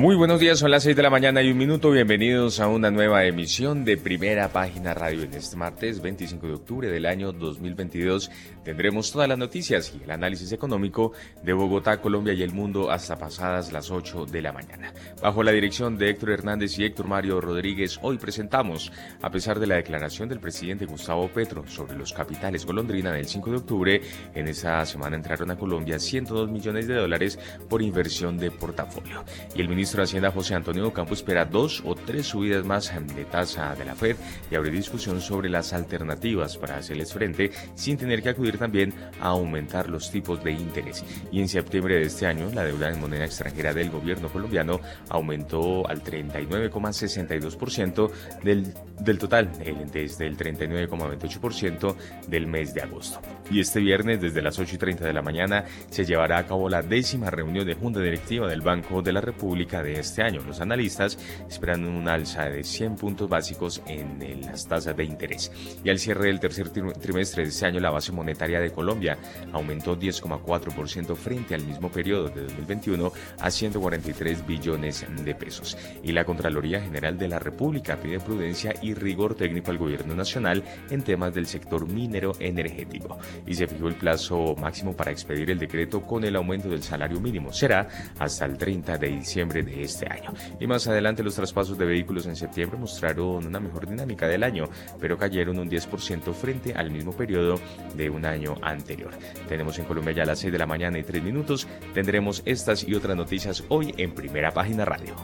Muy buenos días, son las 6 de la mañana y un minuto. Bienvenidos a una nueva emisión de Primera Página Radio. En este martes 25 de octubre del año 2022 tendremos todas las noticias y el análisis económico de Bogotá, Colombia y el mundo hasta pasadas las 8 de la mañana. Bajo la dirección de Héctor Hernández y Héctor Mario Rodríguez, hoy presentamos, a pesar de la declaración del presidente Gustavo Petro sobre los capitales golondrina del 5 de octubre, en esa semana entraron a Colombia 102 millones de dólares por inversión de portafolio. Y el ministro ministro Hacienda José Antonio Campo espera dos o tres subidas más de tasa de la Fed y abre discusión sobre las alternativas para hacerles frente sin tener que acudir también a aumentar los tipos de interés. Y en septiembre de este año, la deuda en moneda extranjera del gobierno colombiano aumentó al 39,62% del, del total, desde el 39,28% del mes de agosto. Y este viernes, desde las 8 y 30 de la mañana, se llevará a cabo la décima reunión de Junta Directiva del Banco de la República de este año. Los analistas esperan un alza de 100 puntos básicos en las tasas de interés. Y al cierre del tercer trimestre de este año, la base monetaria de Colombia aumentó 10,4% frente al mismo periodo de 2021 a 143 billones de pesos. Y la Contraloría General de la República pide prudencia y rigor técnico al gobierno nacional en temas del sector minero energético. Y se fijó el plazo máximo para expedir el decreto con el aumento del salario mínimo. Será hasta el 30 de diciembre de este año. Y más adelante los traspasos de vehículos en septiembre mostraron una mejor dinámica del año, pero cayeron un 10% frente al mismo periodo de un año anterior. Tenemos en Colombia ya a las 6 de la mañana y 3 minutos. Tendremos estas y otras noticias hoy en Primera Página Radio.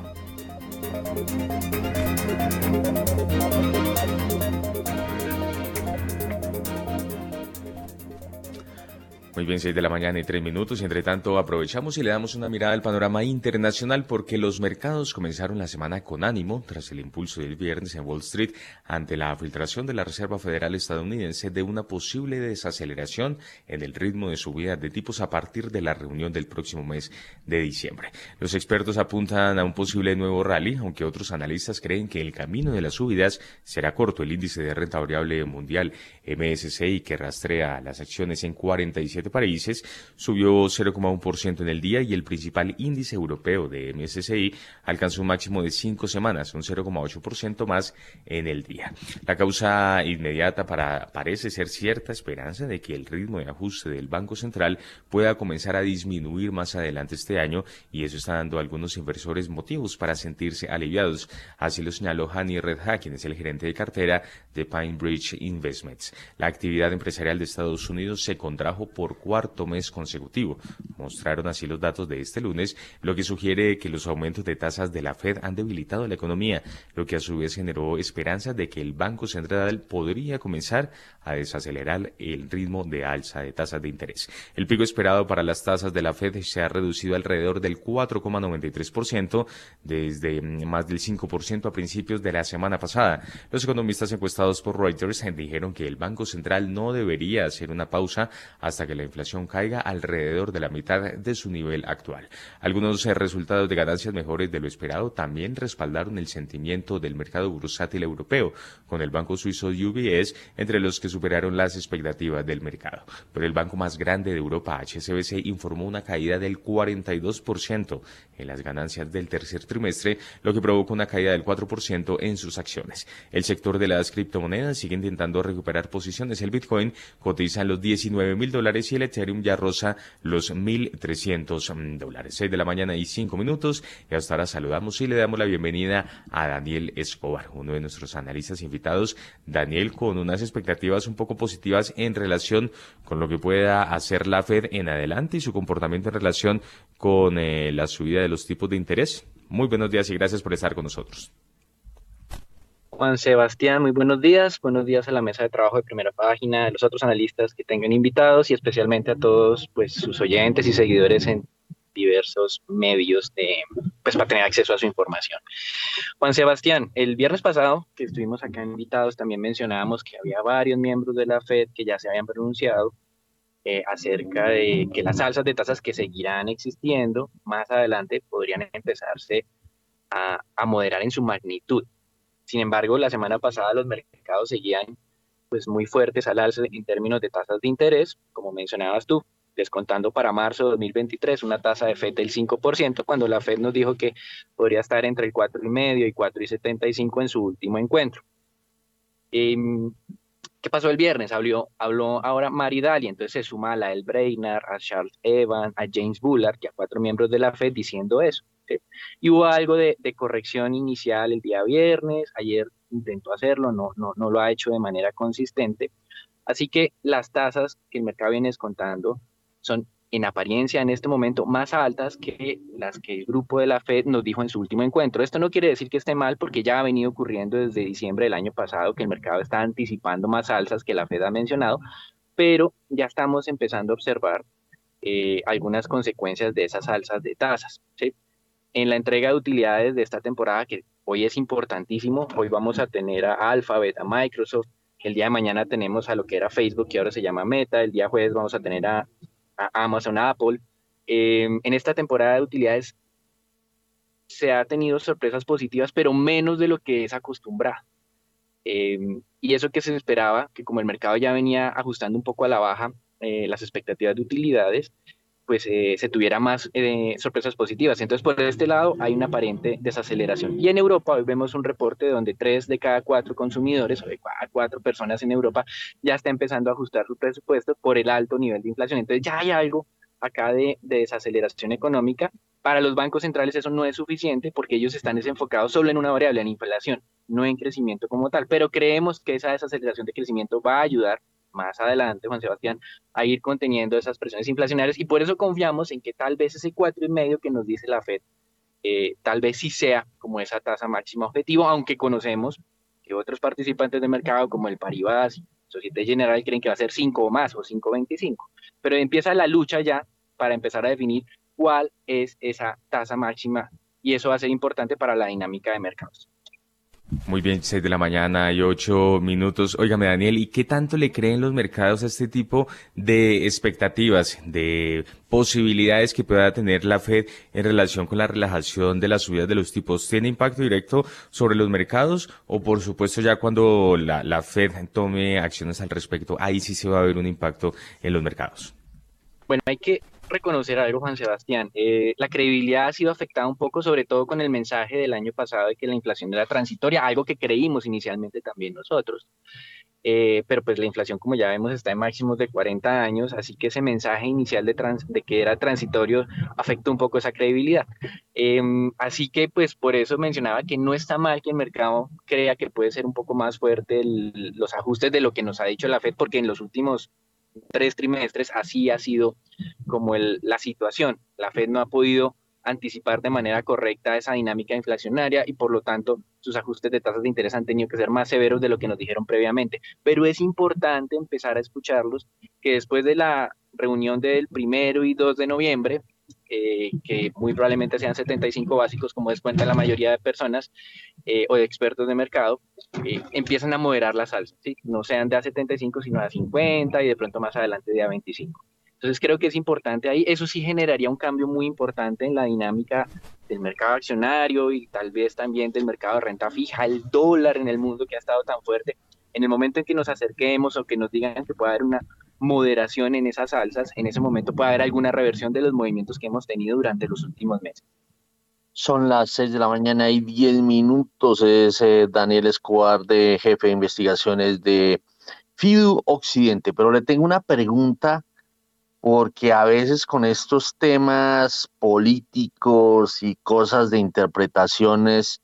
Muy bien, 6 de la mañana y 3 minutos. Entre tanto, aprovechamos y le damos una mirada al panorama internacional porque los mercados comenzaron la semana con ánimo tras el impulso del viernes en Wall Street ante la filtración de la Reserva Federal estadounidense de una posible desaceleración en el ritmo de subida de tipos a partir de la reunión del próximo mes de diciembre. Los expertos apuntan a un posible nuevo rally, aunque otros analistas creen que el camino de las subidas será corto. El índice de renta variable mundial MSCI, que rastrea las acciones en 47 países, subió 0,1% en el día y el principal índice europeo de MSCI alcanzó un máximo de cinco semanas, un 0,8% más en el día. La causa inmediata para, parece ser cierta esperanza de que el ritmo de ajuste del Banco Central pueda comenzar a disminuir más adelante este año y eso está dando a algunos inversores motivos para sentirse aliviados. Así lo señaló Hani Redha, quien es el gerente de cartera de Pine Bridge Investments. La actividad empresarial de Estados Unidos se contrajo por cuarto mes consecutivo. Mostraron así los datos de este lunes, lo que sugiere que los aumentos de tasas de la Fed han debilitado la economía, lo que a su vez generó esperanzas de que el Banco Central podría comenzar a desacelerar el ritmo de alza de tasas de interés. El pico esperado para las tasas de la Fed se ha reducido alrededor del 4,93% desde más del 5% a principios de la semana pasada. Los economistas encuestados por Reuters dijeron que el Banco Central no debería hacer una pausa hasta que la inflación caiga alrededor de la mitad de su nivel actual. Algunos resultados de ganancias mejores de lo esperado también respaldaron el sentimiento del mercado bursátil europeo, con el banco suizo UBS entre los que superaron las expectativas del mercado. Pero el banco más grande de Europa, HSBC, informó una caída del 42% en las ganancias del tercer trimestre, lo que provocó una caída del 4% en sus acciones. El sector de las criptomonedas sigue intentando recuperar posiciones. El Bitcoin cotiza en los 19 mil dólares y el Ethereum ya roza los 1.300 mm, dólares. 6 de la mañana y 5 minutos. Y hasta ahora saludamos y le damos la bienvenida a Daniel Escobar, uno de nuestros analistas invitados. Daniel, con unas expectativas un poco positivas en relación con lo que pueda hacer la Fed en adelante y su comportamiento en relación con eh, la subida de los tipos de interés. Muy buenos días y gracias por estar con nosotros. Juan Sebastián, muy buenos días. Buenos días a la mesa de trabajo de primera página, a los otros analistas que tengan invitados y especialmente a todos pues, sus oyentes y seguidores en diversos medios de, pues, para tener acceso a su información. Juan Sebastián, el viernes pasado que estuvimos acá invitados también mencionábamos que había varios miembros de la FED que ya se habían pronunciado eh, acerca de que las alzas de tasas que seguirán existiendo más adelante podrían empezarse a, a moderar en su magnitud. Sin embargo, la semana pasada los mercados seguían pues muy fuertes al alza en términos de tasas de interés, como mencionabas tú, descontando para marzo de 2023 una tasa de FED del 5%, cuando la FED nos dijo que podría estar entre el 4,5 y 4,75 en su último encuentro. Em, ¿Qué pasó el viernes? Habló, habló ahora Mari Daly, entonces se suma a la El Brainard, a Charles Evans, a James Bullard, que a cuatro miembros de la FED diciendo eso. Y hubo algo de, de, corrección inicial el día viernes, ayer intentó hacerlo, no, no, no lo ha hecho de manera consistente. Así que las tasas que el mercado viene descontando son en apariencia en este momento más altas que las que el grupo de la Fed nos dijo en su último encuentro. Esto no quiere decir que esté mal porque ya ha venido ocurriendo desde diciembre del año pasado que el mercado está anticipando más alzas que la Fed ha mencionado, pero ya estamos empezando a observar eh, algunas consecuencias de esas alzas de tasas. En la entrega de utilidades de esta temporada, que hoy es importantísimo, hoy vamos a tener a Alphabet, a Microsoft, el día de mañana tenemos a lo que era Facebook, que ahora se llama Meta, el día jueves vamos a tener a a Amazon, Apple. Em, en esta temporada de utilidades se ha tenido sorpresas positivas, pero menos de lo que es acostumbrado. Em, y eso que se esperaba, que como el mercado ya venía ajustando un poco a la baja eh, las expectativas de utilidades, pues eh, se tuviera más eh, sorpresas positivas. Entonces, por este lado hay una aparente desaceleración. Y en Europa hoy vemos un reporte donde tres de cada cuatro consumidores, o de cada cuatro personas en Europa, ya está empezando a ajustar su presupuesto por el alto nivel de inflación. Entonces, ya hay algo acá de, de desaceleración económica. Para los bancos centrales eso no es suficiente porque ellos están desenfocados solo en una variable, en inflación, no en crecimiento como tal. Pero creemos que esa desaceleración de crecimiento va a ayudar más adelante, Juan Sebastián, a ir conteniendo esas presiones inflacionarias y por eso confiamos en que tal vez ese cuatro y medio que nos dice la Fed, eh, tal vez sí sea como esa tasa máxima objetivo, aunque conocemos que otros participantes del mercado como el Paribas, Societe General creen que va a ser 5 o más o 5.25, pero empieza la lucha ya para empezar a definir cuál es esa tasa máxima y eso va a ser importante para la dinámica de mercados. Muy bien, 6 de la mañana y 8 minutos. Óigame, Daniel, ¿y qué tanto le creen los mercados a este tipo de expectativas, de posibilidades que pueda tener la Fed en relación con la relajación de las subidas de los tipos? ¿Tiene impacto directo sobre los mercados o, por supuesto, ya cuando la, la Fed tome acciones al respecto, ahí sí se va a ver un impacto en los mercados? Bueno, hay que reconocer algo, Juan Sebastián. Eh, la credibilidad ha sido afectada un poco, sobre todo con el mensaje del año pasado de que la inflación era transitoria, algo que creímos inicialmente también nosotros. Eh, pero pues la inflación, como ya vemos, está en máximos de 40 años, así que ese mensaje inicial de, de que era transitorio afectó un poco esa credibilidad. Em, así que pues por eso mencionaba que no está mal que el mercado crea que puede ser un poco más fuerte los ajustes de lo que nos ha dicho la Fed, porque en los últimos tres trimestres así ha sido como la situación. La Fed no ha podido anticipar de manera correcta esa dinámica inflacionaria y por lo tanto sus ajustes de tasas de interés han tenido que ser más severos de lo que nos dijeron previamente. Pero es importante empezar a escucharlos que después de la reunión del primero y 2 de noviembre, eh, que muy probablemente sean 75 básicos, como descuenta la mayoría de personas eh, o de expertos de mercado, eh, empiezan a moderar las alzas, ¿sí? no sean de a 75, sino a 50 y de pronto más adelante de a 25. Entonces creo que es importante ahí, eso sí generaría un cambio muy importante en la dinámica del mercado accionario y tal vez también del mercado de renta fija, el dólar en el mundo que ha estado tan fuerte. En el momento en que nos acerquemos o que nos digan que puede haber una moderación en esas alzas, en ese momento puede haber alguna reversión de los movimientos que hemos tenido durante los últimos meses. Son las 6 de la mañana y 10 minutos. Es eh, Daniel Escobar, de jefe de investigaciones de FIDU Occidente. Pero le tengo una pregunta porque a veces con estos temas políticos y cosas de interpretaciones,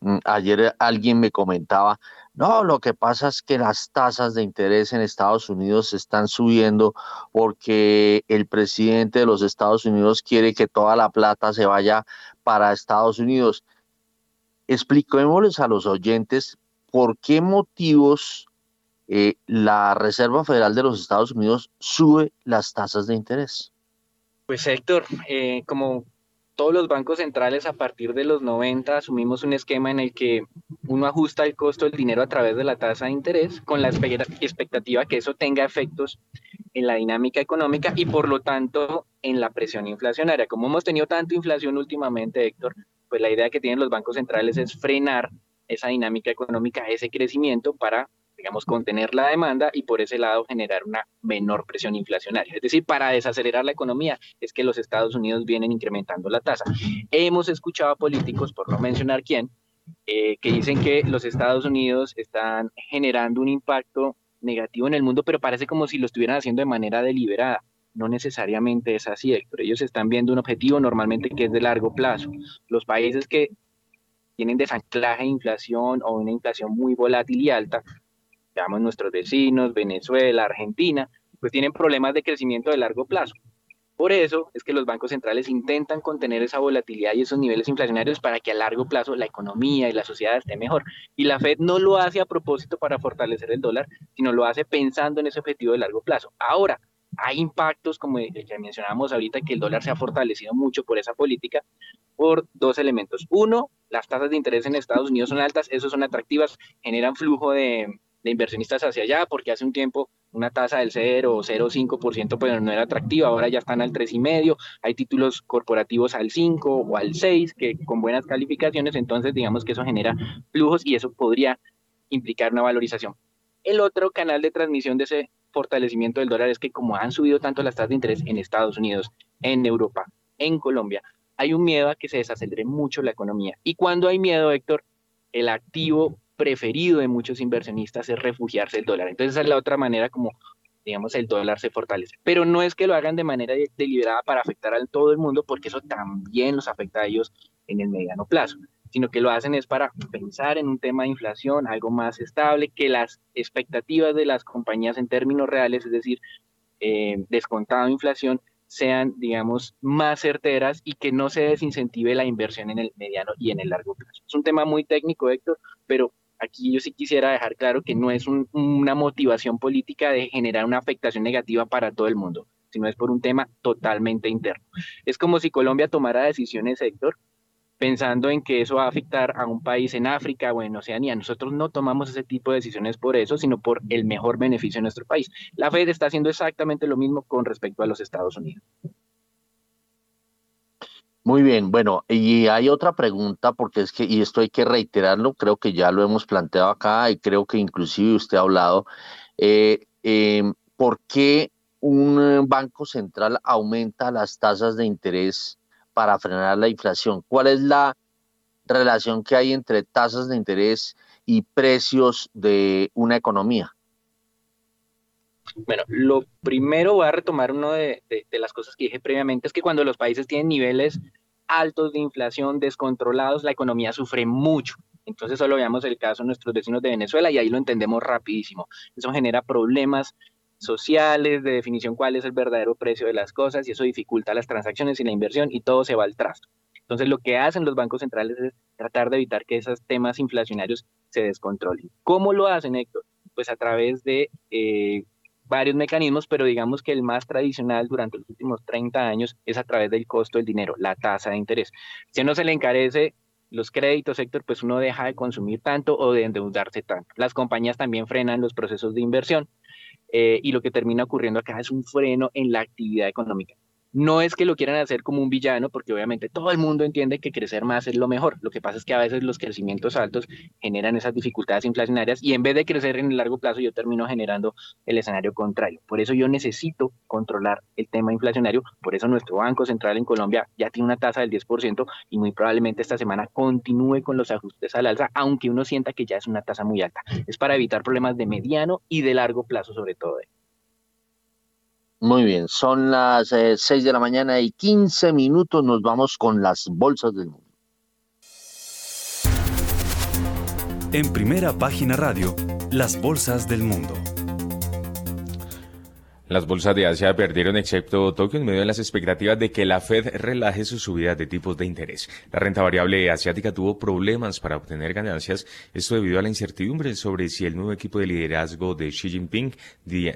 mm, ayer alguien me comentaba, no, lo que pasa es que las tasas de interés en Estados Unidos están subiendo porque el presidente de los Estados Unidos quiere que toda la plata se vaya para Estados Unidos. Expliquémosles a los oyentes por qué motivos eh, la Reserva Federal de los Estados Unidos sube las tasas de interés. Pues Héctor, eh, como todos los bancos centrales a partir de los 90 asumimos un esquema en el que uno ajusta el costo del dinero a través de la tasa de interés con la expectativa que eso tenga efectos en la dinámica económica y por lo tanto en la presión inflacionaria. Como hemos tenido tanta inflación últimamente, Héctor, pues la idea que tienen los bancos centrales es frenar esa dinámica económica, ese crecimiento para digamos, contener la demanda y por ese lado generar una menor presión inflacionaria. Es decir, para desacelerar la economía es que los Estados Unidos vienen incrementando la tasa. Hemos escuchado a políticos, por no mencionar quién, eh, que dicen que los Estados Unidos están generando un impacto negativo en el mundo, pero parece como si lo estuvieran haciendo de manera deliberada. No necesariamente es así, Héctor. Ellos están viendo un objetivo normalmente que es de largo plazo. Los países que tienen desanclaje de inflación o una inflación muy volátil y alta, digamos nuestros vecinos, Venezuela, Argentina, pues tienen problemas de crecimiento de largo plazo. Por eso es que los bancos centrales intentan contener esa volatilidad y esos niveles inflacionarios para que a largo plazo la economía y la sociedad esté mejor. Y la Fed no lo hace a propósito para fortalecer el dólar, sino lo hace pensando en ese objetivo de largo plazo. Ahora, hay impactos, como el que mencionábamos ahorita, que el dólar se ha fortalecido mucho por esa política, por dos elementos. Uno, las tasas de interés en Estados Unidos son altas, esos son atractivas, generan flujo de, de inversionistas hacia allá, porque hace un tiempo una tasa del 0 o 0,5% pues no era atractiva, ahora ya están al 3,5%, hay títulos corporativos al 5 o al 6 que con buenas calificaciones, entonces digamos que eso genera flujos y eso podría implicar una valorización. El otro canal de transmisión de ese fortalecimiento del dólar es que como han subido tanto las tasas de interés en Estados Unidos, en Europa, en Colombia, hay un miedo a que se desacelere mucho la economía. Y cuando hay miedo, Héctor, el activo preferido de muchos inversionistas es refugiarse el dólar. Entonces esa es la otra manera como, digamos, el dólar se fortalece. Pero no es que lo hagan de manera deliberada para afectar a todo el mundo, porque eso también los afecta a ellos en el mediano plazo, sino que lo hacen es para pensar en un tema de inflación, algo más estable, que las expectativas de las compañías en términos reales, es decir, eh, descontado inflación, sean, digamos, más certeras y que no se desincentive la inversión en el mediano y en el largo plazo. Es un tema muy técnico, Héctor, pero aquí yo sí quisiera dejar claro que no es una motivación política de generar una afectación negativa para todo el mundo, sino es por un tema totalmente interno. Es como si Colombia tomara decisiones, Héctor, pensando en que eso va a afectar a un país en África o en Oceanía. Nosotros no tomamos ese tipo de decisiones por eso, sino por el mejor beneficio de nuestro país. La Fed está haciendo exactamente lo mismo con respecto a los Estados Unidos. Muy bien, bueno, y hay otra pregunta, porque es que, y esto hay que reiterarlo, creo que ya lo hemos planteado acá y creo que inclusive usted ha hablado, eh, em, ¿por qué un banco central aumenta las tasas de interés para frenar la inflación? ¿Cuál es la relación que hay entre tasas de interés y precios de una economía? Bueno, lo primero voy a retomar una de, las cosas que dije previamente, es que cuando los países tienen niveles altos de inflación descontrolados, la economía sufre mucho. Entonces solo veamos el caso de nuestros vecinos de Venezuela y ahí lo entendemos rapidísimo. Eso genera problemas sociales de definición cuál es el verdadero precio de las cosas y eso dificulta las transacciones y la inversión y todo se va al trasto. Entonces lo que hacen los bancos centrales es tratar de evitar que esos temas inflacionarios se descontrolen. ¿Cómo lo hacen, Héctor? Pues a través de eh, varios mecanismos, pero digamos que el más tradicional durante los últimos 30 años es a través del costo del dinero, la tasa de interés. Si no se le encarece los créditos, sector, pues uno deja de consumir tanto o de endeudarse tanto. Las compañías también frenan los procesos de inversión eh, y lo que termina ocurriendo acá es un freno en la actividad económica. No es que lo quieran hacer como un villano, porque obviamente todo el mundo entiende que crecer más es lo mejor. Lo que pasa es que a veces los crecimientos altos generan esas dificultades inflacionarias y en vez de crecer en el largo plazo yo termino generando el escenario contrario. Por eso yo necesito controlar el tema inflacionario. Por eso nuestro Banco Central en Colombia ya tiene una tasa del 10% y muy probablemente esta semana continúe con los ajustes al alza, aunque uno sienta que ya es una tasa muy alta. Es para evitar problemas de mediano y de largo plazo sobre todo. Muy bien, son las 6 eh, de la mañana y 15 minutos. Nos vamos con las bolsas del mundo. En primera página radio, las bolsas del mundo. Las bolsas de Asia perdieron excepto Tokio en medio de las expectativas de que la Fed relaje su subida de tipos de interés. La renta variable asiática tuvo problemas para obtener ganancias, esto debido a la incertidumbre sobre si el nuevo equipo de liderazgo de Xi Jinping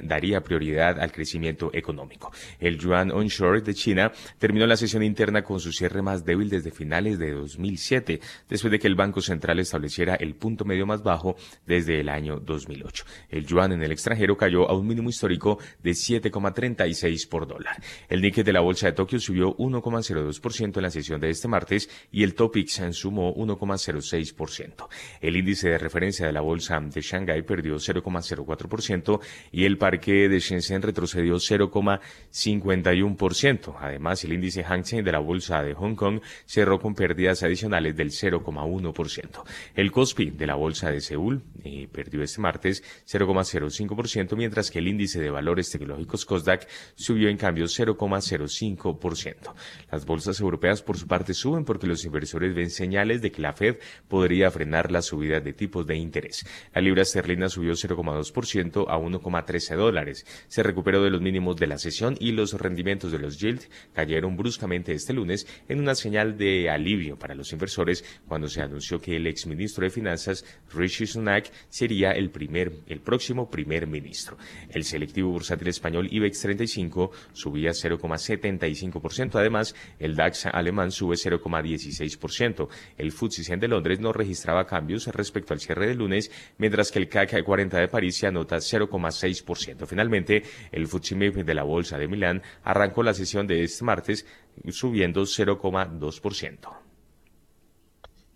daría prioridad al crecimiento económico. El yuan onshore de China terminó la sesión interna con su cierre más débil desde finales de 2007, después de que el Banco Central estableciera el punto medio más bajo desde el año 2008. El yuan en el extranjero cayó a un mínimo histórico de 7,36 por dólar. El Nikkei de la bolsa de Tokio subió 1,02% en la sesión de este martes y el Topix sumó 1,06%. El índice de referencia de la bolsa de Shanghai perdió 0,04% y el parque de Shenzhen retrocedió 0,51%. Además, el índice Hang Seng de la bolsa de Hong Kong cerró con pérdidas adicionales del 0,1%. El Kospi de la bolsa de Seúl eh, perdió este martes 0,05%, mientras que el índice de valores tecnológicos tecnológicos COSDAC subió en cambio 0,05%. Las bolsas europeas por su parte suben porque los inversores ven señales de que la Fed podría frenar la subida de tipos de interés. La libra esterlina subió 0,2% a 1,13 dólares. Se recuperó de los mínimos de la sesión y los rendimientos de los yield cayeron bruscamente este lunes en una señal de alivio para los inversores cuando se anunció que el exministro de Finanzas Rishi Sunak sería el primer el próximo primer ministro. El selectivo bursátil español IBEX 35 subía 0,75%. Además, el DAX alemán sube 0,16%. El FTSE 100 de Londres no registraba cambios respecto al cierre de lunes, mientras que el CAC 40 de París se anota 0,6%. Finalmente, el FTSE MIB de la Bolsa de Milán arrancó la sesión de este martes subiendo 0,2%.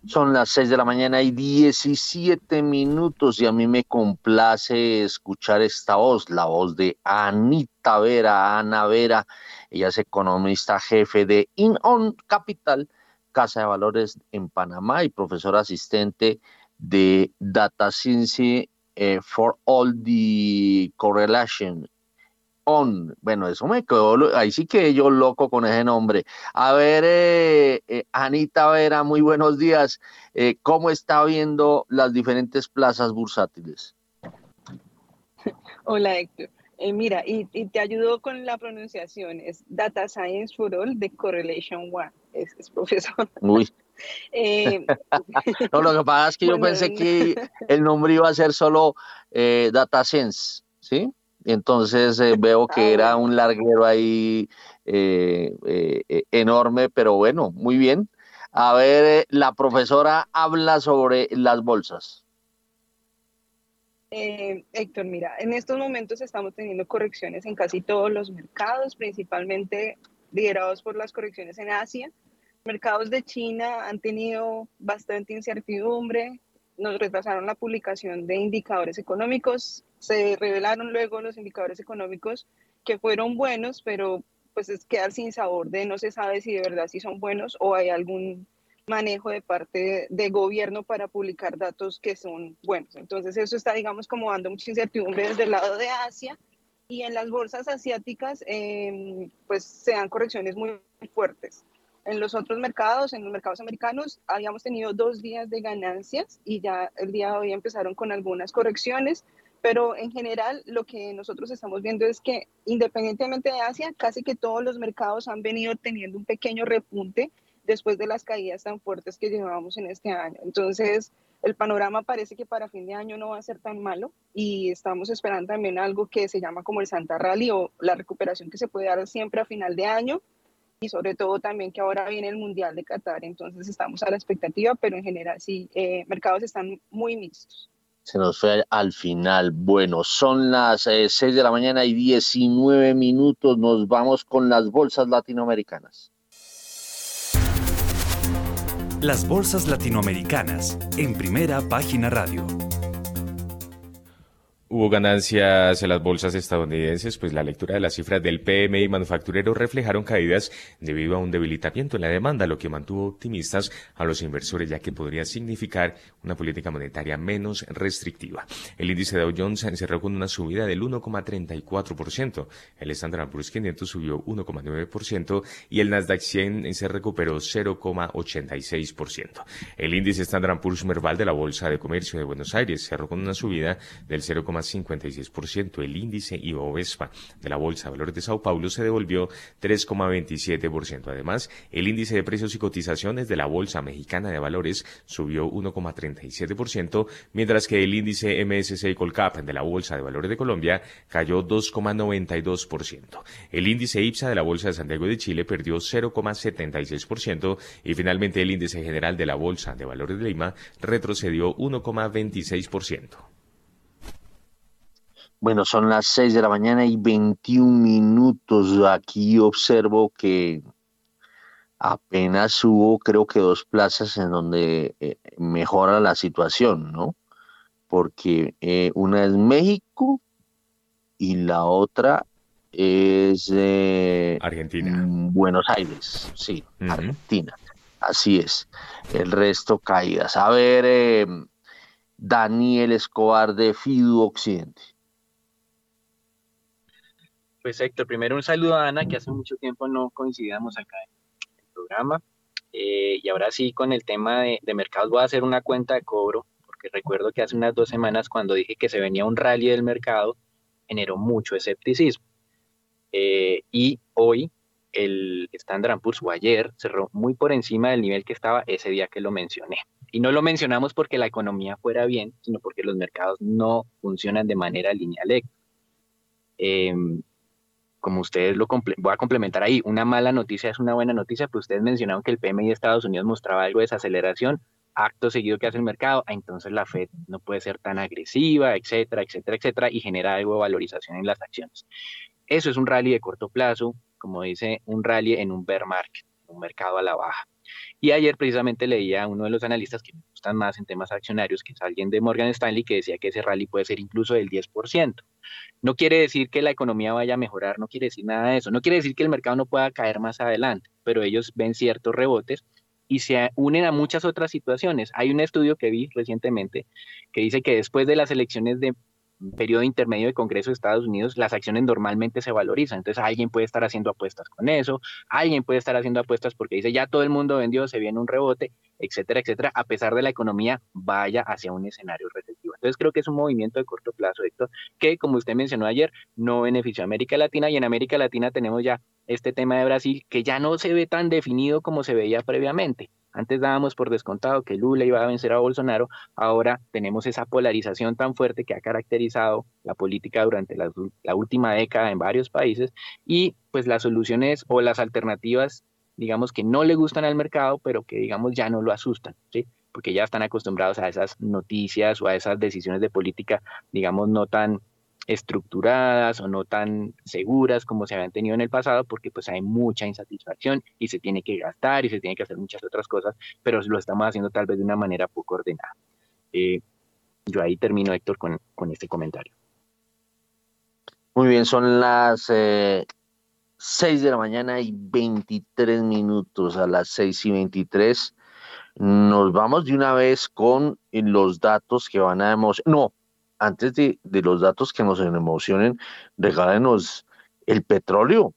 Son las 6 de la mañana y 17 minutos y a mí me complace escuchar esta voz, la voz de Anita Vera, Ana Vera. Ella es economista jefe de InOn Capital, Casa de Valores en Panamá y profesora asistente de Data Science eh, for All the Correlation on. Bueno, eso me quedó, ahí sí que yo loco con ese nombre. A ver, eh, eh, Anita Vera, muy buenos días. Eh, ¿Cómo está viendo las diferentes plazas bursátiles? Hola, Héctor. mira, y, te ayudo con la pronunciación. Es Data Science for All de Correlation One. Es, profesor. Uy. no, lo que pasa es que yo pensé que el nombre iba a ser solo Data Science, ¿sí? Entonces eh, veo que era un larguero ahí eh, eh, enorme, pero bueno, muy bien. A ver, la profesora habla sobre las bolsas. Héctor, mira, en estos momentos estamos teniendo correcciones en casi todos los mercados, principalmente liderados por las correcciones en Asia. Mercados de China han tenido bastante incertidumbre, nos retrasaron la publicación de indicadores económicos, se revelaron luego los indicadores económicos que fueron buenos, pero pues es quedar sin sabor de no se sabe si de verdad si son buenos o hay algún manejo de parte de, gobierno para publicar datos que son buenos. Entonces eso está, digamos, como dando mucha incertidumbre desde el lado de Asia y en las bolsas asiáticas, em, pues se dan correcciones muy fuertes. En los otros mercados, en los mercados americanos, habíamos tenido dos días de ganancias y ya el día de hoy empezaron con algunas correcciones, pero en general lo que nosotros estamos viendo es que independientemente de Asia, casi que todos los mercados han venido teniendo un pequeño repunte después de las caídas tan fuertes que llevábamos en este año. Entonces, el panorama parece que para fin de año no va a ser tan malo y estamos esperando también algo que se llama como el Santa Rally o la recuperación que se puede dar siempre a final de año y sobre todo también que ahora viene el Mundial de Qatar, entonces estamos a la expectativa, pero en general sí, eh, mercados están muy mixtos. Se nos fue al final. Bueno, son las 6 eh, de la mañana y 19 minutos. Nos vamos con las bolsas latinoamericanas. Las bolsas latinoamericanas en primera página radio. Hubo ganancias en las bolsas estadounidenses, pues la lectura de las cifras del PMI manufacturero reflejaron caídas debido a un debilitamiento en la demanda, lo que mantuvo optimistas a los inversores, ya que podría significar una política monetaria menos restrictiva. El índice Dow Jones cerró con una subida del 1,34%, el Standard Poor's 500 subió 1,9% y el Nasdaq 100 se recuperó 0,86%. El índice Standard Poor's Merval de la Bolsa de Comercio de Buenos Aires cerró con una subida del 0, 0,56%. El índice IOVESPA de la Bolsa de Valores de Sao Paulo se devolvió 3,27%. Además, el índice de precios y cotizaciones de la Bolsa Mexicana de Valores subió 1,37%, mientras que el índice MSCI Colcap de la Bolsa de Valores de Colombia cayó 2,92%. El índice IPSA de la Bolsa de Santiago de Chile perdió 0,76% y finalmente el índice general de la Bolsa de Valores de Lima retrocedió 1,26%. Bueno, son las 6 de la mañana y 21 minutos. Aquí observo que apenas hubo, creo que dos plazas en donde eh, mejora la situación, ¿no? Porque eh, una es México y la otra es Argentina. Mm, Buenos Aires, sí, Argentina. Así es. El resto caídas. A ver, em, Daniel Escobar de FIDU Occidente. Pues Héctor, primero un saludo a Ana, que hace mucho tiempo no coincidíamos acá en el programa. Eh, y ahora sí, con el tema de, mercados, voy a hacer una cuenta de cobro, porque recuerdo que hace unas dos semanas cuando dije que se venía un rally del mercado, generó mucho escepticismo. Eh, y hoy el Standard Poor's o ayer cerró muy por encima del nivel que estaba ese día que lo mencioné. Y no lo mencionamos porque la economía fuera bien, sino porque los mercados no funcionan de manera lineal. Como ustedes lo voy a complementar ahí, una mala noticia es una buena noticia, pues ustedes mencionaron que el PMI de Estados Unidos mostraba algo de desaceleración, acto seguido que hace el mercado, ah, entonces la Fed no puede ser tan agresiva, etcétera, etcétera, etcétera, y genera algo de valorización en las acciones. Eso es un rally de corto plazo, como dice, un rally en un bear market, un mercado a la baja. Y ayer precisamente leía a uno de los analistas que me gustan más en temas accionarios, que es alguien de Morgan Stanley, que decía que ese rally puede ser incluso del 10%. No quiere decir que la economía vaya a mejorar, no quiere decir nada de eso, no quiere decir que el mercado no pueda caer más adelante, pero ellos ven ciertos rebotes y se unen a muchas otras situaciones. Hay un estudio que vi recientemente que dice que después de las elecciones de periodo intermedio de Congreso de Estados Unidos, las acciones normalmente se valorizan. Entonces alguien puede estar haciendo apuestas con eso, alguien puede estar haciendo apuestas porque dice ya todo el mundo vendió, se viene un rebote, etcétera, etcétera, a pesar de la economía vaya hacia un escenario recesivo. Entonces creo que es un movimiento de corto plazo, Héctor, que como usted mencionó ayer, no benefició a América Latina y en América Latina tenemos ya este tema de Brasil que ya no se ve tan definido como se veía previamente. Antes dábamos por descontado que Lula iba a vencer a Bolsonaro, ahora tenemos esa polarización tan fuerte que ha caracterizado la política durante la, última década en varios países y pues las soluciones o las alternativas, digamos que no le gustan al mercado, pero que digamos ya no lo asustan, ¿sí? porque ya están acostumbrados a esas noticias o a esas decisiones de política, digamos, no tan estructuradas o no tan seguras como se habían tenido en el pasado, porque pues hay mucha insatisfacción y se tiene que gastar y se tiene que hacer muchas otras cosas, pero lo estamos haciendo tal vez de una manera poco ordenada. Eh, yo ahí termino, Héctor, con, con, este comentario. Muy bien, son las eh, 6 de la mañana y 23 minutos, a las 6 y 23. Nos vamos de una vez con los datos que van a demostrar. No, antes de, los datos que nos emocionen, regálenos el petróleo.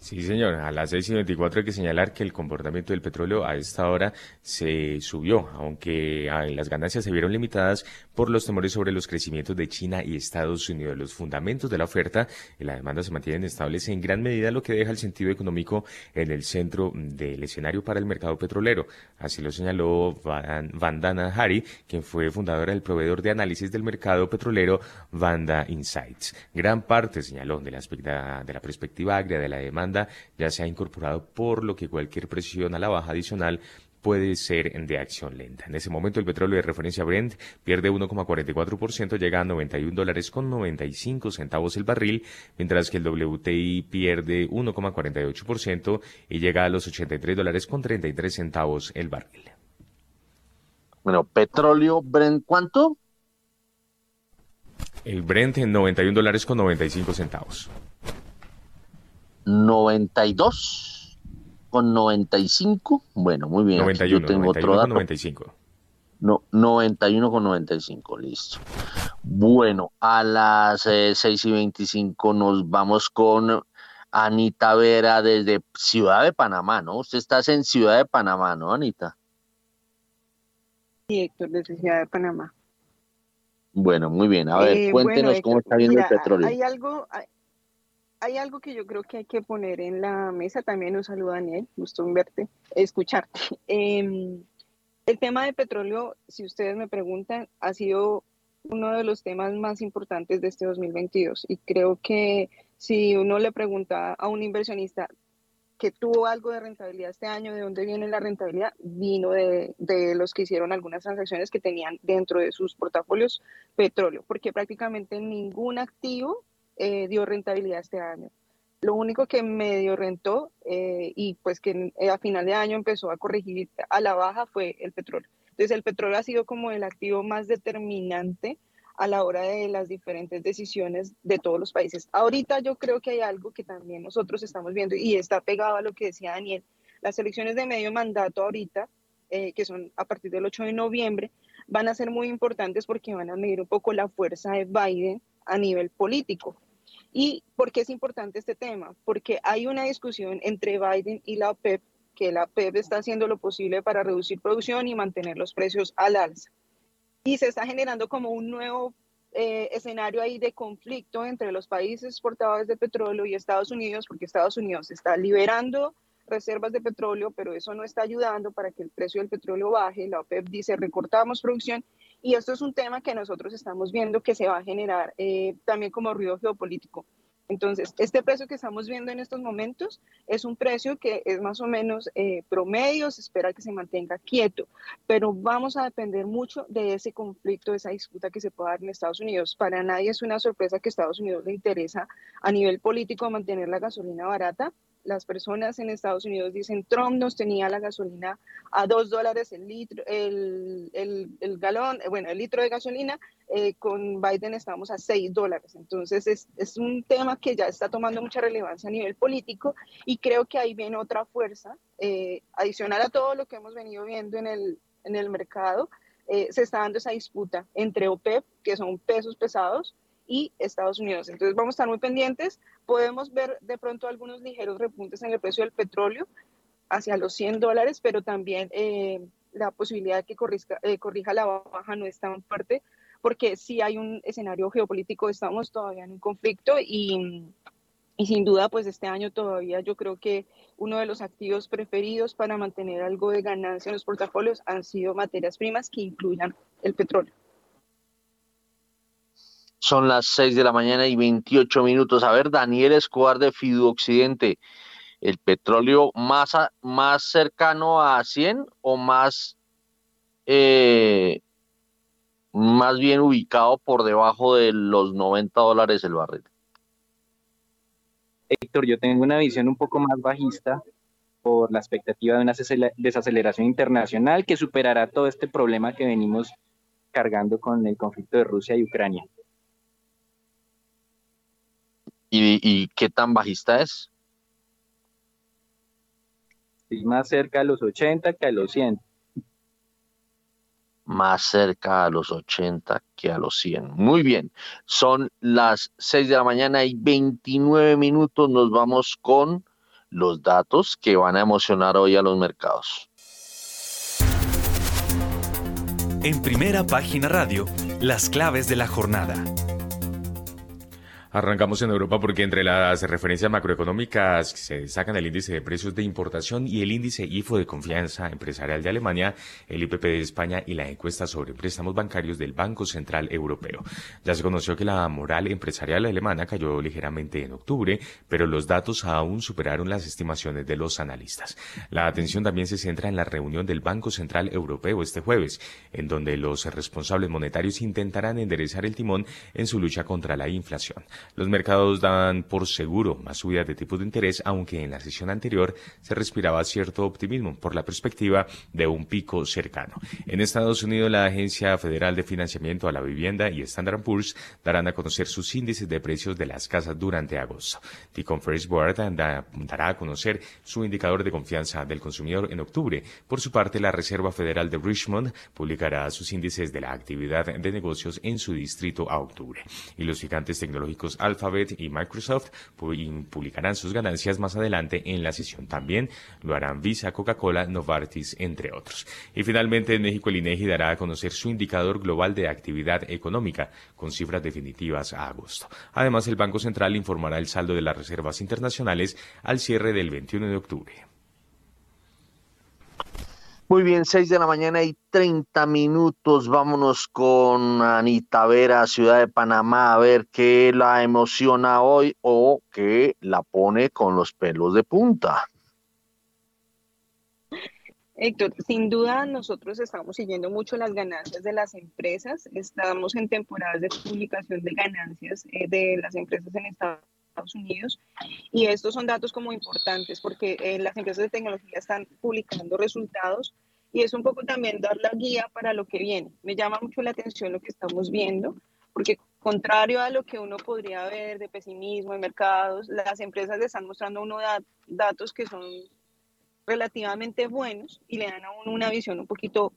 Sí, señor. A las 6 y 24 hay que señalar que el comportamiento del petróleo a esta hora se subió, aunque ah, las ganancias se vieron limitadas por los temores sobre los crecimientos de China y Estados Unidos. Los fundamentos de la oferta y la demanda se mantienen estables en gran medida, lo que deja el sentido económico en el centro del escenario para el mercado petrolero. Así lo señaló Vandana Hari, quien fue fundadora del proveedor de análisis del mercado petrolero Vanda Insights. Gran parte, señaló, de la, de la perspectiva agria de la demanda ya se ha incorporado, por lo que cualquier presión a la baja adicional puede ser de acción lenta. En ese momento el petróleo de referencia Brent pierde 1,44%, llega a 91 dólares con 95 centavos el barril, mientras que el WTI pierde 1,48% y llega a los 83 dólares con 33 centavos el barril. Bueno, petróleo Brent, ¿cuánto? El Brent en 91 dólares con 95 centavos. 92 con 95. Bueno, muy bien. 91, yo tengo otro dato. 95. No, 91 con 95, listo. Bueno, a las 6 eh, y 25 nos vamos con Anita Vera desde Ciudad de Panamá, ¿no? Usted está en Ciudad de Panamá, ¿no, Anita? Sí, Héctor, desde Ciudad de Panamá. Bueno, muy bien. A ver, eh, cuéntenos cómo está viendo el petróleo. Hay algo, hay, algo que yo creo que hay que poner en la mesa. También un saludo, Daniel. Gusto en verte, escucharte. Em, el tema de petróleo, si ustedes me preguntan, ha sido uno de los temas más importantes de este 2022. Y creo que si uno le pregunta a un inversionista que tuvo algo de rentabilidad este año, ¿de dónde viene la rentabilidad? Vino de, de, los que hicieron algunas transacciones que tenían dentro de sus portafolios petróleo, porque prácticamente ningún activo eh, dio rentabilidad este año. Lo único que medio rentó eh, y pues que a final de año empezó a corregir a la baja fue el petróleo. Entonces el petróleo ha sido como el activo más determinante a la hora de las diferentes decisiones de todos los países. Ahorita yo creo que hay algo que también nosotros estamos viendo y está pegado a lo que decía Daniel. Las elecciones de medio mandato ahorita, eh, que son a partir del 8 de noviembre, van a ser muy importantes porque van a medir un poco la fuerza de Biden a nivel político. ¿Y por qué es importante este tema? Porque hay una discusión entre Biden y la OPEP, que la OPEP está haciendo lo posible para reducir producción y mantener los precios al alza y se está generando como un nuevo eh, escenario ahí de conflicto entre los países exportadores de petróleo y Estados Unidos, porque Estados Unidos está liberando reservas de petróleo, pero eso no está ayudando para que el precio del petróleo baje. La OPEP dice recortamos producción y esto es un tema que nosotros estamos viendo que se va a generar eh, también como ruido geopolítico. Entonces, este precio que estamos viendo en estos momentos es un precio que es más o menos eh, promedio, se espera que se mantenga quieto, pero vamos a depender mucho de ese conflicto, de esa disputa que se pueda dar en Estados Unidos. Para nadie es una sorpresa que a Estados Unidos le interesa a nivel político mantener la gasolina barata, las personas en Estados Unidos dicen, Trump nos tenía la gasolina a dos dólares el litro, el, el, galón, eh, bueno, el litro de gasolina, eh, con Biden estamos a seis dólares. Entonces es, es, un tema que ya está tomando mucha relevancia a nivel político y creo que ahí viene otra fuerza, eh, adicional a todo lo que hemos venido viendo en el, en el mercado, se está dando esa disputa entre OPEP, que son pesos pesados, y Estados Unidos. Entonces vamos a estar muy pendientes. Podemos ver de pronto algunos ligeros repuntes en el precio del petróleo hacia los 100 dólares, pero también eh, la posibilidad de que corrija, eh, corrija la baja no es tan fuerte, porque si hay un escenario geopolítico, estamos todavía en un conflicto y, y sin duda, pues este año todavía yo creo que uno de los activos preferidos para mantener algo de ganancia en los portafolios han sido materias primas que incluyan el petróleo. Son las 6 de la mañana y 28 minutos. A ver, Daniel Escobar de Fidu Occidente, ¿el petróleo más, más cercano a 100 o más, eh, más bien ubicado por debajo de los 90 dólares el barril? Héctor, yo tengo una visión un poco más bajista por la expectativa de una desaceleración internacional que superará todo este problema que venimos cargando con el conflicto de Rusia y Ucrania. ¿Y, qué tan bajista es? Sí, más cerca a los 80 que a los 100. Más cerca a los 80 que a los 100. Muy bien. Son las 6 de la mañana y 29 minutos. Nos vamos con los datos que van a emocionar hoy a los mercados. En primera página radio, las claves de la jornada. Arrancamos en Europa porque entre las referencias macroeconómicas se sacan el índice de precios de importación y el índice IFO de confianza empresarial de Alemania, el IPP de España y la encuesta sobre préstamos bancarios del Banco Central Europeo. Ya se conoció que la moral empresarial alemana cayó ligeramente en octubre, pero los datos aún superaron las estimaciones de los analistas. La atención también se centra en la reunión del Banco Central Europeo este jueves, en donde los responsables monetarios intentarán enderezar el timón en su lucha contra la inflación. Los mercados dan por seguro más subidas de tipos de interés, aunque en la sesión anterior se respiraba cierto optimismo por la perspectiva de un pico cercano. En Estados Unidos, la Agencia Federal de Financiamiento a la Vivienda y Standard Poor's darán a conocer sus índices de precios de las casas durante agosto. The Conference Board dará a conocer su indicador de confianza del consumidor en octubre. Por su parte, la Reserva Federal de Richmond publicará sus índices de la actividad de negocios en su distrito a octubre. Y los gigantes tecnológicos Alphabet y Microsoft publicarán sus ganancias más adelante en la sesión. También lo harán Visa, Coca-Cola, Novartis, entre otros. Y finalmente en México el INEGI dará a conocer su indicador global de actividad económica con cifras definitivas a agosto. Además, el Banco Central informará el saldo de las reservas internacionales al cierre del 21 de octubre. Muy bien, 6 de la mañana y 30 minutos. Vámonos con Anita Vera, Ciudad de Panamá, a ver qué la emociona hoy o qué la pone con los pelos de punta. Héctor, sin duda nosotros estamos siguiendo mucho las ganancias de las empresas. Estamos en temporadas de publicación de ganancias eh, de las empresas en Estados Unidos. Y estos son datos como importantes porque eh, las empresas de tecnología están publicando resultados y es un poco también dar la guía para lo que viene. Me llama mucho la atención lo que estamos viendo porque contrario a lo que uno podría ver de pesimismo en mercados, las empresas le están mostrando uno datos que son relativamente buenos y le dan a uno una visión un poquito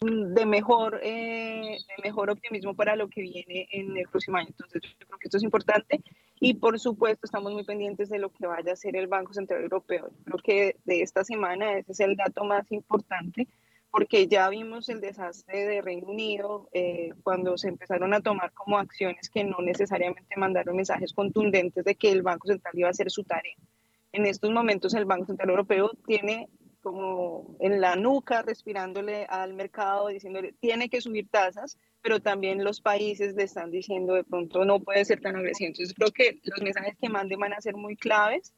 de mejor, eh, de mejor optimismo para lo que viene en el próximo año. Entonces, yo creo que esto es importante y por supuesto estamos muy pendientes de lo que vaya a hacer el Banco Central Europeo. creo que de esta semana ese es el dato más importante porque ya vimos el desastre de Reino Unido eh, cuando se empezaron a tomar como acciones que no necesariamente mandaron mensajes contundentes de que el Banco Central iba a hacer su tarea. En estos momentos el Banco Central Europeo tiene como en la nuca, respirándole al mercado, diciéndole, tiene que subir tasas, pero también los países le están diciendo de pronto no puede ser tan agresivo. Entonces creo que los mensajes que manden van a ser muy claves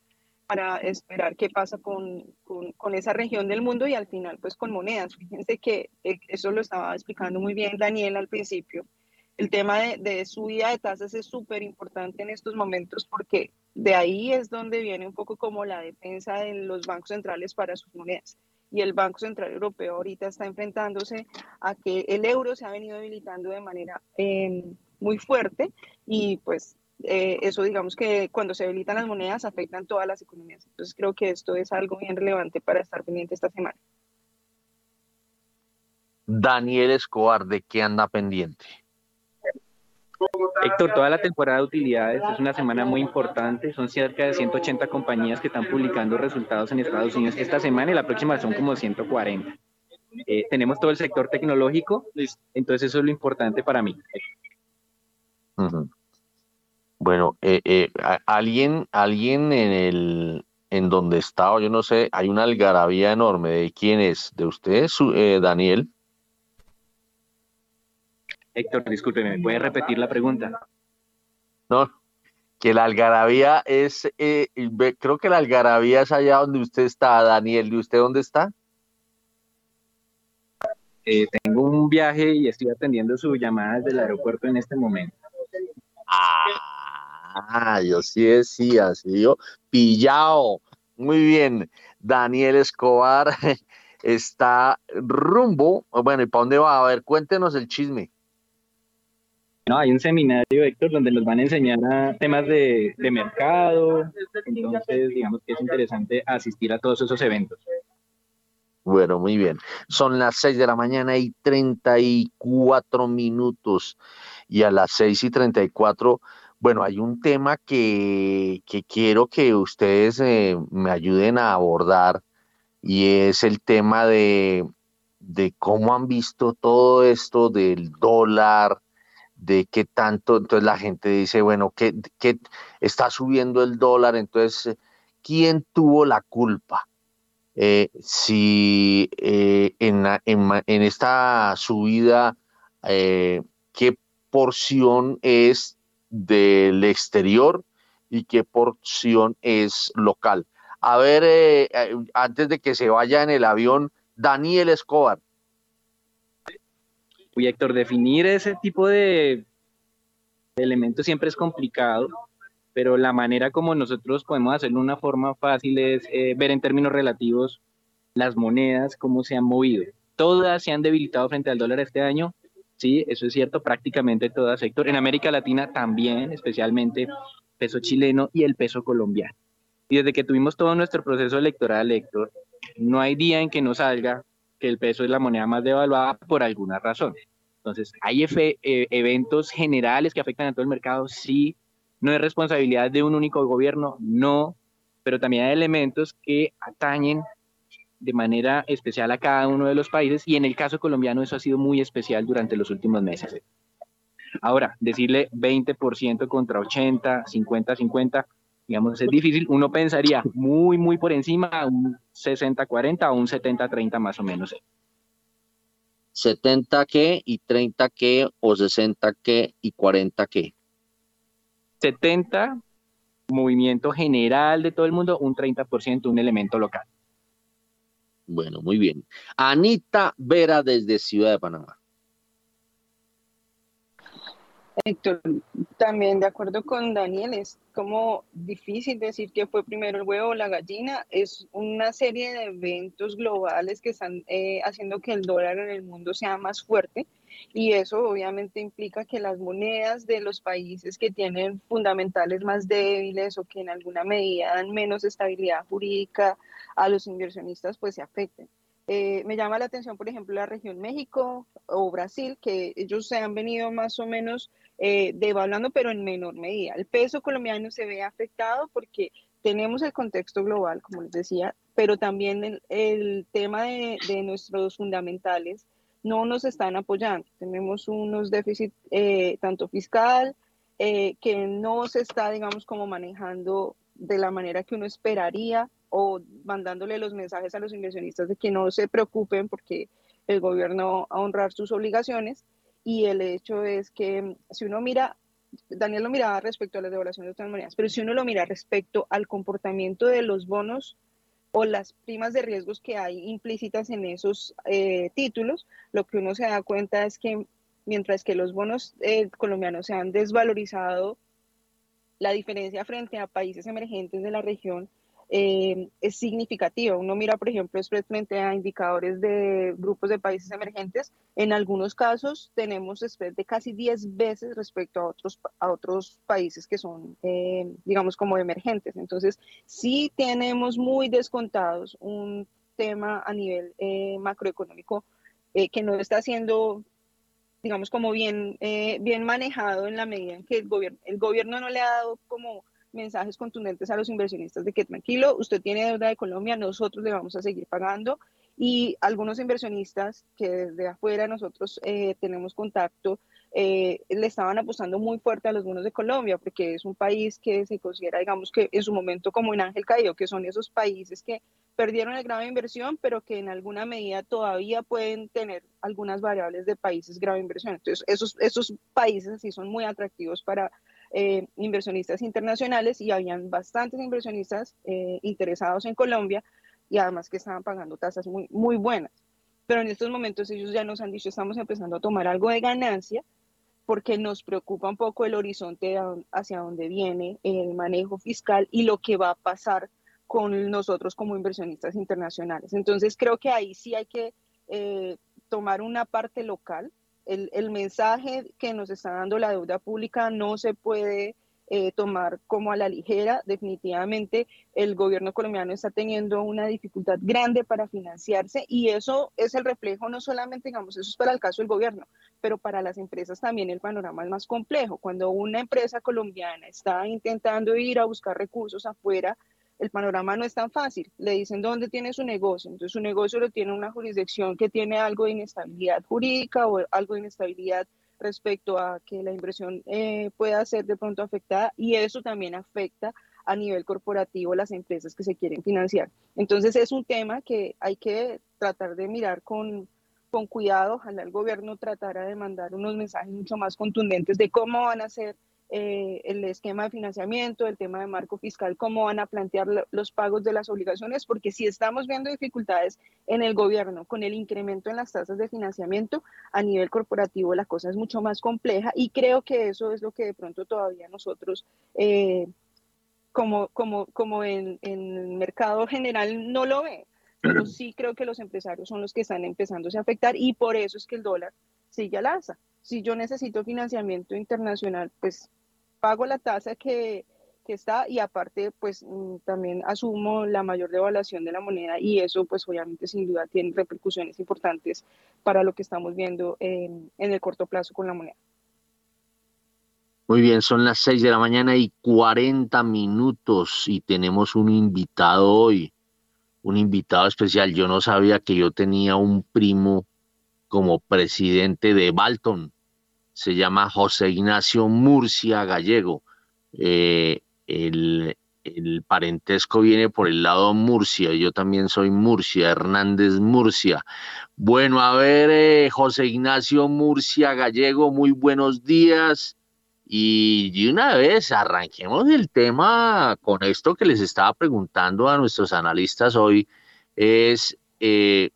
para esperar qué pasa con, con, con, esa región del mundo y al final pues con monedas. Fíjense que eh, eso lo estaba explicando muy bien Daniel al principio. El tema de, subida de tasas es súper importante en estos momentos porque de ahí es donde viene un poco como la defensa de los bancos centrales para sus monedas. Y el Banco Central Europeo ahorita está enfrentándose a que el euro se ha venido debilitando de manera em, muy fuerte y pues eh, eso digamos que cuando se debilitan las monedas afectan todas las economías. Entonces creo que esto es algo bien relevante para estar pendiente esta semana. Daniel Escobar, ¿de qué anda pendiente? Héctor, toda la temporada de utilidades es una semana muy importante. Son cerca de 180 compañías que están publicando resultados en Estados Unidos esta semana y la próxima son como 140. Eh, tenemos todo el sector tecnológico, entonces eso es lo importante para mí. Bueno, eh, eh, alguien, alguien en el en donde está, yo no sé, hay una algarabía enorme. ¿De quién es? ¿De usted, Daniel? Héctor, discúlpeme, ¿me puede repetir la pregunta? No, que la algarabía es, eh, creo que la algarabía es allá donde usted está, Daniel. ¿Y usted dónde está? Eh, tengo un viaje y estoy atendiendo su llamada desde el aeropuerto en este momento. Ah, yo sí decía, sí, yo pillado. Muy bien, Daniel Escobar está rumbo. Bueno, ¿y para dónde va? A ver, cuéntenos el chisme. No, hay un seminario, Héctor, donde nos van a enseñar a temas de, de mercado. Entonces, digamos que es interesante asistir a todos esos eventos. Bueno, muy bien. Son las 6 de la mañana y 34 minutos. Y a las 6 y 34, bueno, hay un tema que, que quiero que ustedes eh, me ayuden a abordar y es el tema de, de cómo han visto todo esto del dólar, de qué tanto, entonces la gente dice, bueno, que, está subiendo el dólar, entonces, ¿quién tuvo la culpa? Eh, si eh, en, en, esta subida, eh, ¿qué porción es del exterior y qué porción es local? A ver, antes de que se vaya en el avión, Daniel Escobar, Uy, Héctor, definir ese tipo de, elementos siempre es complicado, pero la manera como nosotros podemos hacerlo de una forma fácil es eh, ver en términos relativos las monedas, cómo se han movido. Todas se han debilitado frente al dólar este año, sí, eso es cierto, prácticamente todas, Héctor. En América Latina también, especialmente peso chileno y el peso colombiano. Y desde que tuvimos todo nuestro proceso electoral, Héctor, no hay día en que no salga que el peso es la moneda más devaluada por alguna razón. Entonces, ¿hay eh, eventos generales que afectan a todo el mercado? Sí, No es responsabilidad de un único gobierno, no, pero también hay elementos que atañen de manera especial a cada uno de los países y en el caso colombiano eso ha sido muy especial durante los últimos meses. Ahora, decirle 20% contra 80, 50, 50, digamos, es difícil. Uno pensaría muy, muy por encima, un 60-40 o un 70-30 más o menos. 70 qué y 30 qué o 60 qué y 40 qué. 70 movimiento general de todo el mundo, un 30% un elemento local. Bueno, muy bien. Anita Vera desde Ciudad de Panamá. Héctor, también de acuerdo con Daniel, es como difícil decir que fue primero el huevo o la gallina. Es una serie de eventos globales que están eh, haciendo que el dólar en el mundo sea más fuerte y eso obviamente implica que las monedas de los países que tienen fundamentales más débiles o que en alguna medida dan menos estabilidad jurídica a los inversionistas pues se afecten. Eh, me llama la atención, por ejemplo, la región México o Brasil, que ellos se han venido más o menos eh, devaluando, pero en menor medida. El peso colombiano se ve afectado porque tenemos el contexto global, como les decía, pero también el, tema de, nuestros fundamentales no nos están apoyando. Tenemos unos déficits eh, tanto fiscal, que no se está, digamos, como manejando de la manera que uno esperaría o mandándole los mensajes a los inversionistas de que no se preocupen porque el gobierno a honrar sus obligaciones. Y el hecho es que si uno mira, Daniel lo miraba respecto a la devaluación de otras monedas, pero si uno lo mira respecto al comportamiento de los bonos o las primas de riesgos que hay implícitas en esos eh, títulos, lo que uno se da cuenta es que mientras que los bonos eh, colombianos se han desvalorizado, la diferencia frente a países emergentes de la región eh, es significativo. Uno mira, por ejemplo, frente a indicadores de grupos de países emergentes. En algunos casos tenemos spread de casi 10 veces respecto a otros, a otros países que son, eh, digamos, como emergentes. Entonces, sí tenemos muy descontados un tema a nivel eh, macroeconómico que no está siendo digamos, como bien, bien manejado en la medida en que el gobierno, el gobierno no le ha dado como mensajes contundentes a los inversionistas de que tranquilo, usted tiene deuda de Colombia, nosotros le vamos a seguir pagando y algunos inversionistas que desde afuera nosotros eh, tenemos contacto eh, le estaban apostando muy fuerte a los bonos de Colombia porque es un país que se considera, digamos que en su momento como un ángel caído, que son esos países que perdieron el grado de inversión, pero que en alguna medida todavía pueden tener algunas variables de países grave inversión. Entonces, esos, esos países sí son muy atractivos para eh, inversionistas internacionales y habían bastantes inversionistas eh, interesados en Colombia y además que estaban pagando tasas muy, muy buenas. Pero en estos momentos ellos ya nos han dicho, estamos empezando a tomar algo de ganancia porque nos preocupa un poco el horizonte hacia dónde viene el manejo fiscal y lo que va a pasar con nosotros como inversionistas internacionales. Entonces creo que ahí sí hay que eh, tomar una parte local el, mensaje que nos está dando la deuda pública no se puede eh, tomar como a la ligera. Definitivamente el gobierno colombiano está teniendo una dificultad grande para financiarse y eso es el reflejo no solamente, digamos, eso es para el caso del gobierno, pero para las empresas también el panorama es más complejo. Cuando una empresa colombiana está intentando ir a buscar recursos afuera, el panorama no es tan fácil. Le dicen dónde tiene su negocio. Entonces su negocio lo tiene una jurisdicción que tiene algo de inestabilidad jurídica o algo de inestabilidad respecto a que la inversión eh, pueda ser de pronto afectada y eso también afecta a nivel corporativo las empresas que se quieren financiar. Entonces es un tema que hay que tratar de mirar con, con cuidado. Ojalá el gobierno tratara de mandar unos mensajes mucho más contundentes de cómo van a ser eh, el esquema de financiamiento, el tema de marco fiscal, cómo van a plantear los pagos de las obligaciones, porque si estamos viendo dificultades en el gobierno con el incremento en las tasas de financiamiento, a nivel corporativo la cosa es mucho más compleja y creo que eso es lo que de pronto todavía nosotros... Eh, como, como, como en, en, el mercado general no lo ve, pero sí creo que los empresarios son los que están empezándose a afectar y por eso es que el dólar sigue al alza. Si yo necesito financiamiento internacional, pues pago la tasa que, está y aparte pues mm, también asumo la mayor devaluación de la moneda y eso pues obviamente sin duda tiene repercusiones importantes para lo que estamos viendo en, el corto plazo con la moneda. Muy bien, son las 6 de la mañana y 40 minutos y tenemos un invitado hoy, un invitado especial. Yo no sabía que yo tenía un primo como presidente de Balton. Se llama José Ignacio Murcia Gallego. Eh, el, parentesco viene por el lado Murcia, yo también soy Murcia, Hernández Murcia. Bueno, a ver, eh, José Ignacio Murcia Gallego, muy buenos días. Y de una vez arranquemos el tema con esto que les estaba preguntando a nuestros analistas hoy, es eh,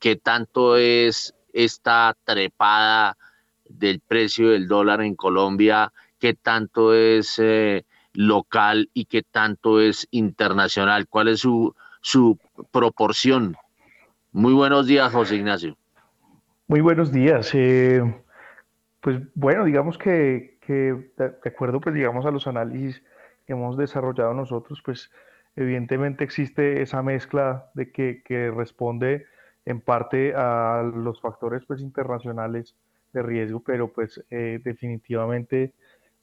qué tanto es esta trepada del precio del dólar en Colombia, qué tanto es... Eh, local y qué tanto es internacional? ¿Cuál es su, su proporción? Muy buenos días, José Ignacio. Muy buenos días. Eh, pues bueno, digamos que, que, de acuerdo, pues digamos a los análisis que hemos desarrollado nosotros, pues evidentemente existe esa mezcla de que, que responde en parte a los factores pues internacionales de riesgo, pero pues eh, definitivamente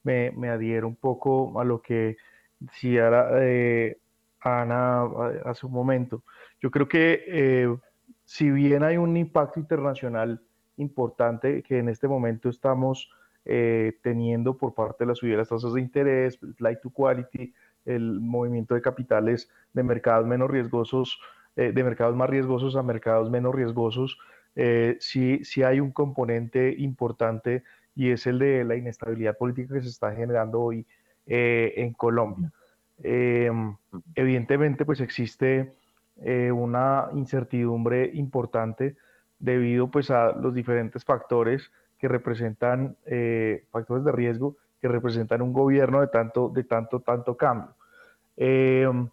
me, me adhiero un poco a lo que decía eh, Ana hace un momento. Yo creo que eh, si bien hay un impacto internacional importante que en este momento estamos eh, teniendo por parte de la subida de las tasas de interés, flight to quality, el movimiento de capitales de mercados menos riesgosos, de mercados más riesgosos a mercados menos riesgosos, sí, sí hay un componente importante y es el de la inestabilidad política que se está generando hoy eh, en Colombia. Em, evidentemente, pues existe eh, una incertidumbre importante debido pues a los diferentes factores que representan eh, factores de riesgo que representan un gobierno de tanto, de tanto, tanto cambio. Em,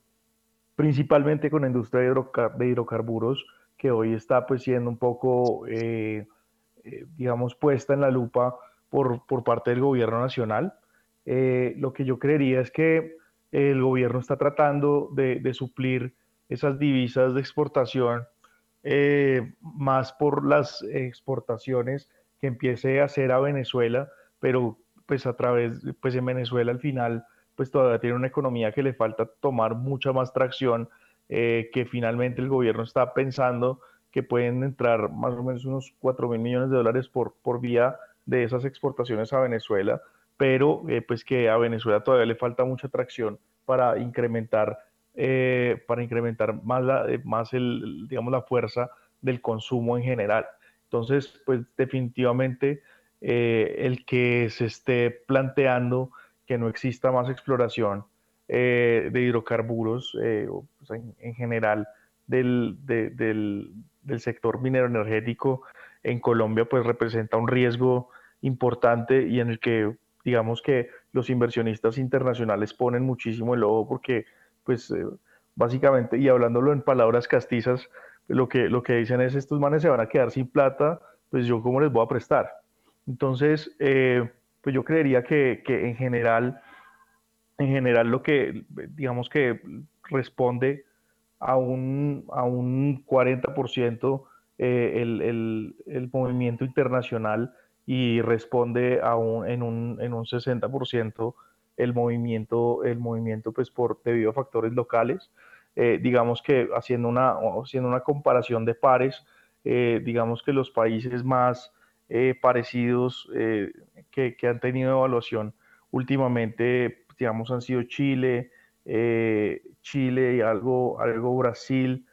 principalmente con la industria de, hidrocarburos que hoy está pues siendo un poco, digamos, puesta en la lupa por, por parte del gobierno nacional. Eh, lo que yo creería es que el gobierno está tratando de, de suplir esas divisas de exportación eh, más por las exportaciones que empiece a hacer a Venezuela, pero pues a través, pues en Venezuela al final, pues todavía tiene una economía que le falta tomar mucha más tracción, eh, que finalmente el gobierno está pensando que pueden entrar más o menos unos 4 mil millones de dólares por, por vía de esas exportaciones a Venezuela, pero eh, pues que a Venezuela todavía le falta mucha atracción para incrementar, eh, para incrementar más, la, más el, digamos, la fuerza del consumo en general. Entonces, pues definitivamente el que se esté planteando que no exista más exploración de hidrocarburos pues, en, general del, del, del sector minero energético en Colombia, pues representa un riesgo importante y en el que digamos que los inversionistas internacionales ponen muchísimo el ojo porque pues eh, básicamente y hablándolo en palabras castizas lo que lo que dicen es estos manes se van a quedar sin plata pues yo cómo les voy a prestar entonces eh, pues yo creería que, que, en general en general lo que digamos que responde a un, a un 40% eh, el, el, el movimiento internacional y responde a un, en, un, en un 60% el movimiento, el movimiento pues por, debido a factores locales. Eh, digamos que haciendo una, haciendo una comparación de pares, eh, digamos que los países más parecidos que, que, han tenido evaluación últimamente, digamos, han sido Chile, Chile y algo, algo Brasil,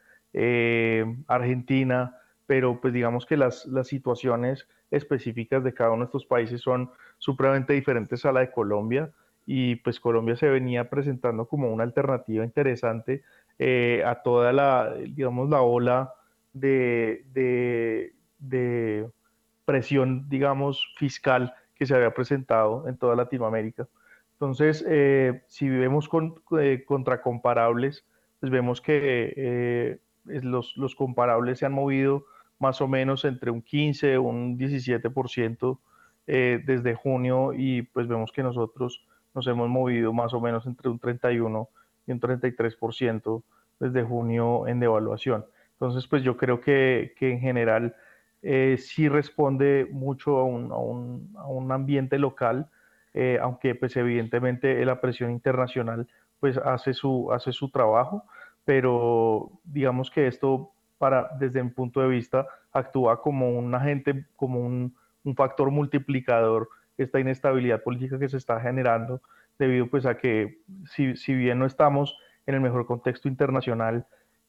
Argentina, pero pues digamos que las, las situaciones específicas de cada uno de estos países son supremamente diferentes a la de Colombia y pues Colombia se venía presentando como una alternativa interesante eh, a toda la, digamos, la ola de, de, presión, digamos, fiscal que se había presentado en toda Latinoamérica. Entonces, eh, si vemos con, eh, contra comparables, pues vemos que los, los comparables se han movido más o menos entre un 15 o un 17% eh, desde junio y pues vemos que nosotros nos hemos movido más o menos entre un 31 y un 33% desde junio en devaluación. Entonces, pues yo creo que, que en general eh, sí responde mucho a un, a, un, a un, ambiente local aunque pues evidentemente la presión internacional pues hace su, hace su trabajo, pero digamos que esto para, desde mi punto de vista, actúa como un agente, como un, un factor multiplicador esta inestabilidad política que se está generando debido pues a que si, si bien no estamos en el mejor contexto internacional,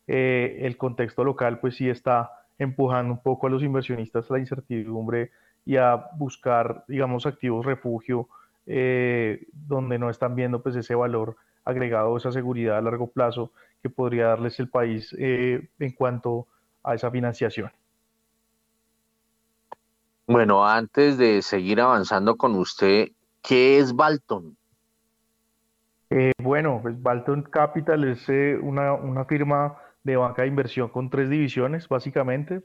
eh, el contexto local pues sí está empujando un poco a los inversionistas a la incertidumbre y a buscar, digamos, activos refugio eh, donde no están viendo pues ese valor agregado, esa seguridad a largo plazo que podría darles el país eh, en cuanto a esa financiación. Bueno, antes de seguir avanzando con usted, ¿qué es Balton? Eh, bueno, pues Balton Capital es eh, una, firma de banca de inversión con tres divisiones, básicamente.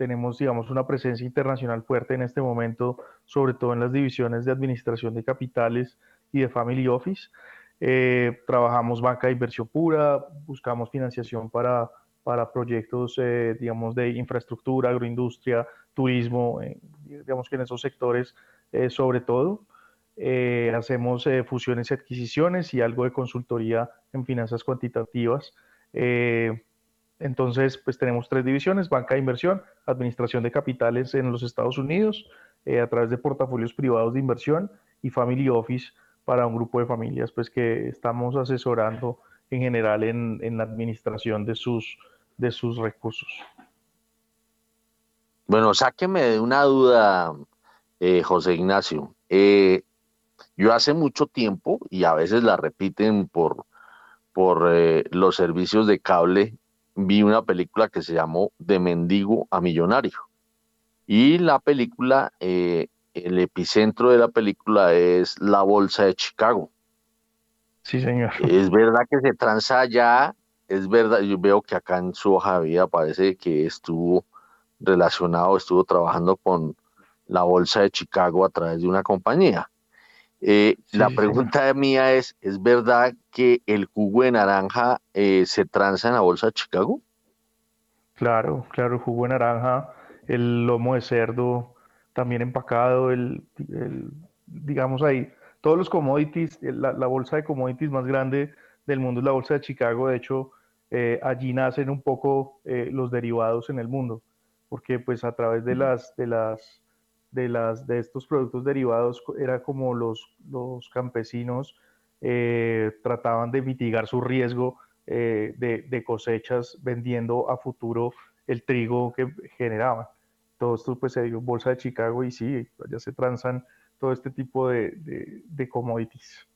Tenemos, digamos, una presencia internacional fuerte en este momento, sobre todo en las divisiones de administración de capitales y de family office. Eh, trabajamos banca de inversión pura, buscamos financiación para, para proyectos, eh, digamos, de infraestructura, agroindustria, turismo, eh, digamos que en esos sectores sobre todo. hacemos fusiones y adquisiciones y algo de consultoría en finanzas cuantitativas. Entonces, pues tenemos tres divisiones, banca de inversión, administración de capitales en los Estados Unidos, a través de portafolios privados de inversión y family office para un grupo de familias pues que estamos asesorando en general en, en la administración de sus, de sus recursos. Bueno, sáqueme de una duda, eh, José Ignacio. Eh, yo hace mucho tiempo, y a veces la repiten por, por eh, los servicios de cable, vi una película que se llamó De Mendigo a Millonario. Y la película el epicentro de la película es la bolsa de Chicago. Sí, señor. Es verdad que se transa allá, es verdad, yo veo que acá en su hoja de vida parece que estuvo relacionado, estuvo trabajando con la bolsa de Chicago a través de una compañía. Eh, la pregunta mía es, ¿es verdad que el jugo de naranja eh, se transa en la bolsa de Chicago? Claro, claro, el jugo de naranja, el lomo de cerdo, también empacado, el, digamos ahí, todos los commodities, la, bolsa de commodities más grande del mundo es la bolsa de Chicago, de hecho, eh, allí nacen un poco eh, los derivados en el mundo, porque pues a través de las, de las, de las, de estos productos derivados era como los, los campesinos eh, trataban de mitigar su riesgo de, de cosechas vendiendo a futuro el trigo que generaban todo esto pues se dio Bolsa de Chicago y sí, ya se transan todo este tipo de, de, commodities.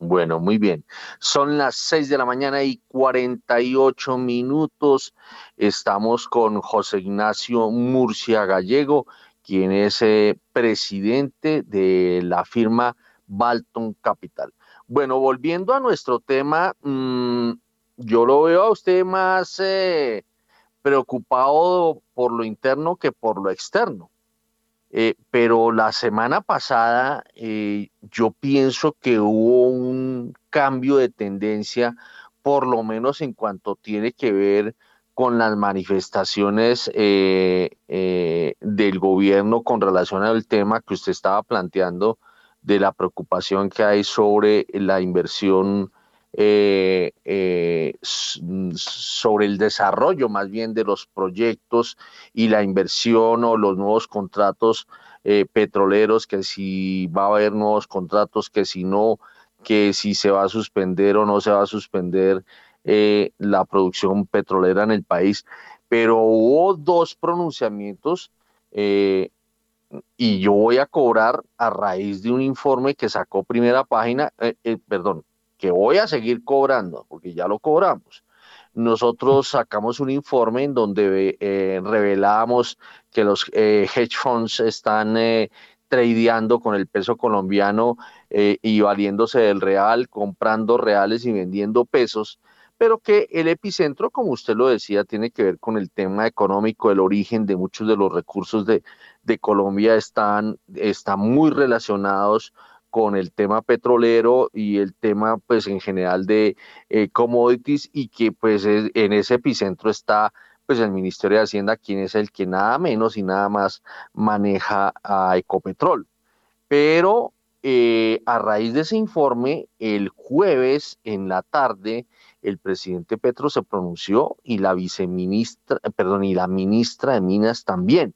Bueno, muy bien. Son las 6 de la mañana y 48 minutos. Estamos con José Ignacio Murcia Gallego, quien es eh, presidente de la firma Balton Capital. Bueno, volviendo a nuestro tema, mm, yo lo veo a usted más eh, preocupado por lo interno que por lo externo. Eh, pero la semana pasada eh, yo pienso que hubo un cambio de tendencia, por lo menos en cuanto tiene que ver con las manifestaciones eh, del gobierno con relación al tema que usted estaba planteando de la preocupación que hay sobre la inversión eh, eh, sobre el desarrollo más bien de los proyectos y la inversión o los nuevos contratos eh, petroleros, que si va a haber nuevos contratos, que si no, que si se va a suspender o no se va a suspender la producción petrolera en el país. Pero hubo dos pronunciamientos y yo voy a cobrar a raíz de un informe que sacó primera página, perdón, que voy a seguir cobrando, porque ya lo cobramos. Nosotros sacamos un informe en donde eh, revelamos que los eh, hedge funds están eh, tradeando con el peso colombiano eh, y valiéndose del real, comprando reales y vendiendo pesos, pero que el epicentro, como usted lo decía, tiene que ver con el tema económico, el origen de muchos de los recursos de, Colombia están, están muy relacionados con el tema petrolero y el tema pues en general de eh, commodities y que pues en ese epicentro está pues el Ministerio de Hacienda, quien es el que nada menos y nada más maneja a Ecopetrol. Pero eh, a raíz de ese informe, el jueves en la tarde, el presidente Petro se pronunció y la viceministra, perdón, y la ministra de Minas también.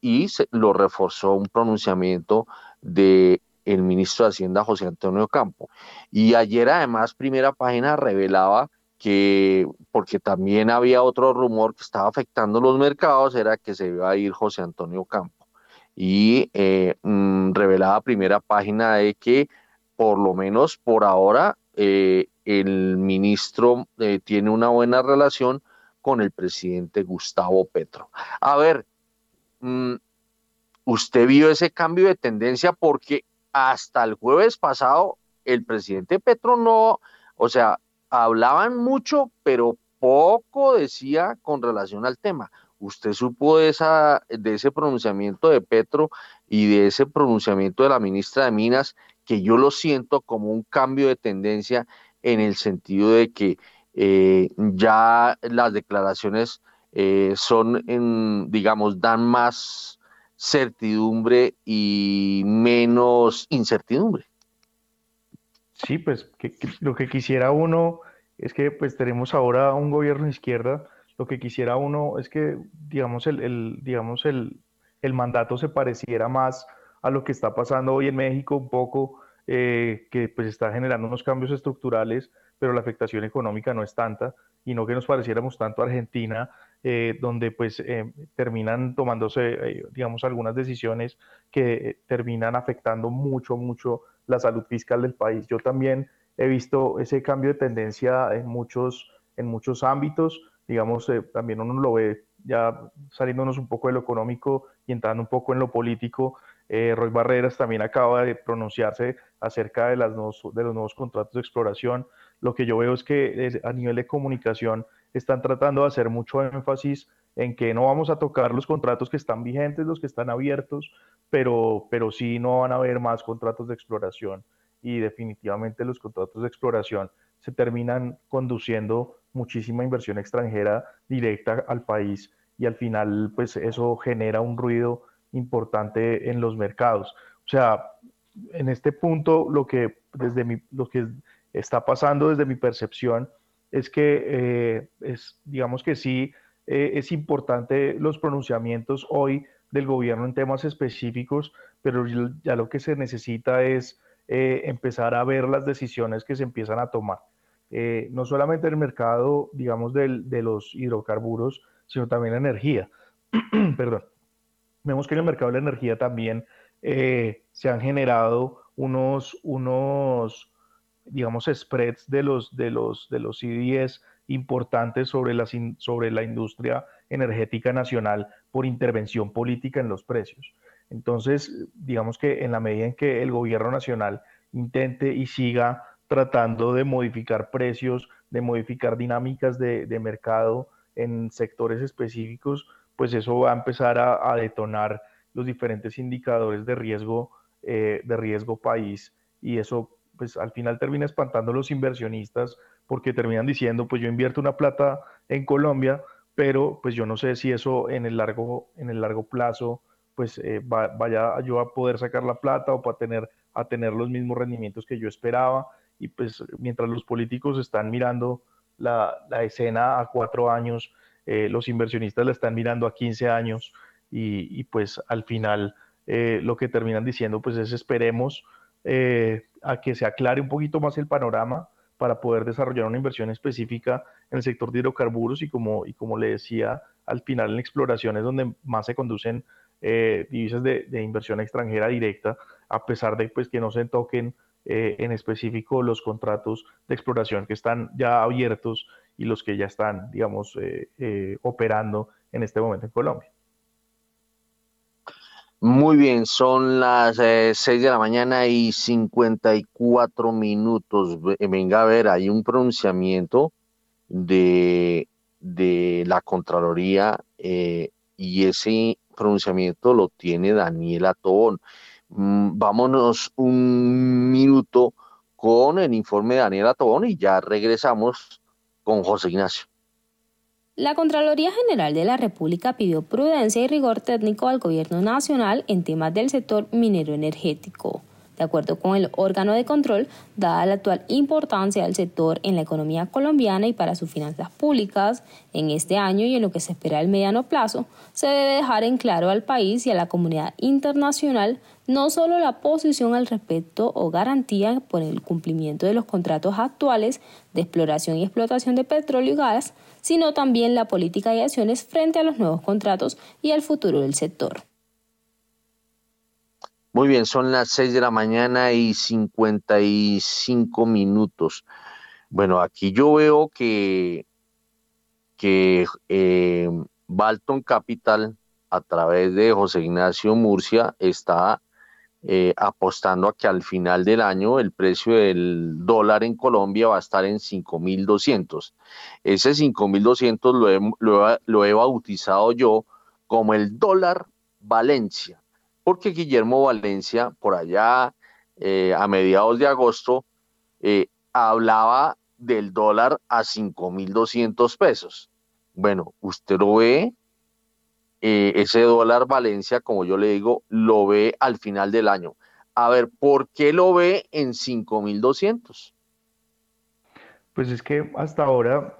Y se, lo reforzó un pronunciamiento de el ministro de Hacienda José Antonio Campo. Y ayer además primera página revelaba que, porque también había otro rumor que estaba afectando los mercados, era que se iba a ir José Antonio Campo. Y eh, mm, revelaba primera página de que por lo menos por ahora eh, el ministro eh, tiene una buena relación con el presidente Gustavo Petro. A ver, mm, usted vio ese cambio de tendencia porque hasta el jueves pasado el presidente Petro no, o sea, hablaban mucho, pero poco decía con relación al tema. Usted supo de, esa, de ese pronunciamiento de Petro y de ese pronunciamiento de la ministra de Minas, que yo lo siento como un cambio de tendencia en el sentido de que eh, ya las declaraciones eh, son, en, digamos, dan más certidumbre y menos incertidumbre. Sí, pues lo que quisiera uno es que pues tenemos ahora un gobierno de izquierda, lo que quisiera uno es que digamos el, digamos el, mandato se pareciera más a lo que está pasando hoy en México un poco, eh, que pues está generando unos cambios estructurales, pero la afectación económica no es tanta, y no que nos pareciéramos tanto a Argentina, eh, donde pues eh, terminan tomándose, eh, digamos, algunas decisiones que terminan afectando mucho, mucho la salud fiscal del país. Yo también he visto ese cambio de tendencia en muchos, en muchos ámbitos, digamos, también uno lo ve ya saliéndonos un poco de lo económico y entrando un poco en lo político. Roy Barreras también acaba de pronunciarse acerca de los nuevos contratos de exploración. Lo que yo veo es que a nivel de comunicación están tratando de hacer mucho énfasis en que no vamos a tocar los contratos que están vigentes, los que están abiertos, pero, pero sí no van a haber más contratos de exploración y definitivamente los contratos de exploración se terminan conduciendo muchísima inversión extranjera directa al país y al final pues eso genera un ruido importante en los mercados. O sea, en este punto lo que desde mi, lo que está pasando desde mi percepción es que eh, es, digamos que sí eh, es importante los pronunciamientos hoy del gobierno en temas específicos, pero ya lo que se necesita es eh, empezar a ver las decisiones que se empiezan a tomar. no solamente en el mercado, digamos, del, de los hidrocarburos, sino también la energía. Perdón. Vemos que en el mercado de la energía también se han generado unos, unos digamos, spreads de los, de los, de los CDS importantes sobre la, sobre la industria energética nacional por intervención política en los precios. Entonces, digamos que en la medida en que el gobierno nacional intente y siga tratando de modificar precios, de modificar dinámicas de, mercado en sectores específicos, pues eso va a empezar a, detonar los diferentes indicadores de riesgo, eh, de riesgo país y eso pues al final termina espantando a los inversionistas porque terminan diciendo, pues yo invierto una plata en Colombia, pero pues yo no sé si eso en el largo, en el largo plazo pues eh, vaya yo a poder sacar la plata o para tener, a tener los mismos rendimientos que yo esperaba. Y pues mientras los políticos están mirando la, escena a cuatro años, eh, los inversionistas la están mirando a 15 años y, pues al final eh, lo que terminan diciendo pues es esperemos eh, a que se aclare un poquito más el panorama para poder desarrollar una inversión específica en el sector de hidrocarburos y como, y como le decía, al final en exploraciones donde más se conducen eh, divisas de, inversión extranjera directa, a pesar de pues, que no se toquen en específico los contratos de exploración que están ya abiertos y los que ya están, digamos, operando en este momento en Colombia. Muy bien, son las eh, de la mañana y 54 minutos. Venga a ver, hay un pronunciamiento de, de la Contraloría eh, y ese pronunciamiento lo tiene Daniela Tobón. Mm, vámonos un minuto con el informe de Daniela Tobón y ya regresamos con José Ignacio. La Contraloría General de la República pidió prudencia y rigor técnico al Gobierno Nacional en temas del sector minero energético. De acuerdo con el órgano de control, dada la actual importancia del sector en la economía colombiana y para sus finanzas públicas, en este año y en lo que se espera al mediano plazo, se debe dejar en claro al país y a la comunidad internacional no solo la posición al respecto o garantía por el cumplimiento de los contratos actuales de exploración y explotación de petróleo y gas, sino también la política y acciones frente a los nuevos contratos y al futuro del sector. Muy bien, son las 6 de la mañana y 55 minutos. Bueno, aquí yo veo que, que eh, Balton Capital, a través de José Ignacio Murcia, está eh, apostando a que al final del año el precio del dólar en Colombia va a estar en 5.200. Ese 5.200 lo he, lo, lo he bautizado yo como el dólar Valencia porque Guillermo Valencia, por allá eh, a mediados de agosto, eh, hablaba del dólar a 5.200 pesos. Bueno, usted lo ve, eh, ese dólar Valencia, como yo le digo, lo ve al final del año. A ver, ¿por qué lo ve en 5.200? Pues es que hasta ahora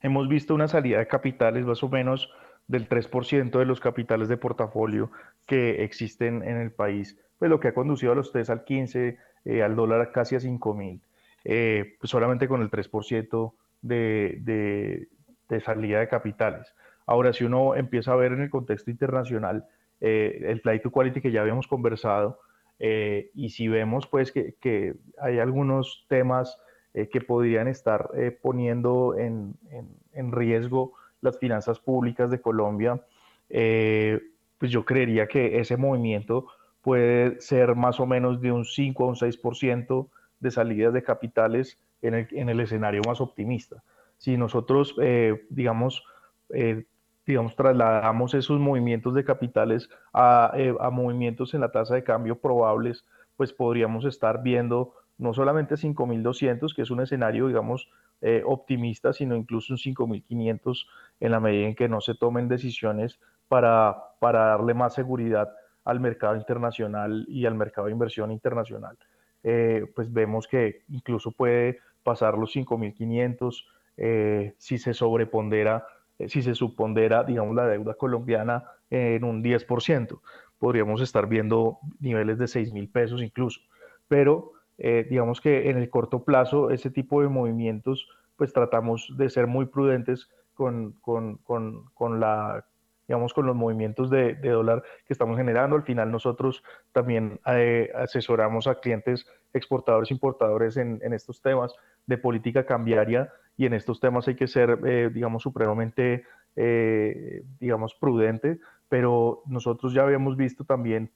hemos visto una salida de capitales más o menos del 3% de los capitales de portafolio que existen en el país, pues lo que ha conducido a los al 15, eh, al dólar casi a 5 mil, eh, pues solamente con el 3% de, de, de, salida de capitales. Ahora, si uno empieza a ver en el contexto internacional eh, el flight to quality que ya habíamos conversado, y si vemos pues que, hay algunos temas que podrían estar poniendo en, en, en riesgo las finanzas públicas de Colombia, eh, pues yo creería que ese movimiento puede ser más o menos de un 5 a un 6% de salidas de capitales en el, en el, escenario más optimista. Si nosotros, eh, digamos, eh, digamos, trasladamos esos movimientos de capitales a, a, movimientos en la tasa de cambio probables, pues podríamos estar viendo no solamente 5.200, que es un escenario, digamos, eh, optimista, sino incluso un 5.500 en la medida en que no se tomen decisiones para, para darle más seguridad al mercado internacional y al mercado de inversión internacional. Eh, pues vemos que incluso puede pasar los 5.500 eh, si se sobrepondera, eh, si se supondera, digamos, la deuda colombiana en un 10%. Podríamos estar viendo niveles de 6.000 pesos incluso. Pero eh, digamos que en el corto plazo ese tipo de movimientos pues tratamos de ser muy prudentes con, con, con, con la digamos, con los movimientos de, de, dólar que estamos generando. Al final nosotros también eh, asesoramos a clientes exportadores, importadores en, en, estos temas de política cambiaria y en estos temas hay que ser, eh, digamos, supremamente, digamos, prudente, pero nosotros ya habíamos visto también,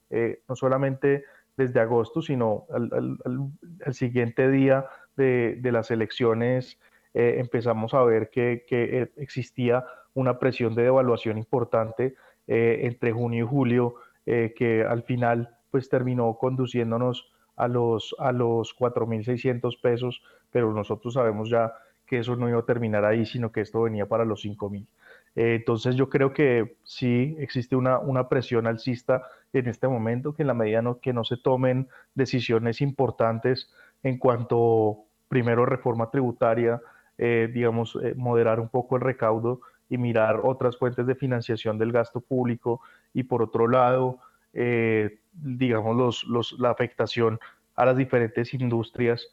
no solamente desde agosto, sino al, siguiente día de, las elecciones eh, empezamos a ver que, eh, existía una presión de devaluación importante eh, entre junio y julio, que al final pues terminó conduciéndonos a los, a los 4.600 pesos, pero nosotros sabemos ya que eso no iba a terminar ahí, sino que esto venía para los 5.000. Eh, entonces yo creo que sí existe una, una, presión alcista en este momento, que en la medida no, que no se tomen decisiones importantes en cuanto, primero, reforma tributaria, eh, digamos, eh, moderar un poco el recaudo y mirar otras fuentes de financiación del gasto público. Y por otro lado, digamos, los, los, la afectación a las diferentes industrias,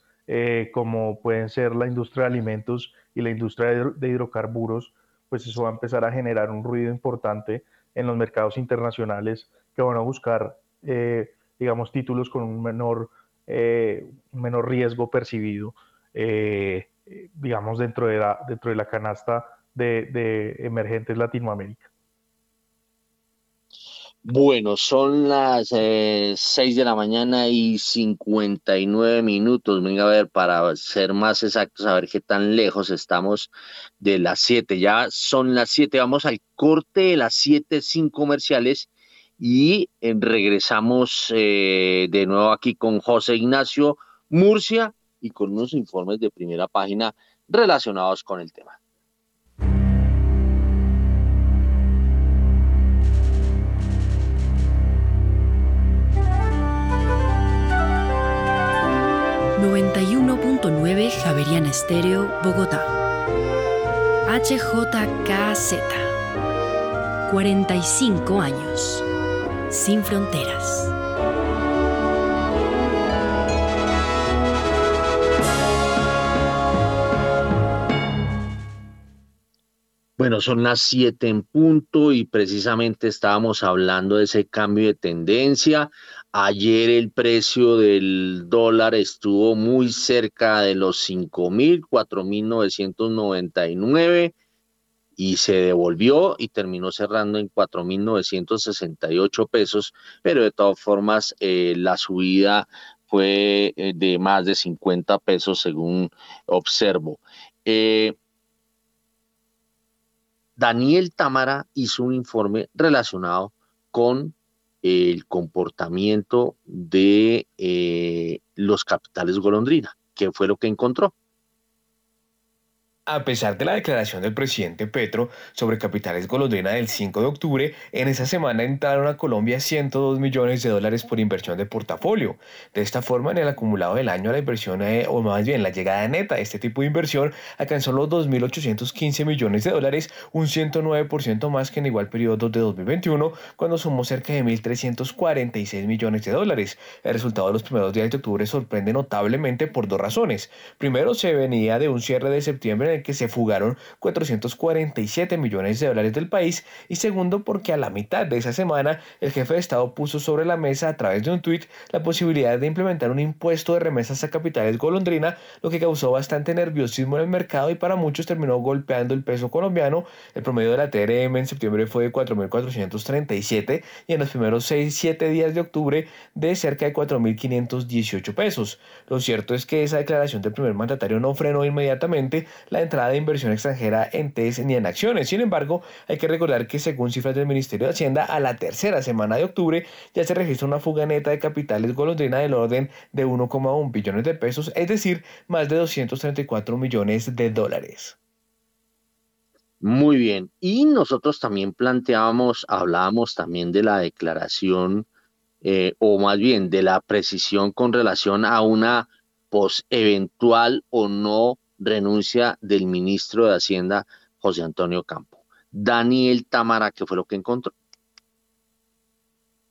como pueden ser la industria de alimentos y la industria de hidrocarburos, pues eso va a empezar a generar un ruido importante en los mercados internacionales que van a buscar, eh, digamos, títulos con un menor, eh, menor riesgo percibido, eh, digamos, dentro de la, canasta de emergentes Latinoamérica. Bueno, son las eh, 6 de la mañana y 59 minutos. Venga a ver, para ser más exactos, a ver qué tan lejos estamos de las 7. Ya son las 7, vamos al corte de las 7 sin comerciales y eh, regresamos eh, de nuevo aquí con José Ignacio Murcia y con unos informes de primera página relacionados con el tema. Estéreo, Bogotá. HJKZ. 45 años. Sin fronteras. Bueno, son las siete en punto y precisamente estábamos hablando de ese cambio de tendencia. Ayer el precio del dólar estuvo muy cerca de los 5 mil, 4 mil 999 y se devolvió y terminó cerrando en 4 mil 968 pesos, pero de todas formas eh, la subida fue eh, de más de 50 pesos según observo. Eh, Daniel Tamara hizo un informe relacionado con el comportamiento de eh, los capitales golondrina, que fue lo que encontró. A pesar de la declaración del presidente Petro sobre capitales golondrina del 5 de octubre, en esa semana entraron a Colombia 102 millones de dólares por inversión de portafolio. De esta forma, en el acumulado del año, la inversión, eh, o más bien la llegada neta de este tipo de inversión, alcanzó los 2.815 millones de dólares, un 109% más que en igual periodo de 2021, cuando sumó cerca de 1.346 millones de dólares. El resultado de los primeros días de octubre sorprende notablemente por dos razones. Primero, se venía de un cierre de septiembre que se fugaron 447 millones de dólares del país y segundo porque a la mitad de esa semana el jefe de Estado puso sobre la mesa a través de un tuit la posibilidad de implementar un impuesto de remesas a capitales golondrina, lo que causó bastante nerviosismo en el mercado y para muchos terminó golpeando el peso colombiano. El promedio de la TRM en septiembre fue de 4.437 y en los primeros 6-7 días de octubre de cerca de 4.518 pesos. Lo cierto es que esa declaración del primer mandatario no frenó inmediatamente la entrada de inversión extranjera en TES ni en acciones. Sin embargo, hay que recordar que según cifras del Ministerio de Hacienda, a la tercera semana de octubre ya se registra una fuga neta de capitales golondrina del orden de 1,1 billones de pesos, es decir, más de 234 millones de dólares. Muy bien. Y nosotros también planteábamos, hablábamos también de la declaración, eh, o más bien de la precisión con relación a una pos eventual o no renuncia del ministro de Hacienda, José Antonio Campo. Daniel Tamara, ¿qué fue lo que encontró?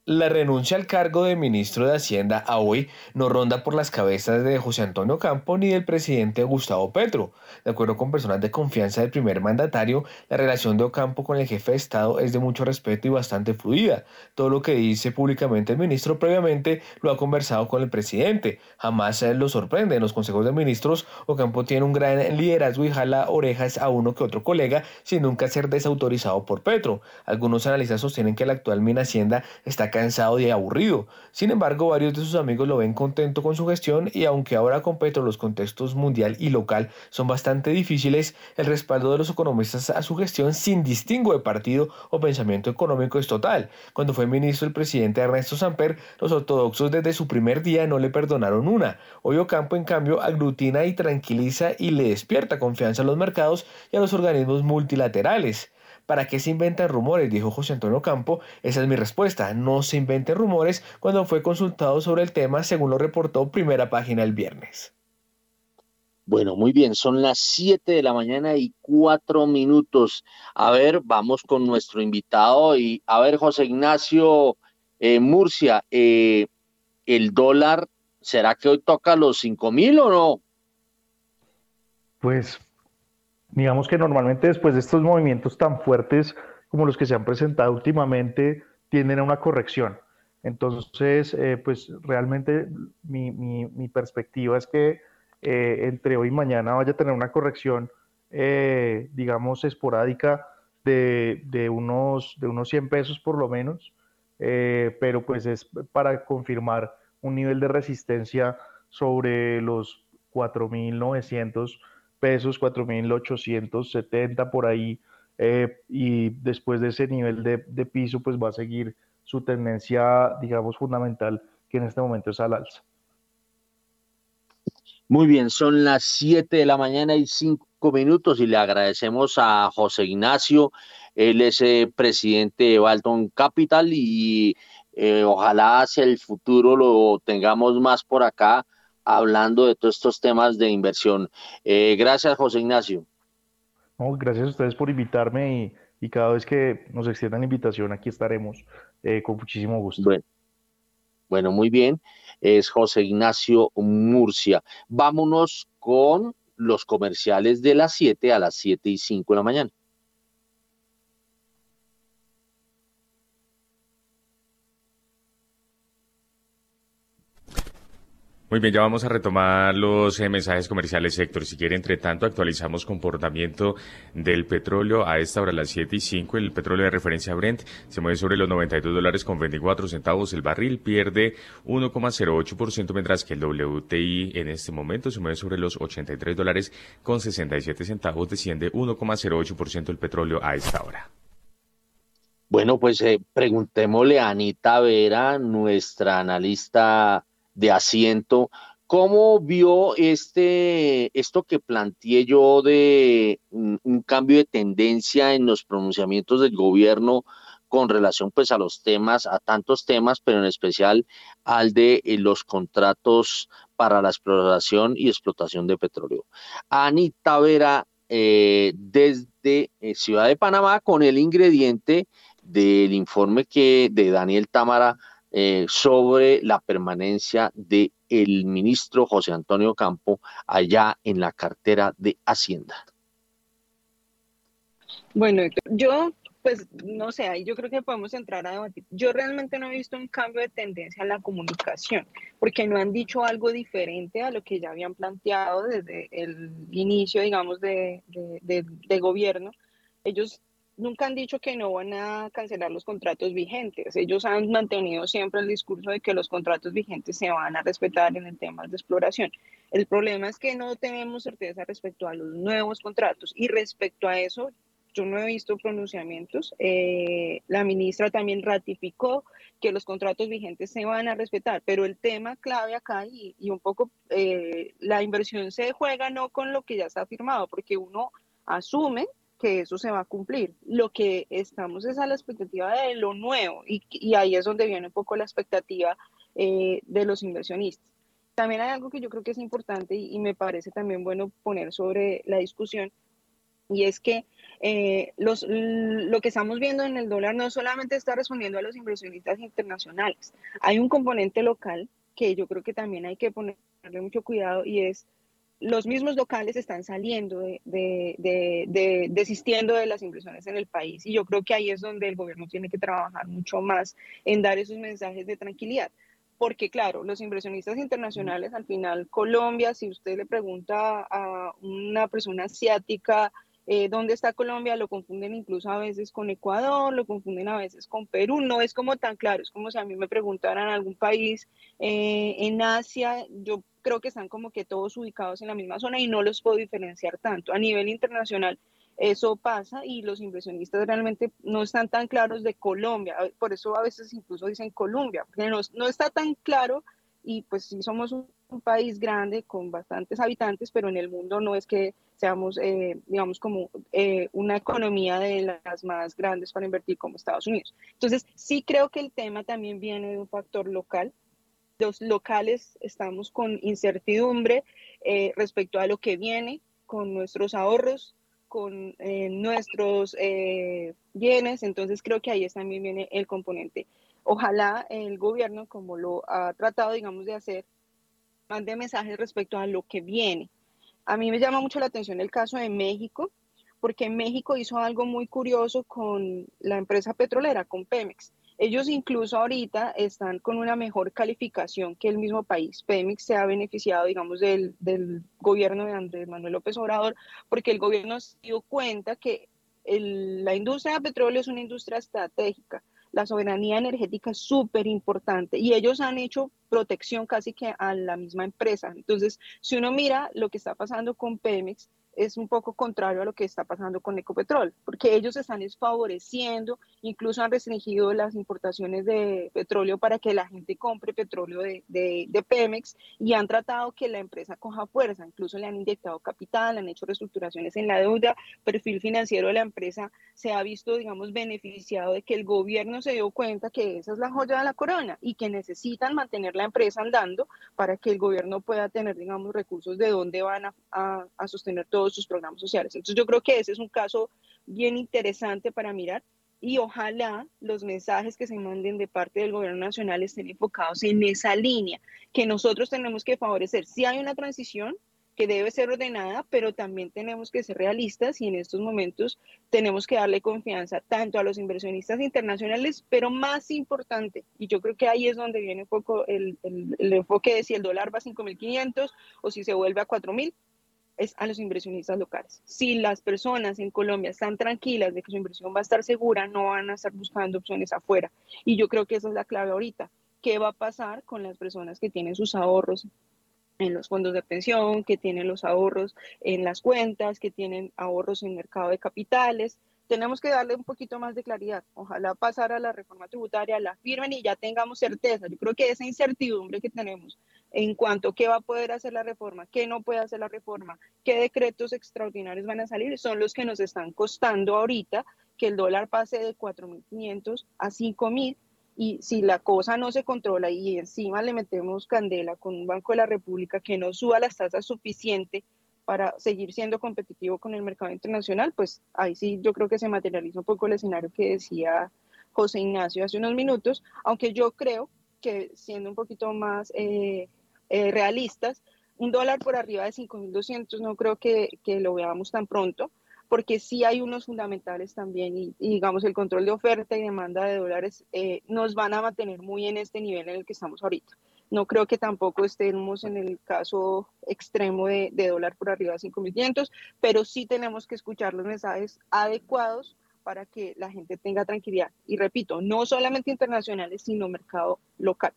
La renuncia al cargo de ministro de Hacienda a hoy no ronda por las cabezas de José Antonio Campo ni del presidente Gustavo Petro. De acuerdo con personas de confianza del primer mandatario, la relación de Ocampo con el jefe de Estado es de mucho respeto y bastante fluida. Todo lo que dice públicamente el ministro previamente lo ha conversado con el presidente. Jamás lo sorprende. En los consejos de ministros, Ocampo tiene un gran liderazgo y jala orejas a uno que otro colega sin nunca ser desautorizado por Petro. Algunos analistas sostienen que el actual Hacienda está cansado y aburrido. Sin embargo, varios de sus amigos lo ven contento con su gestión y aunque ahora con Petro los contextos mundial y local son bastante difíciles, el respaldo de los economistas a su gestión sin distingo de partido o pensamiento económico es total. Cuando fue ministro el presidente Ernesto Samper, los ortodoxos desde su primer día no le perdonaron una. Hoy Ocampo en cambio aglutina y tranquiliza y le despierta confianza a los mercados y a los organismos multilaterales. ¿Para qué se inventan rumores? Dijo José Antonio Campo. Esa es mi respuesta. No se inventen rumores cuando fue consultado sobre el tema, según lo reportó primera página el viernes. Bueno, muy bien, son las 7 de la mañana y cuatro minutos. A ver, vamos con nuestro invitado y a ver, José Ignacio eh, Murcia, eh, ¿el dólar será que hoy toca los 5 mil o no? Pues digamos que normalmente después de estos movimientos tan fuertes como los que se han presentado últimamente, tienden a una corrección. Entonces, eh, pues realmente mi, perspectiva es que eh, entre hoy y mañana vaya a tener una corrección, eh, digamos, esporádica de, de, unos, de unos 100 pesos por lo menos, pero pues es para confirmar un nivel de resistencia sobre los 4.900 pesos, 4.870 por ahí, eh, y después de ese nivel de, piso, pues va a seguir su tendencia, digamos, fundamental, que en este momento es al alza. Muy bien, son las 7 de la mañana y 5 minutos y le agradecemos a José Ignacio, él es eh, presidente de Balton Capital y eh, ojalá hacia el futuro lo tengamos más por acá hablando de todos estos temas de inversión. Eh, gracias, José Ignacio. gracias a ustedes por invitarme y, cada vez que nos extiendan invitación, aquí estaremos eh, con muchísimo gusto. Bueno, bueno, muy bien. Es José Ignacio Murcia. Vámonos con los comerciales de las 7 a las 7 y 5 de la mañana. Muy bien, ya vamos a retomar los eh, mensajes comerciales, Héctor. Si quiere, entre tanto, actualizamos comportamiento del petróleo. A esta hora, las 7 y 5, el petróleo de referencia Brent se mueve sobre los 92 dólares con 24 centavos. El barril pierde 1,08%, mientras que el WTI en este momento se mueve sobre los 83 dólares con 67 centavos. Desciende 1,08% el petróleo a esta hora. Bueno, pues eh, preguntémosle a Anita Vera, nuestra analista de asiento. ¿Cómo vio este, esto que planteé yo de un, cambio de tendencia en los pronunciamientos del gobierno con relación pues a los temas, a tantos temas, pero en especial al de eh, los contratos para la exploración y explotación de petróleo? Anita Vera, eh, desde eh, Ciudad de Panamá, con el ingrediente del informe que de Daniel Támara eh, sobre la permanencia del el ministro José Antonio Campo allá en la cartera de Hacienda. Bueno, yo pues no sé, ahí yo creo que podemos entrar a debatir. Yo realmente no he visto un cambio de tendencia en la comunicación, porque no han dicho algo diferente a lo que ya habían planteado desde el inicio, digamos, de, de, de gobierno. Ellos nunca han dicho que no van a cancelar los contratos vigentes. Ellos han mantenido siempre el discurso de que los contratos vigentes se van a respetar en el tema de exploración. El problema es que no tenemos certeza respecto a los nuevos contratos y respecto a eso, yo no he visto pronunciamientos. Eh, la ministra también ratificó que los contratos vigentes se van a respetar, pero el tema clave acá y, un poco eh, la inversión se juega no con lo que ya está firmado, porque uno asume que eso se va a cumplir. Lo que estamos es a la expectativa de lo nuevo y, y ahí es donde viene un poco la expectativa eh, de los inversionistas. También hay algo que yo creo que es importante y, me parece también bueno poner sobre la discusión y es que eh, los, lo que estamos viendo en el dólar no solamente está respondiendo a los inversionistas internacionales, hay un componente local que yo creo que también hay que ponerle mucho cuidado y es los mismos locales están saliendo de, de, desistiendo de las inversiones en el país. Y yo creo que ahí es donde el gobierno tiene que trabajar mucho más en dar esos mensajes de tranquilidad. Porque claro, los inversionistas internacionales, al final Colombia, si usted le pregunta a una persona asiática, eh, dónde está Colombia, lo confunden incluso a veces con Ecuador, lo confunden a veces con Perú, no es como tan claro, es como si a mí me preguntaran algún país eh, en Asia, yo creo que están como que todos ubicados en la misma zona y no los puedo diferenciar tanto. A nivel internacional eso pasa y los inversionistas realmente no están tan claros de Colombia, por eso a veces incluso dicen Colombia, porque no, no está tan claro y pues sí somos un, país grande con bastantes habitantes, pero en el mundo no es que seamos, eh, digamos, como eh, una economía de las más grandes para invertir como Estados Unidos. Entonces, sí creo que el tema también viene de un factor local. Los locales estamos con incertidumbre eh, respecto a lo que viene con nuestros ahorros, con nuestros bienes, entonces creo que ahí también viene el componente Ojalá el gobierno, como lo ha tratado, digamos, de hacer, mande mensajes respecto a lo que viene. A mí me llama mucho la atención el caso de México, porque México hizo algo muy curioso con la empresa petrolera, con Pemex. Ellos incluso ahorita están con una mejor calificación que el mismo país. Pemex se ha beneficiado, digamos, del, del gobierno de Andrés Manuel López Obrador, porque el gobierno se dio cuenta que la industria de petróleo es una industria estratégica la soberanía energética es súper importante y ellos han hecho protección casi que a la misma empresa. Entonces, si uno mira lo que está pasando con Pemex, es un poco contrario a lo que está pasando con Ecopetrol, porque ellos están desfavoreciendo, incluso han restringido las importaciones de petróleo para que la gente compre petróleo de, de, Pemex y han tratado que la empresa coja fuerza, incluso le han inyectado capital, han hecho reestructuraciones en la deuda, perfil financiero de la empresa se ha visto, digamos, beneficiado de que el gobierno se dio cuenta que esa es la joya de la corona y que necesitan mantener la empresa andando para que el gobierno pueda tener, digamos, recursos de dónde van a, a sostener todo sus programas sociales. Entonces yo creo que ese es un caso bien interesante para mirar y ojalá los mensajes que se manden de parte del gobierno nacional estén enfocados en esa línea que nosotros tenemos que favorecer. Si hay una transición que debe ser ordenada, pero también tenemos que ser realistas y en estos momentos tenemos que darle confianza tanto a los inversionistas internacionales, pero más importante, y yo creo que ahí es donde viene un poco el, el, el enfoque de si el dólar va a 5.500 o si se vuelve a 4.000, es a los inversionistas locales. Si las personas en Colombia están tranquilas de que su inversión va a estar segura, no van a estar buscando opciones afuera. Y yo creo que esa es la clave ahorita. ¿Qué va a pasar con las personas que tienen sus ahorros en los fondos de pensión, que tienen los ahorros en las cuentas, que tienen ahorros en mercado de capitales? Tenemos que darle un poquito más de claridad. Ojalá pasar a la reforma tributaria, la firmen y ya tengamos certeza. Yo creo que esa incertidumbre que tenemos en cuanto a qué va a poder hacer la reforma, qué no puede hacer la reforma, qué decretos extraordinarios van a salir, son los que nos están costando ahorita que el dólar pase de 4.500 a 5.000 y si la cosa no se controla y encima le metemos candela con un Banco de la República que no suba las tasas suficiente para seguir siendo competitivo con el mercado internacional, pues ahí sí yo creo que se materializa un poco el escenario que decía José Ignacio hace unos minutos, aunque yo creo que siendo un poquito más eh, eh, realistas, un dólar por arriba de 5.200 no creo que, lo veamos tan pronto, porque sí hay unos fundamentales también y, digamos el control de oferta y demanda de dólares eh, nos van a mantener muy en este nivel en el que estamos ahorita. No creo que tampoco estemos en el caso extremo de, dólar por arriba de 5.500, pero sí tenemos que escuchar los mensajes adecuados para que la gente tenga tranquilidad. Y repito, no solamente internacionales, sino mercado local.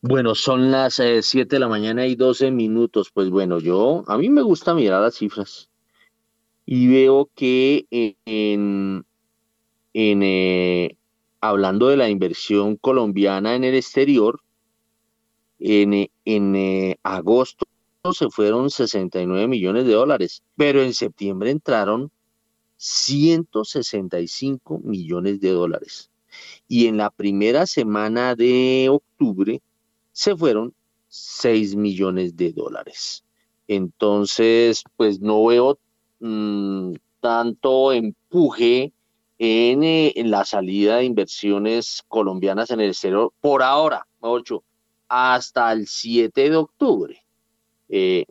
Bueno, son las 7 eh, de la mañana y 12 minutos. Pues bueno, yo, a mí me gusta mirar las cifras y veo que en, en, eh, hablando de la inversión colombiana en el exterior, en, en eh, agosto se fueron 69 millones de dólares, pero en septiembre entraron 165 millones de dólares. Y en la primera semana de octubre se fueron 6 millones de dólares. Entonces, pues no veo mm, tanto empuje eh, en, la salida de inversiones colombianas en el exterior por ahora, ocho, hasta el 7 de octubre, eh,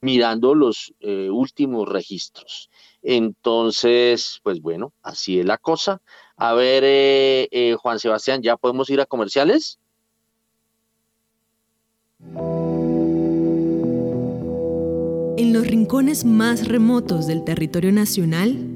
mirando los eh, últimos registros. Entonces, pues bueno, así es la cosa. A ver, Juan Sebastián, ¿ya podemos ir a comerciales? En los rincones más remotos del territorio nacional,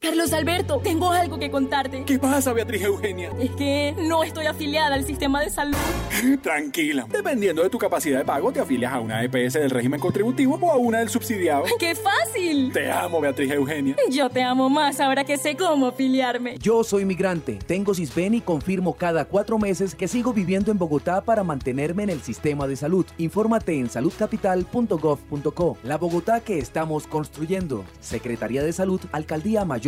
Carlos Alberto, tengo algo que contarte. ¿Qué pasa, Beatriz Eugenia? Es que no estoy afiliada al sistema de salud. Tranquila. Dependiendo de tu capacidad de pago, te afilias a una EPS del régimen contributivo o a una del subsidiado. ¡Qué fácil! Te amo, Beatriz Eugenia. Yo te amo más ahora que sé cómo afiliarme. Yo soy migrante, tengo CISBEN y confirmo cada cuatro meses que sigo viviendo en Bogotá para mantenerme en el sistema de salud. Infórmate en saludcapital.gov.co. La Bogotá que estamos construyendo. Secretaría de Salud, Alcaldía Mayor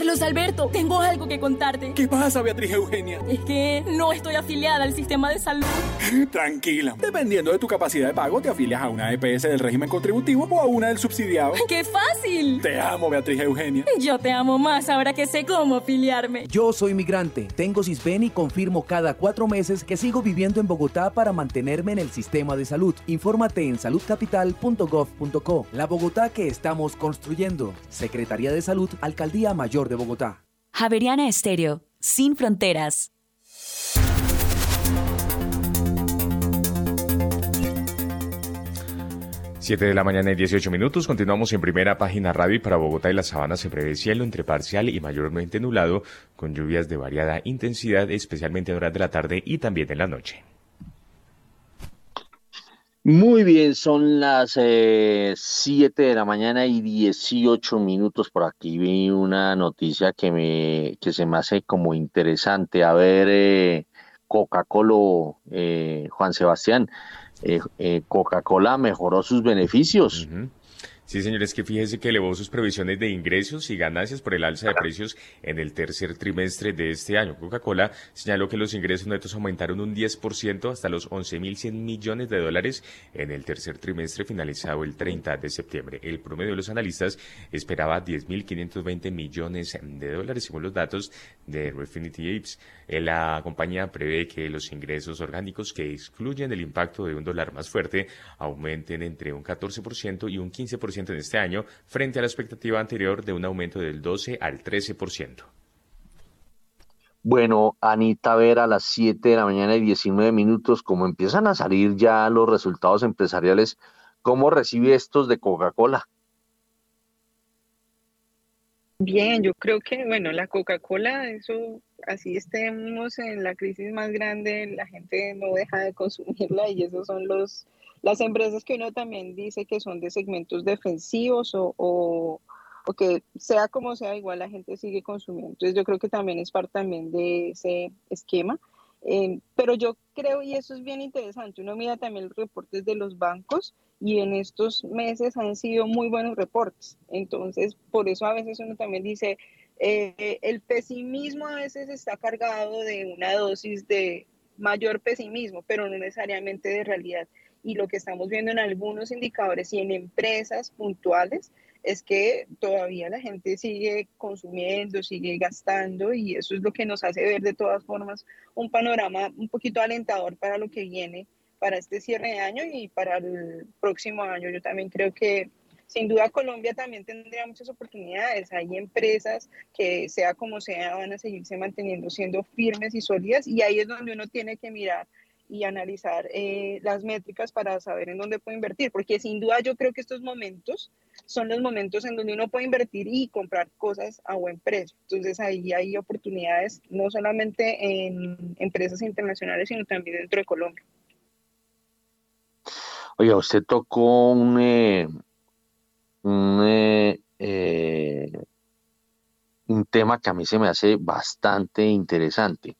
Carlos Alberto, tengo algo que contarte. ¿Qué pasa, Beatriz Eugenia? Es que no estoy afiliada al sistema de salud. Tranquila. Dependiendo de tu capacidad de pago, te afilias a una EPS del régimen contributivo o a una del subsidiado. ¡Qué fácil! Te amo, Beatriz Eugenia. Yo te amo más ahora que sé cómo afiliarme. Yo soy migrante, tengo CISBEN y confirmo cada cuatro meses que sigo viviendo en Bogotá para mantenerme en el sistema de salud. Infórmate en saludcapital.gov.co. La Bogotá que estamos construyendo. Secretaría de Salud, Alcaldía Mayor de Bogotá. Javeriana Estéreo, sin fronteras. Siete de la mañana y 18 minutos. Continuamos en primera página radio y para Bogotá y la Sabana se prevé cielo entre parcial y mayormente nublado, con lluvias de variada intensidad, especialmente en horas de la tarde y también en la noche. Muy bien, son las 7 eh, de la mañana y 18 minutos. Por aquí vi una noticia que, me, que se me hace como interesante. A ver, eh, Coca-Cola, eh, Juan Sebastián, Coca-Cola mejoró sus beneficios. Sí, señores, que fíjese que elevó sus previsiones de ingresos y ganancias por el alza de precios en el tercer trimestre de este año. Coca-Cola señaló que los ingresos netos aumentaron un 10% hasta los 11.100 millones de dólares en el tercer trimestre finalizado el 30 de septiembre. El promedio de los analistas esperaba 10.520 millones de dólares según los datos de Refinity Apes. La compañía prevé que los ingresos orgánicos que excluyen el impacto de un dólar más fuerte aumenten entre un 14% y un 15% en este año frente a la expectativa anterior de un aumento del 12 al 13%. Bueno, Anita ver a las 7 de la mañana y 19 minutos, como empiezan a salir ya los resultados empresariales, ¿cómo recibe estos de Coca-Cola? Bien, yo creo que, bueno, la Coca-Cola, eso, así estemos en la crisis más grande, la gente no deja de consumirla y esos son los, las empresas que uno también dice que son de segmentos defensivos o, o, que sea como sea, igual la gente sigue consumiendo. Entonces yo creo que también es parte también de ese esquema. Eh, pero yo creo, y eso es bien interesante, uno mira también los reportes de los bancos y en estos meses han sido muy buenos reportes. Entonces, por eso a veces uno también dice, eh, el pesimismo a veces está cargado de una dosis de mayor pesimismo, pero no necesariamente de realidad. Y lo que estamos viendo en algunos indicadores y en empresas puntuales es que todavía la gente sigue consumiendo, sigue gastando y eso es lo que nos hace ver de todas formas un panorama un poquito alentador para lo que viene, para este cierre de año y para el próximo año. Yo también creo que sin duda Colombia también tendría muchas oportunidades. Hay empresas que sea como sea van a seguirse manteniendo siendo firmes y sólidas y ahí es donde uno tiene que mirar y analizar eh, las métricas para saber en dónde puede invertir, porque sin duda yo creo que estos momentos son los momentos en donde uno puede invertir y comprar cosas a buen precio. Entonces ahí hay oportunidades no solamente en empresas internacionales, sino también dentro de Colombia. Oiga, usted tocó un, eh, un, eh, un tema que a mí se me hace bastante interesante.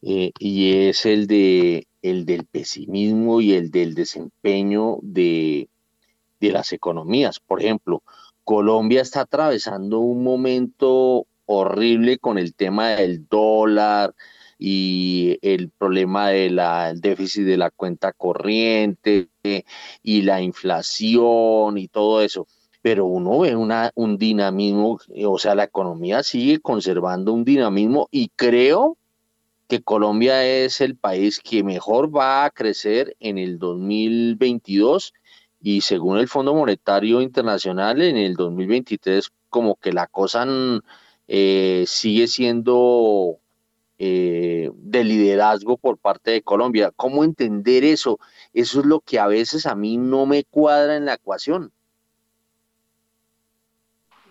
y es el de el del pesimismo y el del desempeño de, las economías. Por ejemplo, Colombia está atravesando un momento horrible con el tema del dólar y el problema del déficit de la cuenta corriente y la inflación y todo eso. Pero uno ve un dinamismo, o sea, la economía sigue conservando un dinamismo y creo que Colombia es el país que mejor va a crecer en el 2022 y según el Fondo Monetario Internacional en el 2023 como que la cosa eh, sigue siendo eh, de liderazgo por parte de Colombia. ¿Cómo entender eso? Eso es lo que a veces a mí no me cuadra en la ecuación.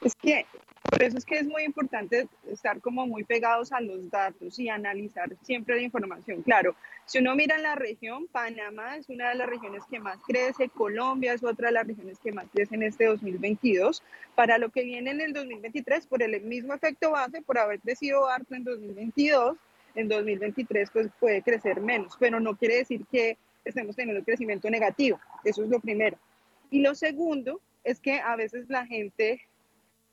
Es que por eso es que es muy importante estar como muy pegados a los datos y analizar siempre la información. Claro, si uno mira en la región, Panamá es una de las regiones que más crece, Colombia es otra de las regiones que más crece en este 2022. Para lo que viene en el 2023, por el mismo efecto base, por haber crecido harto en 2022, en 2023 pues puede crecer menos, pero no quiere decir que estemos teniendo crecimiento negativo. Eso es lo primero. Y lo segundo es que a veces la gente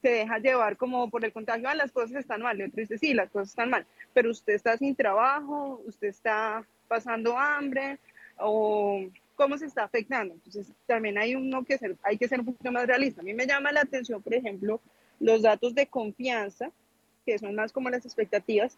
se deja llevar como por el contagio, ah, las cosas están mal. Y otro dice, sí, las cosas están mal, pero usted está sin trabajo, usted está pasando hambre o cómo se está afectando. Entonces, también hay uno que ser, hay que ser un poquito más realista. A mí me llama la atención, por ejemplo, los datos de confianza, que son más como las expectativas,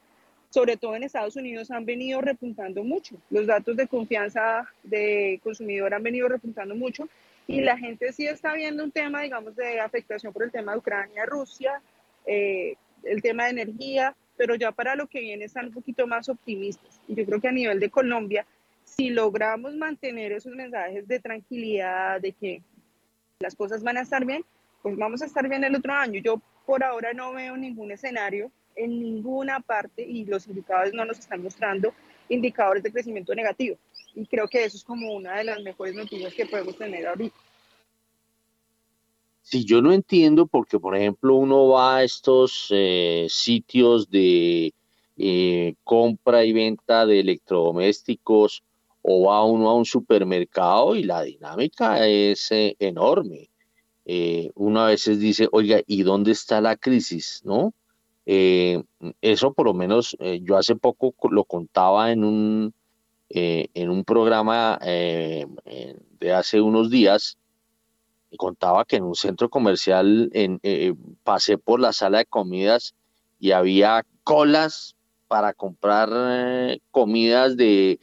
sobre todo en Estados Unidos, han venido repuntando mucho. Los datos de confianza de consumidor han venido repuntando mucho y la gente sí está viendo un tema, digamos, de afectación por el tema de Ucrania, Rusia, eh, el tema de energía, pero ya para lo que viene están un poquito más optimistas. Y yo creo que a nivel de Colombia, si logramos mantener esos mensajes de tranquilidad, de que las cosas van a estar bien, pues vamos a estar bien el otro año. Yo por ahora no veo ningún escenario en ninguna parte y los indicadores no nos están mostrando indicadores de crecimiento negativo. Y creo que eso es como una de las mejores noticias que podemos tener ahorita. Si yo no entiendo, porque por ejemplo uno va a estos eh, sitios de eh, compra y venta de electrodomésticos o va uno a un supermercado y la dinámica es eh, enorme. uno a veces dice, oiga, ¿y dónde está la crisis? ¿No? eso por lo menos yo hace poco lo contaba en un, eh, en un programa eh, de hace unos días, contaba que en un centro comercial en, eh, pasé por la sala de comidas y había colas para comprar comidas de,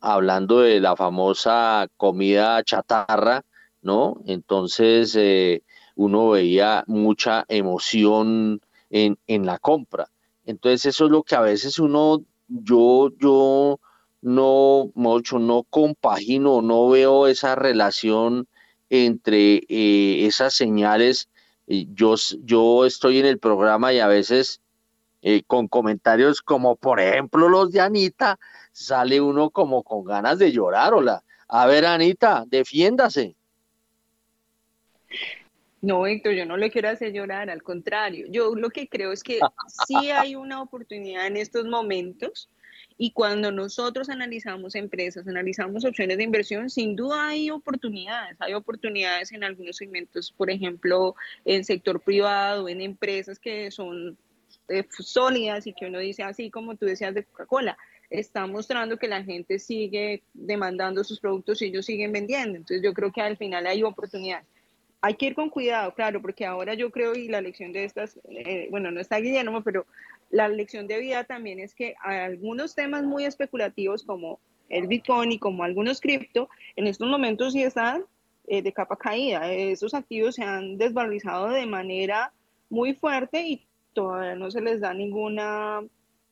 hablando de la famosa comida chatarra, ¿no? Entonces uno veía mucha emoción en, en la compra. Entonces eso es lo que a veces uno, yo, yo, no, mucho, no compagino, no veo esa relación entre eh, esas señales yo, yo estoy en el programa y a veces eh, con comentarios como, por ejemplo, los de Anita, sale uno como con ganas de llorar. Hola, a ver, Anita, defiéndase. No, Héctor, yo no le quiero hacer llorar, al contrario. Yo lo que creo es que sí hay una oportunidad en estos momentos y cuando nosotros analizamos empresas, analizamos opciones de inversión, sin duda hay oportunidades. Hay oportunidades en algunos segmentos, por ejemplo, en sector privado, en empresas que son eh, sólidas y que uno dice así como tú decías de Coca-Cola, está mostrando que la gente sigue demandando sus productos y ellos siguen vendiendo. Entonces yo creo que al final hay oportunidades. Hay que ir con cuidado, claro, porque ahora yo creo y la lección de estas, eh, bueno, no está Guillermo, pero la lección de vida también es que algunos temas muy especulativos como el Bitcoin y como algunos cripto, en estos momentos sí están eh, de capa caída. Esos activos se han desvalorizado de manera muy fuerte y todavía no se les da ninguna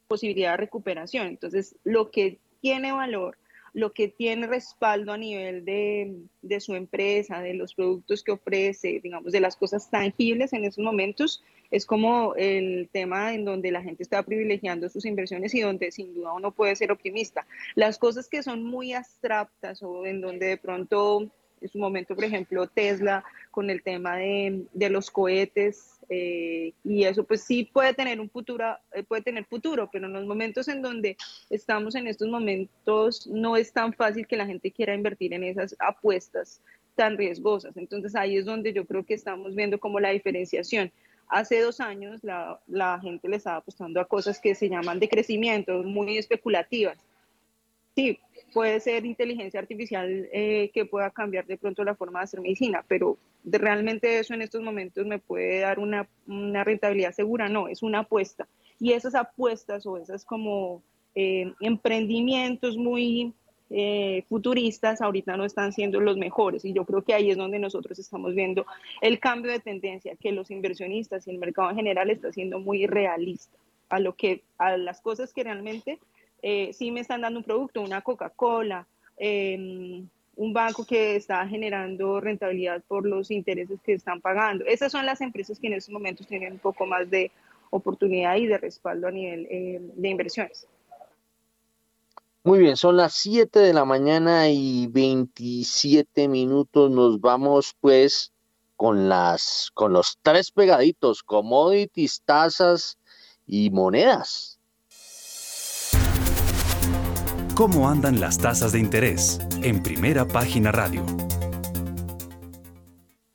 posibilidad de recuperación. Entonces, lo que tiene valor lo que tiene respaldo a nivel de, de, su empresa, de los productos que ofrece, digamos, de las cosas tangibles en esos momentos, es como el tema en donde la gente está privilegiando sus inversiones y donde sin duda uno puede ser optimista. Las cosas que son muy abstractas o en donde de pronto en su momento, por ejemplo, Tesla con el tema de, de los cohetes eh, y eso pues sí puede tener un futuro, eh, puede tener futuro, pero en los momentos en donde estamos en estos momentos no es tan fácil que la gente quiera invertir en esas apuestas tan riesgosas. Entonces ahí es donde yo creo que estamos viendo como la diferenciación. Hace dos años la, gente le estaba apostando a cosas que se llaman de crecimiento, muy especulativas. Sí, puede ser inteligencia artificial eh, que pueda cambiar de pronto la forma de hacer medicina, pero realmente eso en estos momentos me puede dar una, una, rentabilidad segura, no, es una apuesta. Y esas apuestas o esas como eh, emprendimientos muy eh, futuristas ahorita no están siendo los mejores y yo creo que ahí es donde nosotros estamos viendo el cambio de tendencia, que los inversionistas y el mercado en general está siendo muy realista a lo que a las cosas que realmente eh, sí me están dando un producto, una Coca-Cola, em, un banco que está generando rentabilidad por los intereses que están pagando. Esas son las empresas que en estos momentos tienen un poco más de oportunidad y de respaldo a nivel eh, de inversiones. Muy bien, son las 7 de la mañana y 27 minutos. Nos vamos pues con las con los tres pegaditos, commodities, tasas y monedas. ¿Cómo andan las tasas de interés? En primera página radio.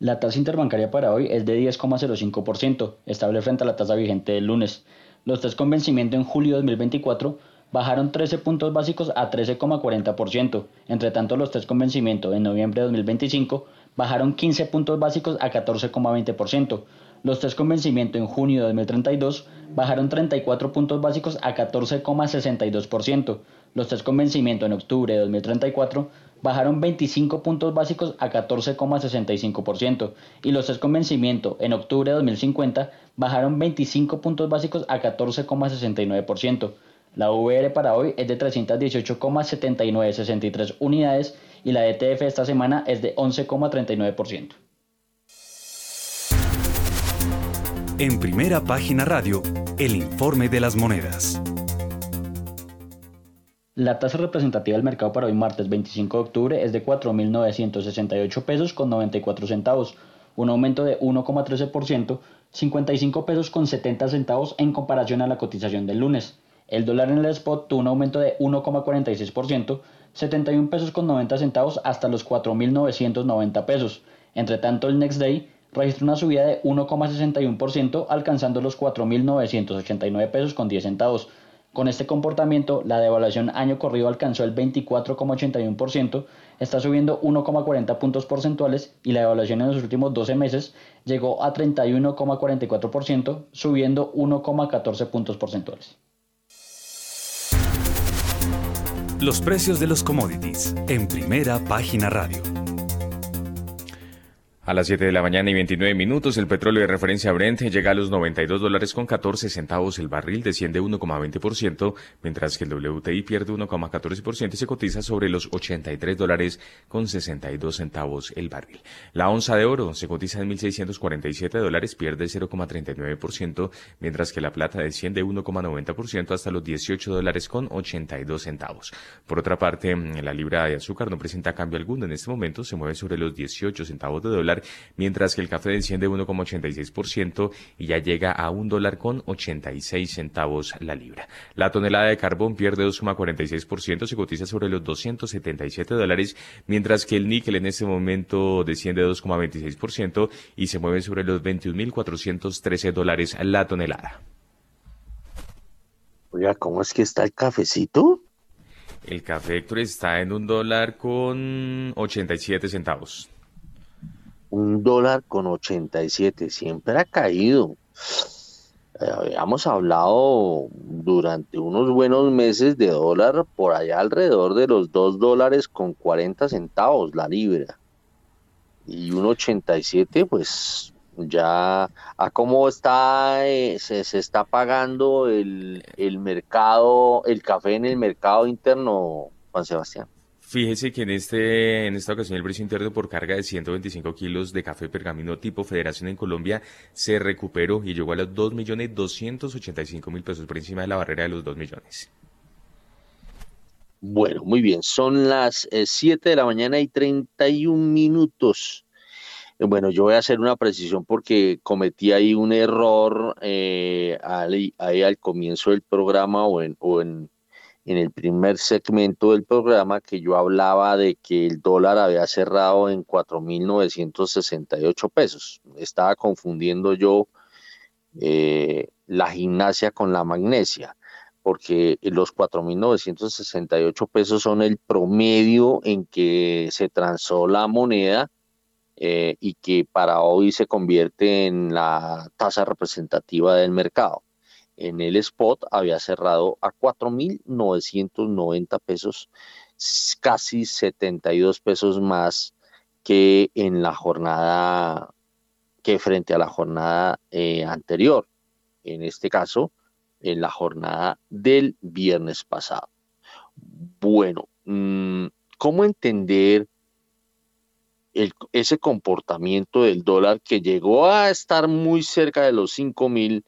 La tasa interbancaria para hoy es de 10,05%, estable frente a la tasa vigente del lunes. Los test con vencimiento en julio de 2024 bajaron 13 puntos básicos a 13,40%. Entre tanto, los test con vencimiento en noviembre de 2025 bajaron 15 puntos básicos a 14,20%. Los test con vencimiento en junio de 2032 bajaron 34 puntos básicos a 14,62%. Los test con vencimiento en octubre de 2034 bajaron 25 puntos básicos a 14,65% y los test con vencimiento en octubre de 2050 bajaron 25 puntos básicos a 14,69%. La VR para hoy es de 318,7963 unidades y la ETF esta semana es de 11,39%. En primera página radio, el informe de las monedas. La tasa representativa del mercado para hoy martes 25 de octubre es de 4.968 pesos con 94 centavos, un aumento de 1,13%, 55 pesos con 70 centavos en comparación a la cotización del lunes. El dólar en el spot tuvo un aumento de 1,46%, 71 pesos con 90 centavos hasta los 4.990 pesos. Entre tanto, el next day registró una subida de 1,61% alcanzando los 4.989 pesos con 10 centavos. Con este comportamiento, la devaluación año corrido alcanzó el 24,81%, está subiendo 1,40 puntos porcentuales y la devaluación en los últimos 12 meses llegó a 31,44%, subiendo 1,14 puntos porcentuales. Los precios de los commodities en primera página radio. A las 7 de la mañana y 29 minutos, el petróleo de referencia Brent llega a los 92 dólares con 14 centavos el barril, desciende 1,20%, mientras que el WTI pierde 1,14% y se cotiza sobre los 83 dólares con 62 centavos el barril. La onza de oro se cotiza en 1.647 dólares, pierde 0,39%, mientras que la plata desciende 1,90% hasta los 18 dólares con 82 centavos. Por otra parte, la libra de azúcar no presenta cambio alguno en este momento, se mueve sobre los 18 centavos de dólar mientras que el café desciende 1,86% y ya llega a un dólar con 86 centavos la libra. La tonelada de carbón pierde 2,46%, se cotiza sobre los 277 dólares, mientras que el níquel en este momento desciende 2,26% y se mueve sobre los 21.413 dólares la tonelada. Oiga, ¿cómo es que está el cafecito? El café Héctor está en un dólar con 87 centavos un dólar con 87, siempre ha caído. Eh, habíamos hablado durante unos buenos meses de dólar por allá alrededor de los 2 dólares con 40 centavos la libra. Y un 87, pues ya a cómo está, eh, se, está pagando el, el mercado, el café en el mercado interno, Juan Sebastián. Fíjese que en, este, en esta ocasión el precio interno por carga de 125 kilos de café pergamino tipo Federación en Colombia se recuperó y llegó a los 2.285.000 pesos por encima de la barrera de los 2 millones. Bueno, muy bien, son las 7 eh, de la mañana y 31 minutos. Bueno, yo voy a hacer una precisión porque cometí ahí un error eh, ahí, al comienzo del programa o en, o en en el primer segmento del programa que yo hablaba de que el dólar había cerrado en 4.968 pesos. Estaba confundiendo yo eh, la gimnasia con la magnesia, porque los 4.968 pesos son el promedio en que se transó la moneda eh, y que para hoy se convierte en la tasa representativa del mercado en el spot había cerrado a 4.990 pesos, casi 72 pesos más que en la jornada, que frente a la jornada eh, anterior. En este caso, en la jornada del viernes pasado. Bueno, mm, ¿cómo entender ese comportamiento del dólar que llegó a estar muy cerca de los 5 mil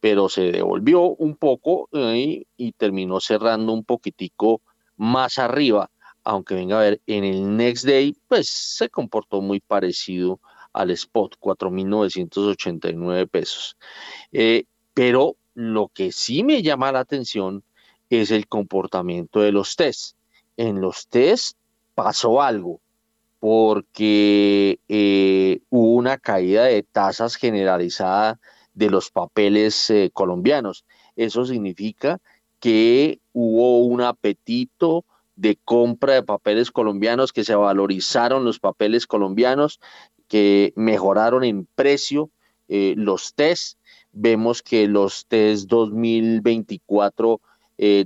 pero se devolvió un poco eh, y terminó cerrando un poquitico más arriba, aunque venga a ver, en el next day, pues se comportó muy parecido al spot, 4.989 pesos. Eh, pero lo que sí me llama la atención es el comportamiento de los test. En los test pasó algo, porque eh, hubo una caída de tasas generalizada de los papeles eh, colombianos. Eso significa que hubo un apetito de compra de papeles colombianos, que se valorizaron los papeles colombianos, que mejoraron en precio eh, los test. Vemos que los test 2024 eh,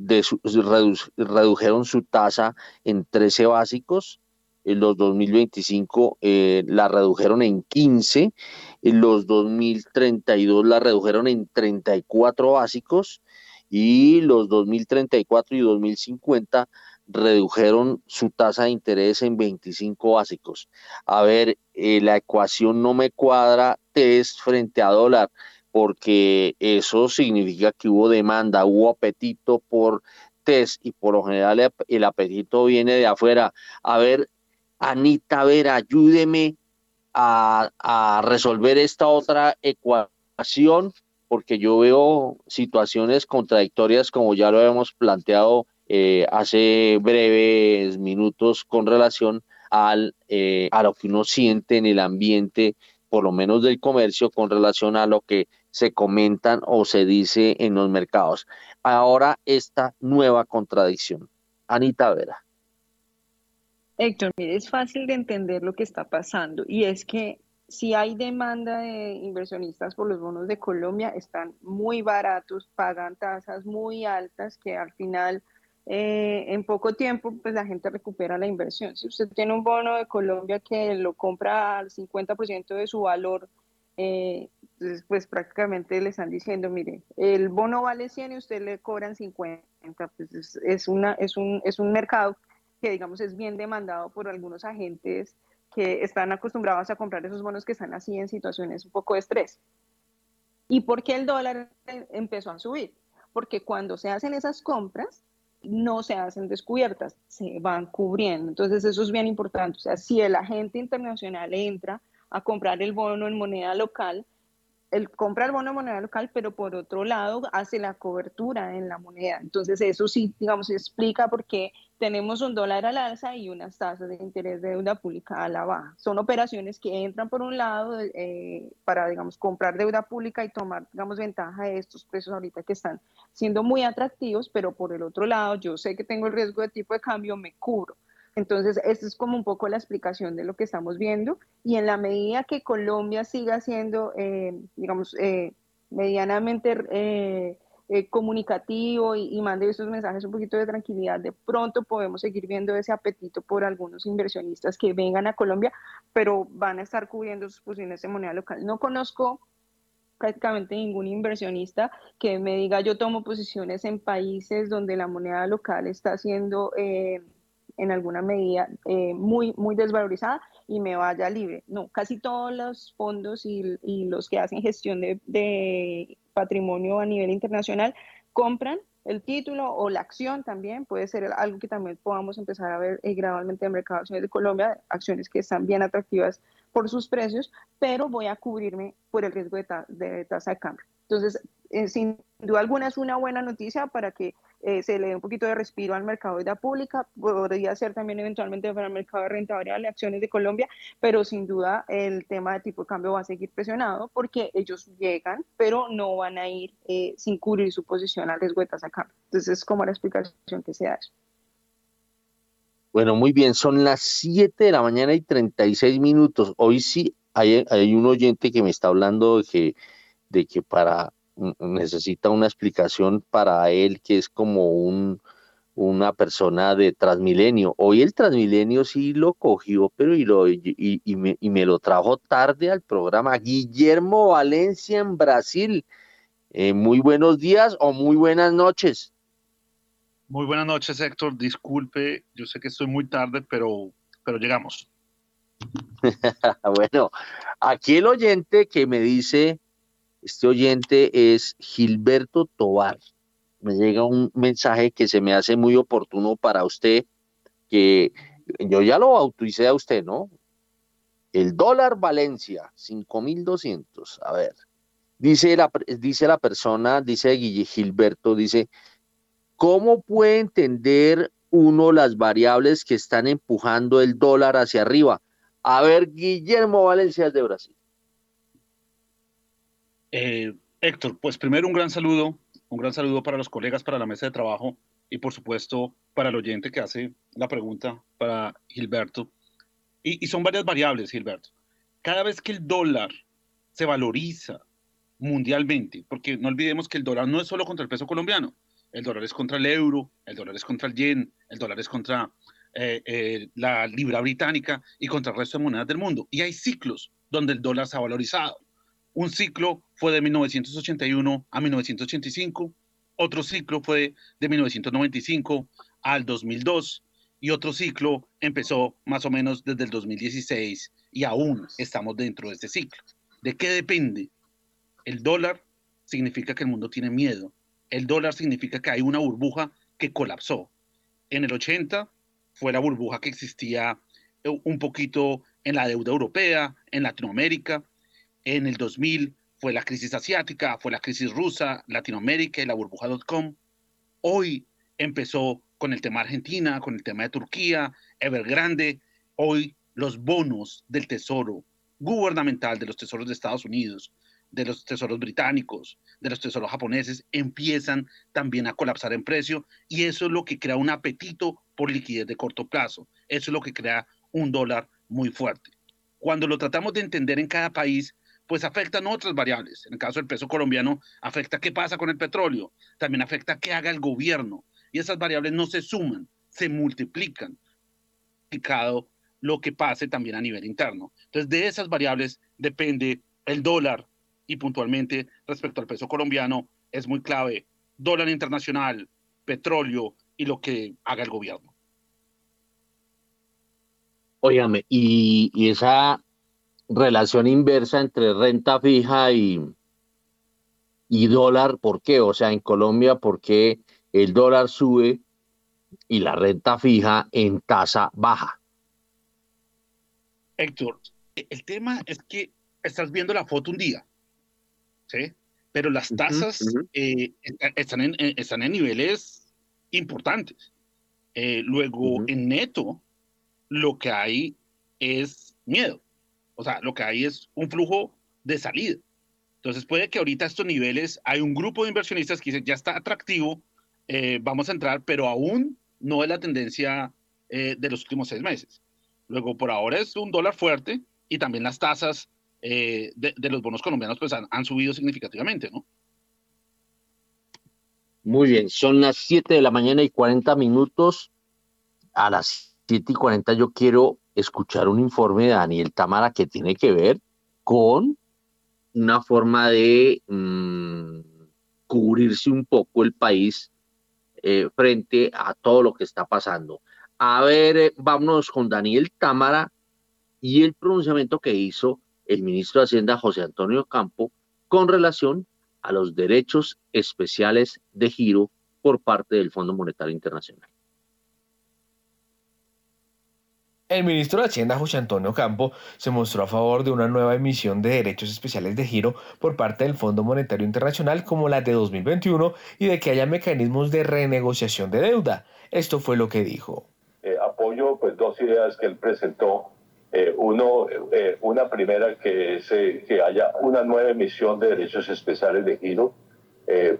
redujeron su tasa en 13 básicos, en los 2025 la redujeron en 15 los 2032 la redujeron en 34 básicos y los 2034 y 2050 redujeron su tasa de interés en 25 básicos. A ver, eh, la ecuación no me cuadra test frente a dólar, porque eso significa que hubo demanda, hubo apetito por test y por lo general el apetito viene de afuera. A ver, Anita, a ver, ayúdeme a, resolver esta otra ecuación, porque yo veo situaciones contradictorias como ya lo hemos planteado eh, hace breves minutos con relación al, eh, a lo que uno siente en el ambiente, por lo menos del comercio, con relación a lo que se comentan o se dice en los mercados. Ahora esta nueva contradicción. Anita Vera. Héctor, mire, es fácil de entender lo que está pasando y es que si hay demanda de inversionistas por los bonos de Colombia, están muy baratos, pagan tasas muy altas que al final eh, en poco tiempo, pues la gente recupera la inversión. Si usted tiene un bono de Colombia que lo compra al 50% de su valor, eh, pues, prácticamente le están diciendo, mire, el bono vale 100 y usted le cobran 50. Pues es, una, es, un, es un mercado que, digamos, es bien demandado por algunos agentes que están acostumbrados a comprar esos bonos que están así en situaciones un poco de estrés. ¿Y por qué el dólar empezó a subir? Porque cuando se hacen esas compras, no se hacen descubiertas, se van cubriendo. Entonces eso es bien importante. O sea, si el agente internacional entra a comprar el bono en moneda local, él compra el bono en moneda local, pero por otro lado hace la cobertura en la moneda. Entonces eso sí, digamos, explica por qué tenemos un dólar al alza y unas tasas de interés de deuda pública a la baja. Son operaciones que entran por un lado eh, para, digamos, comprar deuda pública y tomar, digamos, ventaja de estos precios ahorita que están siendo muy atractivos, pero por el otro lado, yo sé que tengo el riesgo de tipo de cambio, me cubro. Entonces, esta es como un poco la explicación de lo que estamos viendo. Y en la medida que Colombia siga siendo, eh, digamos, eh, medianamente eh, comunicativo y, mande esos mensajes un poquito de tranquilidad, de pronto podemos seguir viendo ese apetito por algunos inversionistas que vengan a Colombia, pero van a estar cubriendo sus posiciones de moneda local. No conozco prácticamente ningún inversionista que me diga yo tomo posiciones en países donde la moneda local está siendo en alguna medida eh, muy, muy desvalorizada y me vaya libre. No, casi todos los fondos y, los que hacen gestión de, patrimonio a nivel internacional compran el título o la acción también, puede ser algo que también podamos empezar a ver eh, gradualmente en el mercado de acciones de Colombia, acciones que están bien atractivas por sus precios, pero voy a cubrirme por el riesgo de, de tasa de cambio. Entonces, eh, sin duda alguna es una buena noticia para que eh, se le dé un poquito de respiro al mercado de la pública, podría ser también eventualmente para el mercado de renta variable, acciones de Colombia, pero sin duda el tema de tipo de cambio va a seguir presionado porque ellos llegan, pero no van a ir eh, sin cubrir su posición al riesgo de tasa cambio. Entonces es como la explicación que se da eso. Bueno, muy bien, son las 7 de la mañana y 36 minutos. Hoy sí hay, hay un oyente que me está hablando de que, de que para necesita una explicación para él que es como un, una persona de Transmilenio. Hoy el Transmilenio sí lo cogió, pero y, lo, y, me, y me, lo trajo tarde al programa. Guillermo Valencia en Brasil. Eh, muy buenos días o muy buenas noches. Muy buenas noches, Héctor. Disculpe, yo sé que estoy muy tarde, pero, pero llegamos. bueno, aquí el oyente que me dice este oyente es Gilberto Tobar. Me llega un mensaje que se me hace muy oportuno para usted, que yo ya lo autoricé a usted, ¿no? El dólar Valencia, 5.200. A ver, dice la, dice la persona, dice Gilberto, dice, ¿cómo puede entender uno las variables que están empujando el dólar hacia arriba? A ver, Guillermo Valencia de Brasil. Eh, Héctor, pues primero un gran saludo, un gran saludo para los colegas, para la mesa de trabajo y por supuesto para el oyente que hace la pregunta, para Gilberto. Y, son varias variables, Gilberto. Cada vez que el dólar se valoriza mundialmente, porque no olvidemos que el dólar no es solo contra el peso colombiano, el dólar es contra el euro, el dólar es contra el yen, el dólar es contra eh, eh, la libra británica y contra el resto de monedas del mundo. Y hay ciclos donde el dólar se ha valorizado. Un ciclo fue de 1981 a 1985, otro ciclo fue de 1995 al 2002 y otro ciclo empezó más o menos desde el 2016 y aún estamos dentro de este ciclo. ¿De qué depende? El dólar significa que el mundo tiene miedo. El dólar significa que hay una burbuja que colapsó. En el 80 fue la burbuja que existía eh, un poquito en la deuda europea, en Latinoamérica, en el 2000 fue la crisis asiática, fue la crisis rusa, Latinoamérica y la burbuja.com. Hoy empezó con el tema Argentina, con el tema de Turquía, Evergrande. Hoy los bonos del tesoro gubernamental, de los tesoros de Estados Unidos, de los tesoros británicos, de los tesoros japoneses, empiezan también a colapsar en precio y eso es lo que crea un apetito por liquidez de corto plazo. Eso es lo que crea un dólar muy fuerte. Cuando lo tratamos de entender en cada país, pues afectan otras variables. En el caso del peso colombiano, afecta qué pasa con el petróleo, también afecta qué haga el gobierno. y esas variables no se suman, se multiplican. Lo que pase también a nivel interno. Entonces, de esas variables depende el dólar y puntualmente respecto al peso colombiano es muy clave. Dólar internacional, petróleo y lo que haga el gobierno. Óigame, y, y esa relación inversa entre renta fija y, y dólar, ¿por qué? O sea, en Colombia, ¿por qué el dólar sube y la renta fija en tasa baja? Héctor, el tema es que estás viendo la foto un día, ¿sí? Pero las tasas eh, están, en, eh, están en niveles importantes. Eh, luego, en neto, lo que hay es miedo. O sea, lo que hay es un flujo de salida. Entonces puede que ahorita estos niveles hay un grupo de inversionistas que dicen ya está atractivo, eh, vamos a entrar, pero aún no es la tendencia eh, de los últimos seis meses. Luego, por ahora es un dólar fuerte y también las tasas eh, de, los bonos colombianos pues han, subido significativamente, ¿no? Muy bien, son las 7 de la mañana y 40 minutos. A las 7 y 40 yo quiero escuchar un informe de Daniel Tamara que tiene que ver con una forma de mm, cubrirse un poco el país eh, frente a todo lo que está pasando. A ver, eh, vámonos con Daniel Támara y el pronunciamiento que hizo el ministro de Hacienda José Antonio Campo con relación a los derechos especiales de giro por parte del Fondo Monetario Internacional. El ministro de Hacienda, José Antonio Campo, se mostró a favor de una nueva emisión de derechos especiales de giro por parte del Fondo Monetario Internacional como la de 2021 y de que haya mecanismos de renegociación de deuda. Esto fue lo que dijo. Eh, apoyo pues dos ideas que él presentó. Eh, uno, eh, una primera que es que haya una nueva emisión de derechos especiales de giro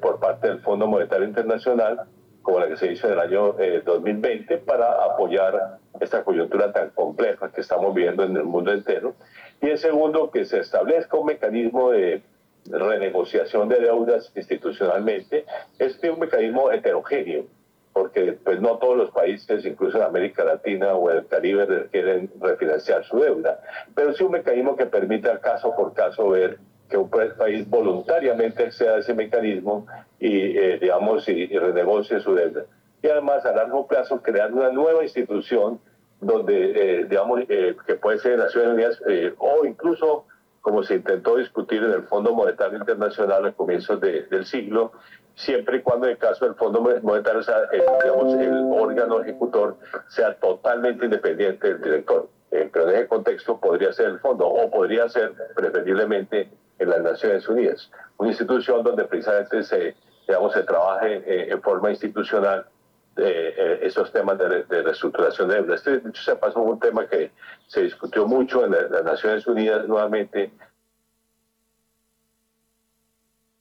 por parte del Fondo Monetario Internacional como la que se hizo en el año 2020 para apoyar esta coyuntura tan compleja que estamos viviendo en el mundo entero. Y el segundo, que se establezca un mecanismo de renegociación de deudas institucionalmente. Este es un mecanismo heterogéneo, porque pues, no todos los países, incluso en América Latina o el Caribe, quieren refinanciar su deuda, pero sí un mecanismo que permita caso por caso ver que un país voluntariamente acceda a ese mecanismo y, eh, digamos, y renegocie su deuda y además a largo plazo crear una nueva institución donde, eh, digamos, eh, que puede ser Naciones Unidas eh, o incluso como se intentó discutir en el Fondo Monetario Internacional a comienzos del siglo, siempre y cuando en el caso del Fondo Monetario, sea, digamos, el órgano ejecutor sea totalmente independiente del director. pero en ese contexto podría ser el fondo o podría ser preferiblemente en las Naciones Unidas, una institución donde precisamente se, digamos, se trabaje en forma institucional eh, esos temas de, reestructuración de deuda. Este, dicho se pasó un tema que se discutió mucho en las Naciones Unidas nuevamente.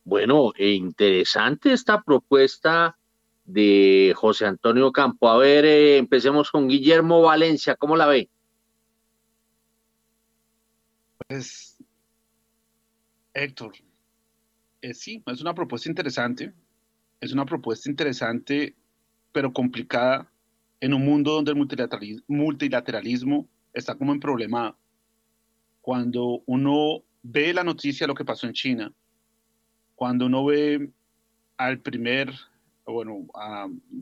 Bueno, e interesante esta propuesta de José Antonio Campo. A ver, eh, empecemos con Guillermo Valencia, ¿cómo la ve? Pues, Héctor, eh, sí, es una propuesta interesante. Es una propuesta interesante pero complicada en un mundo donde el multilateralismo, está como en problema. Cuando uno ve la noticia de lo que pasó en China, cuando uno ve al primer, bueno,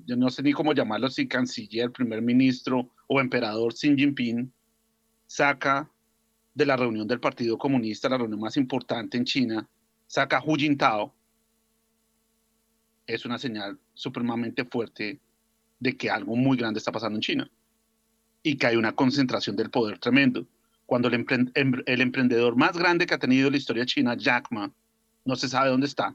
yo no sé ni cómo llamarlo, si canciller, primer ministro o emperador Xi Jinping, saca de la reunión del Partido Comunista, la reunión más importante en China, saca Hu Jintao, es una señal supremamente fuerte de que algo muy grande está pasando en China y que hay una concentración del poder tremendo. Cuando el, em, emprendedor más grande que ha tenido la historia china, Jack Ma, no se sabe dónde está,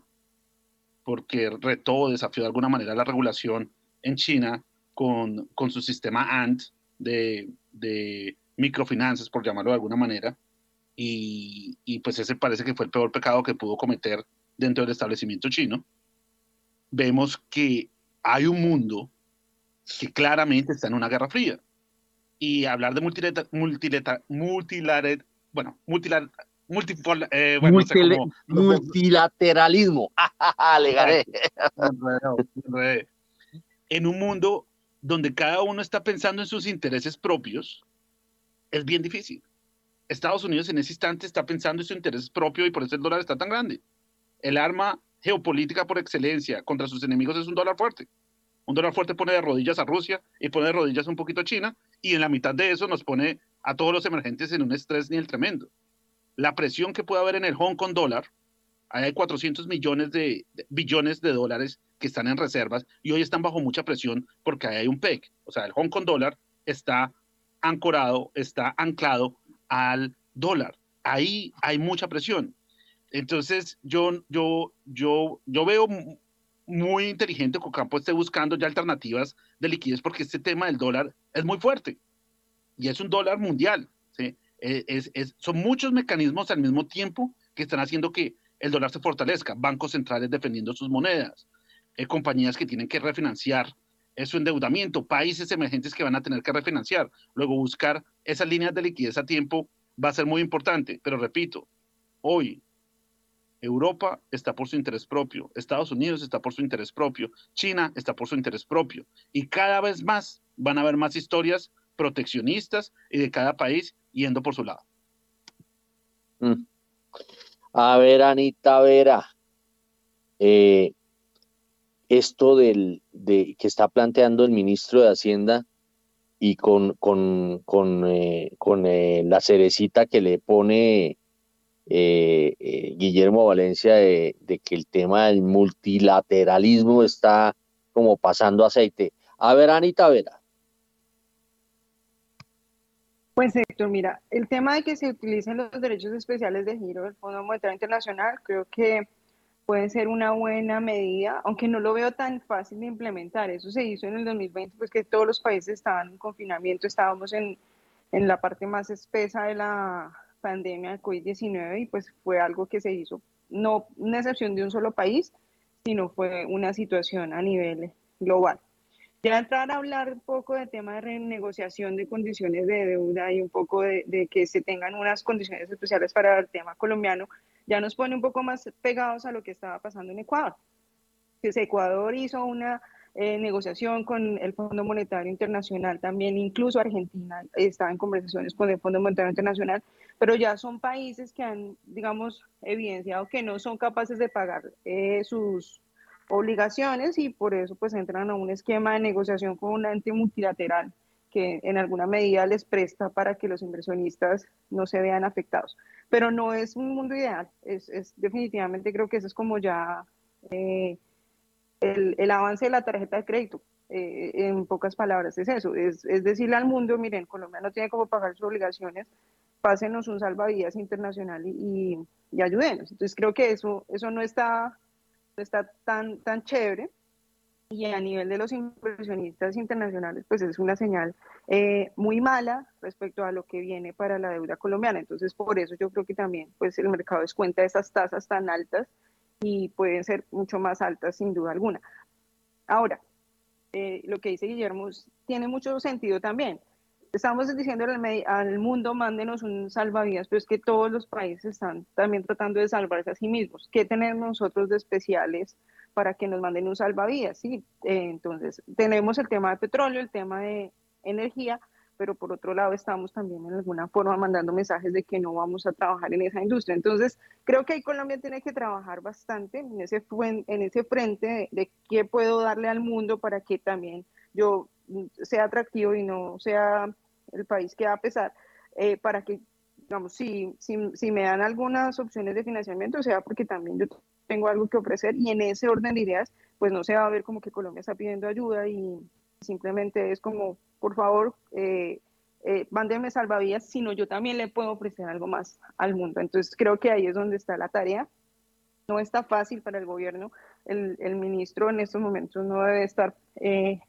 porque retó o desafió de alguna manera la regulación en China con, con su sistema ANT de, de, microfinanzas, por llamarlo de alguna manera, y, y pues ese parece que fue el peor pecado que pudo cometer dentro del establecimiento chino vemos que hay un mundo que claramente está en una guerra fría. Y hablar de multilateral, multilateral, bueno, multilateral, eh, bueno, multilateralismo. Le gané. en un mundo donde cada uno está pensando en sus intereses propios, es bien difícil. Estados Unidos en ese instante está pensando en su interés propio y por eso el dólar está tan grande. El arma geopolítica por excelencia contra sus enemigos es un dólar fuerte. Un dólar fuerte pone de rodillas a Rusia y pone de rodillas un poquito a China y en la mitad de eso nos pone a todos los emergentes en un estrés ni el tremendo. La presión que puede haber en el Hong Kong dólar, hay 400 millones de, billones de dólares que están en reservas y hoy están bajo mucha presión porque ahí hay un PEC. O sea, el Hong Kong dólar está ancorado, está anclado al dólar. Ahí hay mucha presión. Entonces, yo, yo, yo, yo veo muy inteligente que Ocampo esté buscando ya alternativas de liquidez porque este tema del dólar es muy fuerte y es un dólar mundial. ¿sí? E, es, son muchos mecanismos al mismo tiempo que están haciendo que el dólar se fortalezca. Bancos centrales defendiendo sus monedas, eh, compañías que tienen que refinanciar su endeudamiento, países emergentes que van a tener que refinanciar. Luego buscar esas líneas de liquidez a tiempo va a ser muy importante. Pero repito, hoy Europa está por su interés propio, Estados Unidos está por su interés propio, China está por su interés propio. Y cada vez más van a haber más historias proteccionistas y de cada país yendo por su lado. Mm. A ver, Anita Vera, eh, esto del, de, que está planteando el ministro de Hacienda y con, eh, eh, la cerecita que le pone eh, Guillermo Valencia de, que el tema del multilateralismo está como pasando aceite. A ver, Anita Vera. Pues Héctor, mira, el tema de que se utilicen los derechos especiales de giro del Fondo Monetario Internacional, creo que puede ser una buena medida, aunque no lo veo tan fácil de implementar. Eso se hizo en el 2020, pues que todos los países estaban en confinamiento, estábamos en, en la parte más espesa de la pandemia del COVID-19 y pues fue algo que se hizo, no una excepción de un solo país, sino fue una situación a nivel global. Ya entrar a hablar un poco del tema de renegociación de condiciones de deuda y un poco de, que se tengan unas condiciones especiales para el tema colombiano, ya nos pone un poco más pegados a lo que estaba pasando en Ecuador. Pues Ecuador hizo una eh, negociación con el Fondo Monetario Internacional, también incluso Argentina está en conversaciones con el Fondo Monetario Internacional, pero ya son países que han, digamos, evidenciado que no son capaces de pagar eh, sus obligaciones y por eso pues entran a un esquema de negociación con un ente multilateral que en alguna medida les presta para que los inversionistas no se vean afectados. Pero no es un mundo ideal, es, es definitivamente creo que eso es como ya eh, el, el, avance de la tarjeta de crédito. Eh, en pocas palabras es eso, es, es, decirle al mundo, miren, Colombia no tiene cómo pagar sus obligaciones, pásenos un salvavidas internacional y, y, y ayúdenos. Entonces creo que eso, eso no está está tan, tan chévere. Y a nivel de los inversionistas internacionales, pues es una señal eh, muy mala respecto a lo que viene para la deuda colombiana. Entonces, por eso yo creo que también pues el mercado descuenta esas tasas tan altas y pueden ser mucho más altas sin duda alguna. Ahora, eh, lo que dice Guillermo tiene mucho sentido también estamos diciendo al, mundo, mándenos un salvavidas, pero es que todos los países están también tratando de salvarse a sí mismos. ¿Qué tenemos nosotros de especiales para que nos manden un salvavidas? Sí, eh, entonces tenemos el tema de petróleo, el tema de energía, pero por otro lado estamos también en alguna forma mandando mensajes de que no vamos a trabajar en esa industria. Entonces, creo que ahí Colombia tiene que trabajar bastante en ese, en ese frente de, qué puedo darle al mundo para que también yo sea atractivo y no sea el país que va a pesar, eh, para que, digamos, si, si, si, me dan algunas opciones de financiamiento, sea porque también yo tengo algo que ofrecer y en ese orden de ideas, pues no se va a ver como que Colombia está pidiendo ayuda y simplemente es como, por favor, eh, eh, mándenme salvavidas, sino yo también le puedo ofrecer algo más al mundo. Entonces creo que ahí es donde está la tarea. No está fácil para el gobierno. El, el ministro en estos momentos no debe estar eh,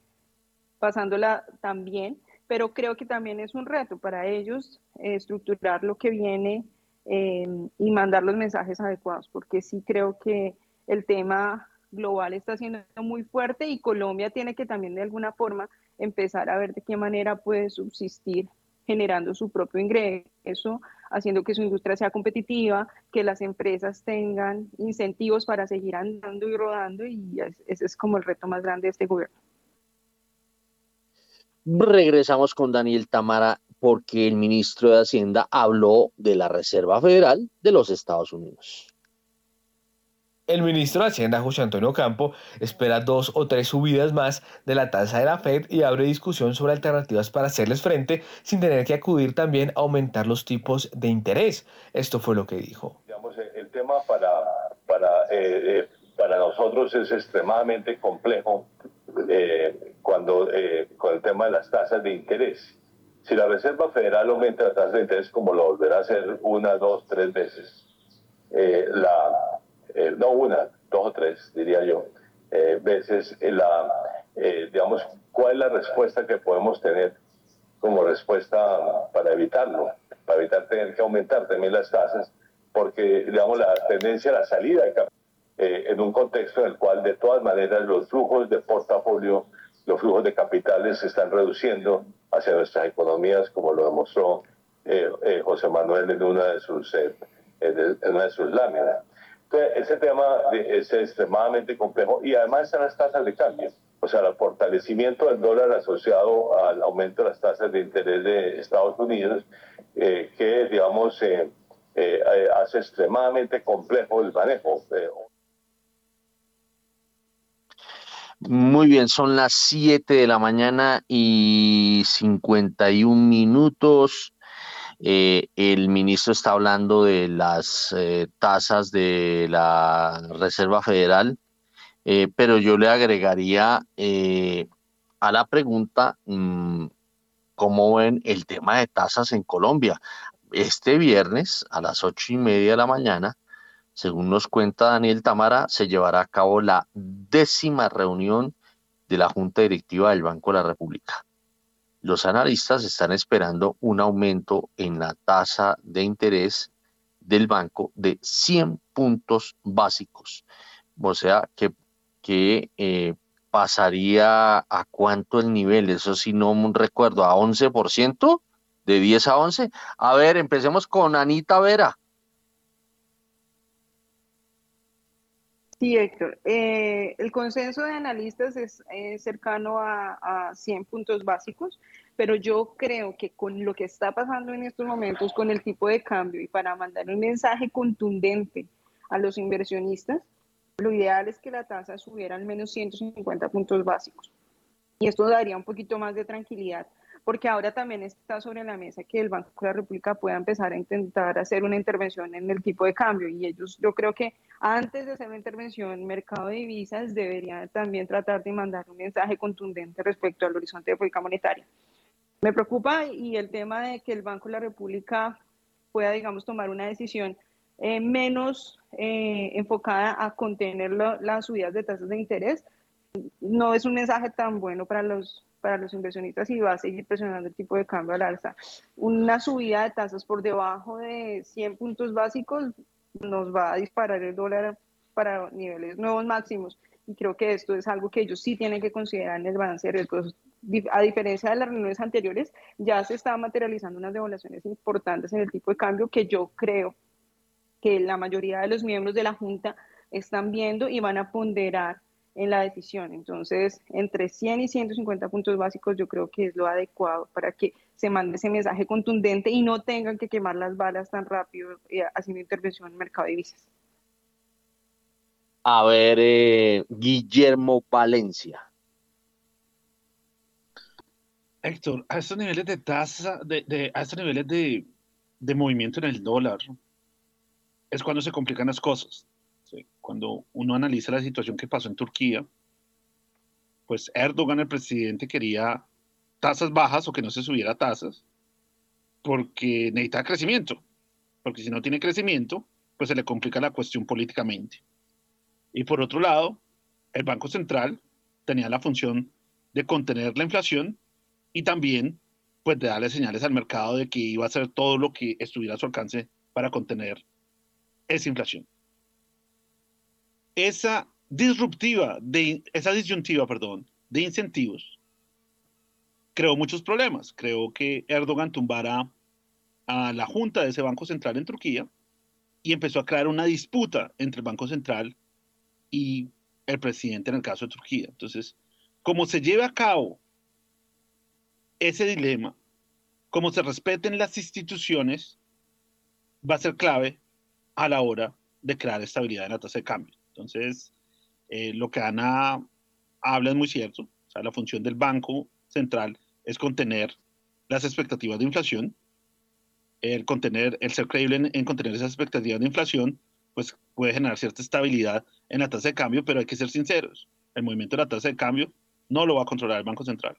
pasándola tan bien pero creo que también es un reto para ellos eh, estructurar lo que viene eh, y mandar los mensajes adecuados, porque sí creo que el tema global está siendo muy fuerte y Colombia tiene que también de alguna forma empezar a ver de qué manera puede subsistir generando su propio ingreso, haciendo que su industria sea competitiva, que las empresas tengan incentivos para seguir andando y rodando y ese es como el reto más grande de este gobierno. Regresamos con Daniel Tamara porque el ministro de Hacienda habló de la Reserva Federal de los Estados Unidos. El ministro de Hacienda, José Antonio Campo, espera dos o tres subidas más de la tasa de la Fed y abre discusión sobre alternativas para hacerles frente sin tener que acudir también a aumentar los tipos de interés. Esto fue lo que dijo. el tema para, para, eh, eh, para nosotros es extremadamente complejo eh, cuando, con el tema de las tasas de interés. Si la Reserva Federal aumenta la tasa de interés, como lo volverá a hacer una, dos, tres veces, la eh, no una, dos o tres, diría yo, eh, veces, la, eh, digamos, cuál es la respuesta que podemos tener como respuesta para evitarlo, para evitar tener que aumentar también las tasas, porque, digamos, la tendencia a la salida de en un contexto en el cual, de todas maneras, los flujos de portafolio, los flujos de capitales se están reduciendo hacia nuestras economías, como lo demostró José Manuel en una de sus, en una de sus láminas ese tema es extremadamente complejo y además están las tasas de cambio. O sea, el fortalecimiento del dólar asociado al aumento de las tasas de interés de Estados Unidos, eh, que, digamos, eh, eh, hace extremadamente complejo el manejo. Muy bien, son las 7 de la mañana y 51 minutos. Eh, el ministro está hablando de las eh, tasas de la Reserva Federal, eh, pero yo le agregaría a la pregunta mm, cómo ven el tema de tasas en Colombia. Este viernes a las ocho y media de la mañana, según nos cuenta Daniel Tamara, se llevará a cabo la décima reunión de la Junta Directiva del Banco de la República. Los analistas están esperando un aumento en la tasa de interés del banco de 100 puntos básicos. O sea, que, que eh, pasaría a cuánto el nivel, eso sí no recuerdo, a 11%, de 10 a 11. A ver, empecemos con Anita Vera. Sí, Héctor. Eh, el consenso de analistas es cercano a, a, 100 puntos básicos, pero yo creo que con lo que está pasando en estos momentos con el tipo de cambio y para mandar un mensaje contundente a los inversionistas, lo ideal es que la tasa subiera al menos 150 puntos básicos. Y esto daría un poquito más de tranquilidad porque ahora también está sobre la mesa que el Banco de la República pueda empezar a intentar hacer una intervención en el tipo de cambio y ellos, yo creo que antes de hacer una intervención en mercado de divisas deberían también tratar de mandar un mensaje contundente respecto al horizonte de política monetaria. Me preocupa y el tema de que el Banco de la República pueda, digamos, tomar una decisión eh, menos eh, enfocada a contener las subidas de tasas de interés, no es un mensaje tan bueno para los para los inversionistas y va a seguir presionando el tipo de cambio al alza. Una subida de tasas por debajo de 100 puntos básicos nos va a disparar el dólar para niveles nuevos máximos. Y creo que esto es algo que ellos sí tienen que considerar en el balance de riesgos. A diferencia de las reuniones anteriores, ya se están materializando unas devaluaciones importantes en el tipo de cambio que yo creo que la mayoría de los miembros de la Junta están viendo y van a ponderar en la decisión. Entonces, entre 100 y 150 puntos básicos yo creo que es lo adecuado para que se mande ese mensaje contundente y no tengan que quemar las balas tan rápido eh, haciendo intervención en el mercado de divisas. A ver, eh, Guillermo Valencia. Héctor, a estos niveles de tasa, de, a estos niveles de, de movimiento en el dólar, es cuando se complican las cosas cuando uno analiza la situación que pasó en Turquía, pues Erdogan, el presidente, quería tasas bajas o que no se subiera tasas porque necesita crecimiento. Porque si no tiene crecimiento, pues se le complica la cuestión políticamente. Y por otro lado, el Banco Central tenía la función de contener la inflación y también pues de darle señales al mercado de que iba a hacer todo lo que estuviera a su alcance para contener esa inflación esa disruptiva, de, esa disyuntiva, perdón, de incentivos, creó muchos problemas. Creo que Erdogan tumbara a la junta de ese Banco Central en Turquía y empezó a crear una disputa entre el Banco Central y el presidente en el caso de Turquía. Entonces, como se lleve a cabo ese dilema, como se respeten las instituciones, va a ser clave a la hora de crear estabilidad en la tasa de cambio. Entonces, eh, lo que Ana habla es muy cierto. O sea, la función del Banco Central es contener las expectativas de inflación. El, contener, el ser creíble en, contener esas expectativas de inflación, pues puede generar cierta estabilidad en la tasa de cambio, pero hay que ser sinceros. El movimiento de la tasa de cambio no lo va a controlar el Banco Central.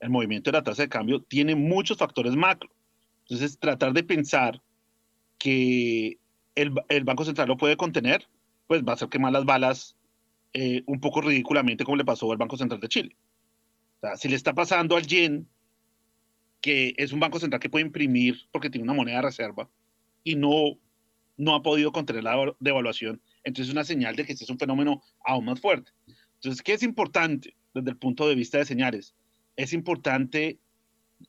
El movimiento de la tasa de cambio tiene muchos factores macro. Entonces, tratar de pensar que el, el Banco Central lo puede contener, pues va a hacer quemar las balas eh, un poco ridículamente como le pasó al Banco Central de Chile. O sea, si le está pasando al yen, que es un banco central que puede imprimir porque tiene una moneda de reserva y no, no ha podido contener la devaluación, entonces es una señal de que este es un fenómeno aún más fuerte. Entonces, ¿qué es importante desde el punto de vista de señales? Es importante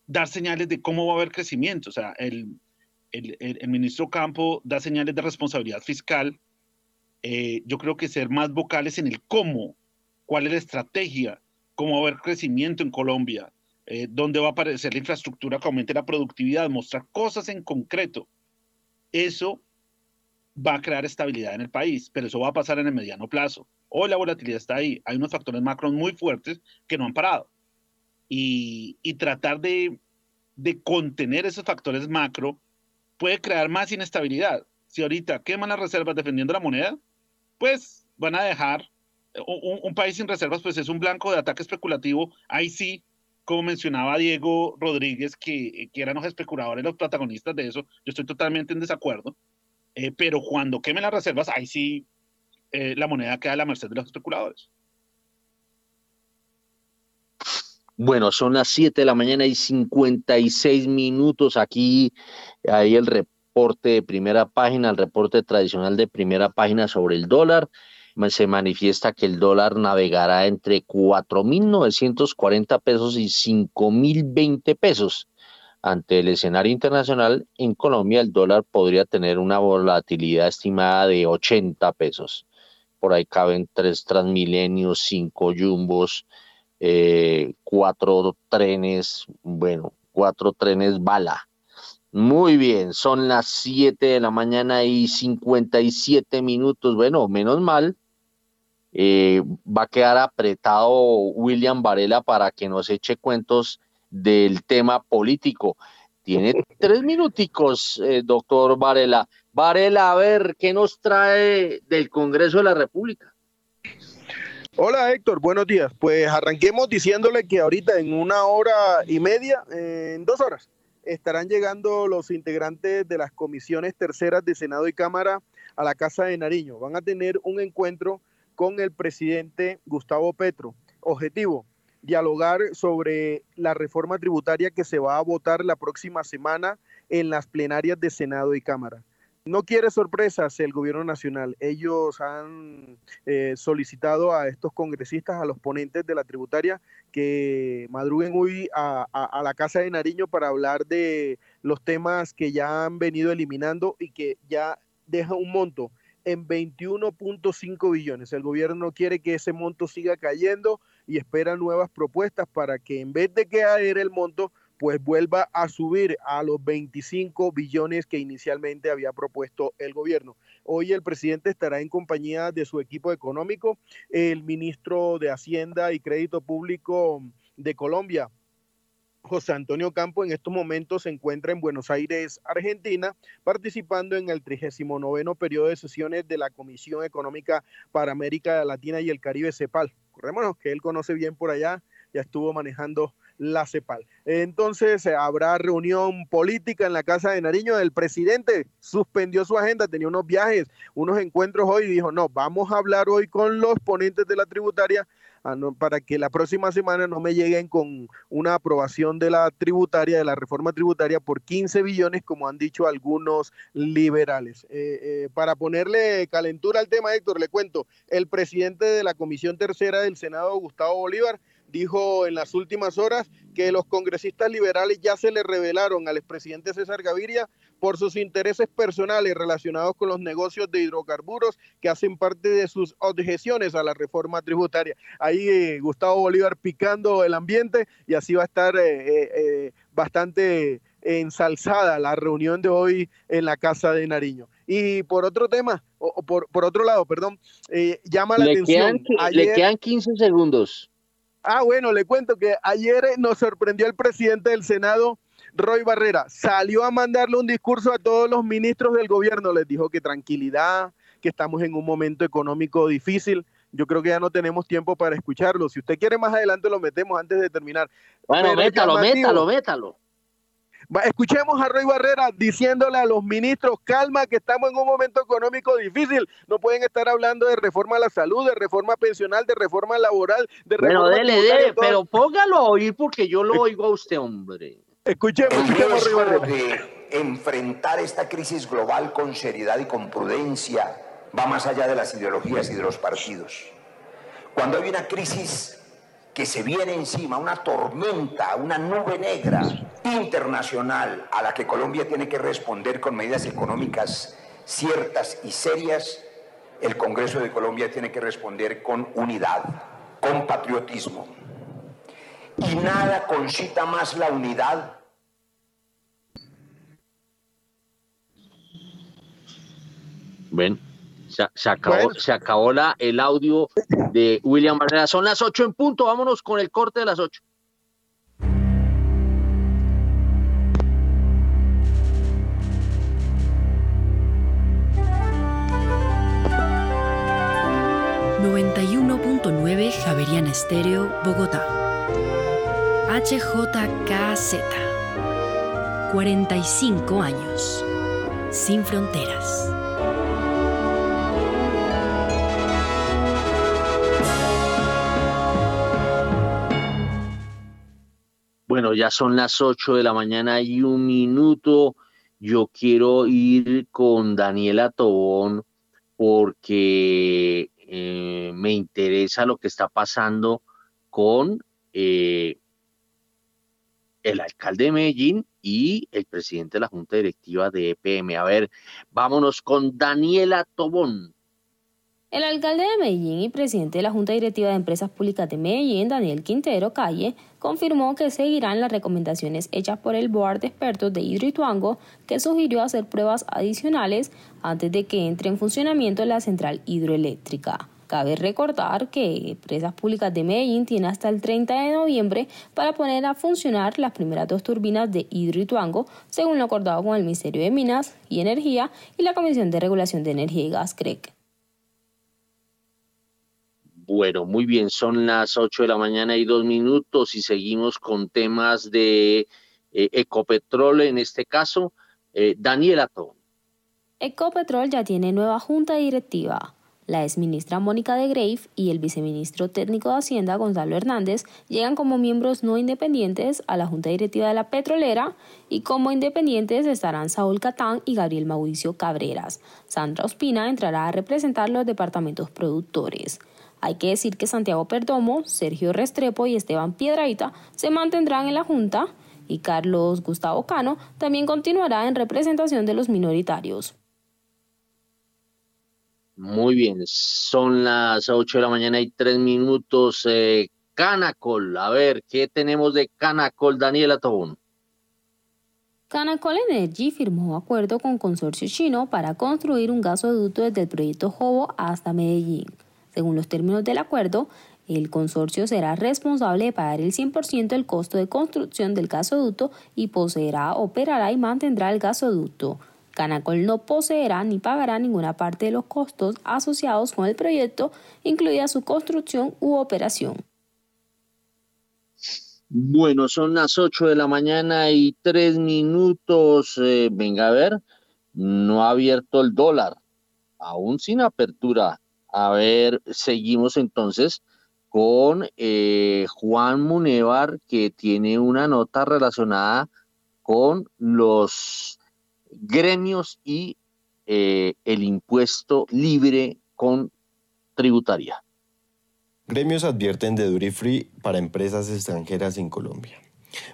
dar señales de cómo va a haber crecimiento. O sea, el, el ministro Campo da señales de responsabilidad fiscal eh, yo creo que ser más vocales en el cómo, cuál es la estrategia, cómo va a haber crecimiento en Colombia, eh, dónde va a aparecer la infraestructura que aumente la productividad, mostrar cosas en concreto. Eso va a crear estabilidad en el país, pero eso va a pasar en el mediano plazo. Hoy la volatilidad está ahí. Hay unos factores macro muy fuertes que no han parado. Y, y tratar de, de contener esos factores macro puede crear más inestabilidad. Si ahorita queman las reservas defendiendo la moneda, pues van a dejar un, país sin reservas, pues es un blanco de ataque especulativo. Ahí sí, como mencionaba Diego Rodríguez, que, que eran los especuladores los protagonistas de eso, yo estoy totalmente en desacuerdo. Eh, pero cuando quemen las reservas, ahí sí eh, la moneda queda a la merced de los especuladores. Bueno, son las 7 de la mañana y 56 minutos. Aquí hay el reporte reporte de primera página, el reporte tradicional de primera página sobre el dólar, se manifiesta que el dólar navegará entre 4.940 pesos y 5.020 pesos. Ante el escenario internacional, en Colombia el dólar podría tener una volatilidad estimada de 80 pesos. Por ahí caben tres Transmilenios, cinco Jumbos, eh, cuatro trenes, bueno, cuatro trenes bala muy bien, son las 7 de la mañana y 57 minutos. Bueno, menos mal, eh, va a quedar apretado William Varela para que nos eche cuentos del tema político. Tiene tres minuticos, eh, doctor Varela. Varela, a ver, ¿qué nos trae del Congreso de la República? Hola Héctor, buenos días. Pues arranquemos diciéndole que ahorita en una hora y media, en dos horas, estarán llegando los integrantes de las comisiones terceras de Senado y Cámara a la Casa de Nariño. Van a tener un encuentro con el presidente Gustavo Petro. Objetivo, dialogar sobre la reforma tributaria que se va a votar la próxima semana en las plenarias de Senado y Cámara. No quiere sorpresas el gobierno nacional. Ellos han eh, solicitado a estos congresistas, a los ponentes de la tributaria, que madruguen hoy a, la Casa de Nariño para hablar de los temas que ya han venido eliminando y que ya deja un monto en 21.5 billones. El gobierno quiere que ese monto siga cayendo y espera nuevas propuestas para que en vez de caer el monto, pues vuelva a subir a los 25 billones que inicialmente había propuesto el gobierno. Hoy el presidente estará en compañía de su equipo económico, el ministro de Hacienda y Crédito Público de Colombia, José Antonio Campo en estos momentos se encuentra en Buenos Aires, Argentina, participando en el 39 periodo de sesiones de la Comisión Económica para América Latina y el Caribe, CEPAL. Corrémonos que él conoce bien por allá, ya estuvo manejando la CEPAL. Entonces eh, habrá reunión política en la Casa de Nariño. El presidente suspendió su agenda, tenía unos viajes, unos encuentros hoy y dijo, no, vamos a hablar hoy con los ponentes de la tributaria ah, para que la próxima semana no me lleguen con una aprobación de la tributaria, de la reforma tributaria por 15 billones, como han dicho algunos liberales. Eh, eh, para ponerle calentura al tema, Héctor, le cuento, el presidente de la Comisión Tercera del Senado, Gustavo Bolívar, dijo en las últimas horas que los congresistas liberales ya se le revelaron al expresidente César Gaviria por sus intereses personales relacionados con los negocios de hidrocarburos que hacen parte de sus objeciones a la reforma tributaria. Ahí eh, Gustavo Bolívar picando el ambiente y así va a estar eh, eh, bastante ensalzada la reunión de hoy en la Casa de Nariño. Y por otro tema, o, por, por, otro lado, perdón, llama la atención. le quedan 15 segundos. Ah, bueno, le cuento que ayer nos sorprendió el presidente del Senado, Roy Barrera. Salió a mandarle un discurso a todos los ministros del gobierno. Les dijo que tranquilidad, que estamos en un momento económico difícil. Yo creo que ya no tenemos tiempo para escucharlo. Si usted quiere más adelante lo metemos antes de terminar. Bueno, métalo, métalo, métalo. Escuchemos a Roy Barrera diciéndole a los ministros, calma, que estamos en un momento económico difícil. No pueden estar hablando de reforma a la salud, de reforma pensional, de reforma laboral, de reforma... Bueno, dele, dele, pero póngalo a oír porque yo lo oigo a usted, hombre. Escuchemos, escuchemos a Roy Barrera. de enfrentar esta crisis global con seriedad y con prudencia va más allá de las ideologías y de los partidos. Cuando hay una crisis que se viene encima, una tormenta, una nube negra internacional a la que Colombia tiene que responder con medidas económicas ciertas y serias, el Congreso de Colombia tiene que responder con unidad, con patriotismo. Y nada concita más la unidad Ven, se, acabó, se acabó la, el audio de William Barrera. Son las 8 en punto, vámonos con el corte de las 8. .9 Javeriana Estéreo, Bogotá. HJKZ. 45 años. Sin fronteras. Bueno, ya son las 8 de la mañana y un minuto. Yo quiero ir con Daniela Tobón porque eh, me interesa lo que está pasando con eh, el alcalde de Medellín y el presidente de la Junta Directiva de EPM. A ver, vámonos con Daniela Tobón. El alcalde de Medellín y presidente de la Junta Directiva de Empresas Públicas de Medellín, Daniel Quintero Calle, confirmó que seguirán las recomendaciones hechas por el Board de Expertos de Hidroituango, que sugirió hacer pruebas adicionales antes de que entre en funcionamiento la central hidroeléctrica. Cabe recordar que Empresas Públicas de Medellín tiene hasta el 30 de noviembre para poner a funcionar las primeras dos turbinas de Hidroituango, según lo acordado con el Ministerio de Minas y Energía y la Comisión de Regulación de Energía y Gas CREC. Bueno, muy bien, son las 8 de la mañana y dos minutos y seguimos con temas de eh, Ecopetrol, en este caso, eh, Daniela. Ecopetrol ya tiene nueva junta directiva. La exministra Mónica de Grave y el viceministro técnico de Hacienda Gonzalo Hernández llegan como miembros no independientes a la junta directiva de la petrolera y como independientes estarán Saúl Catán y Gabriel Mauricio Cabreras. Sandra Ospina entrará a representar los departamentos productores. Hay que decir que Santiago Perdomo, Sergio Restrepo y Esteban Piedraita se mantendrán en la Junta y Carlos Gustavo Cano también continuará en representación de los minoritarios. Muy bien, son las 8 de la mañana y 3 minutos. Eh, Canacol, a ver, ¿qué tenemos de Canacol, Daniela Tobón? Canacol Energy firmó acuerdo con consorcio chino para construir un gasoducto desde el proyecto Jobo hasta Medellín. Según los términos del acuerdo, el consorcio será responsable de pagar el 100% del costo de construcción del gasoducto y poseerá, operará y mantendrá el gasoducto. Canacol no poseerá ni pagará ninguna parte de los costos asociados con el proyecto, incluida su construcción u operación. Bueno, son las 8 de la mañana y 3 minutos. Eh, venga a ver, no ha abierto el dólar, aún sin apertura a ver, seguimos entonces con eh, Juan Munevar, que tiene una nota relacionada con los gremios y eh, el impuesto libre con tributaria. Gremios advierten de duty free para empresas extranjeras en Colombia.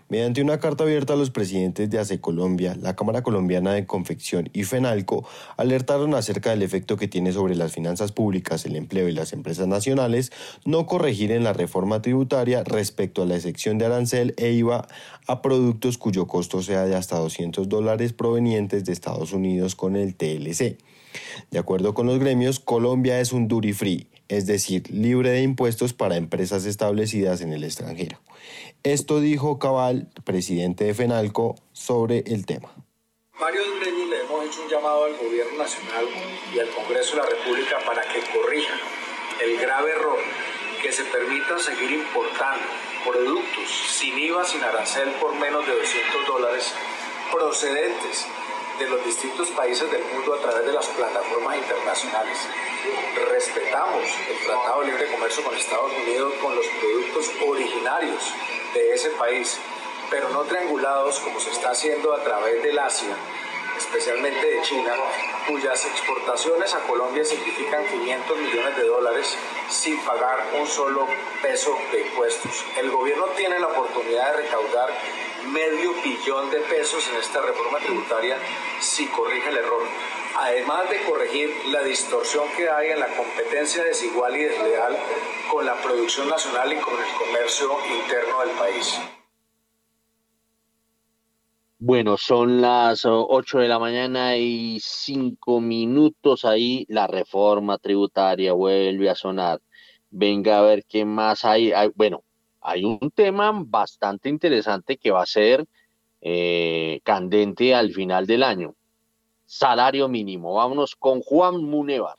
Mediante una carta abierta a los presidentes de ACE Colombia, la Cámara Colombiana de Confección y FENALCO alertaron acerca del efecto que tiene sobre las finanzas públicas, el empleo y las empresas nacionales no corregir en la reforma tributaria respecto a la excepción de arancel e IVA a productos cuyo costo sea de hasta 200 dólares provenientes de Estados Unidos con el TLC. De acuerdo con los gremios, Colombia es un duty free, es decir, libre de impuestos para empresas establecidas en el extranjero. Esto dijo Cabal, presidente de FENALCO, sobre el tema. Varios gremios le hemos hecho un llamado al gobierno nacional y al Congreso de la República para que corrijan el grave error que se permita seguir importando productos sin IVA, sin arancel por menos de 200 dólares procedentes de los distintos países del mundo a través de las plataformas internacionales. Respetamos el Tratado de Libre Comercio con Estados Unidos con los productos originarios de ese país, pero no triangulados como se está haciendo a través del Asia, especialmente de China, cuyas exportaciones a Colombia significan 500 millones de dólares sin pagar un solo peso de impuestos. El gobierno tiene la oportunidad de recaudar medio billón de pesos en esta reforma tributaria si corrige el error. Además de corregir la distorsión que hay en la competencia desigual y desleal con la producción nacional y con el comercio interno del país. Bueno, son las 8 de la mañana y 5 minutos ahí. La reforma tributaria vuelve a sonar. Venga a ver qué más hay. hay bueno, hay un tema bastante interesante que va a ser eh, candente al final del año. Salario mínimo. Vámonos con Juan Munevar.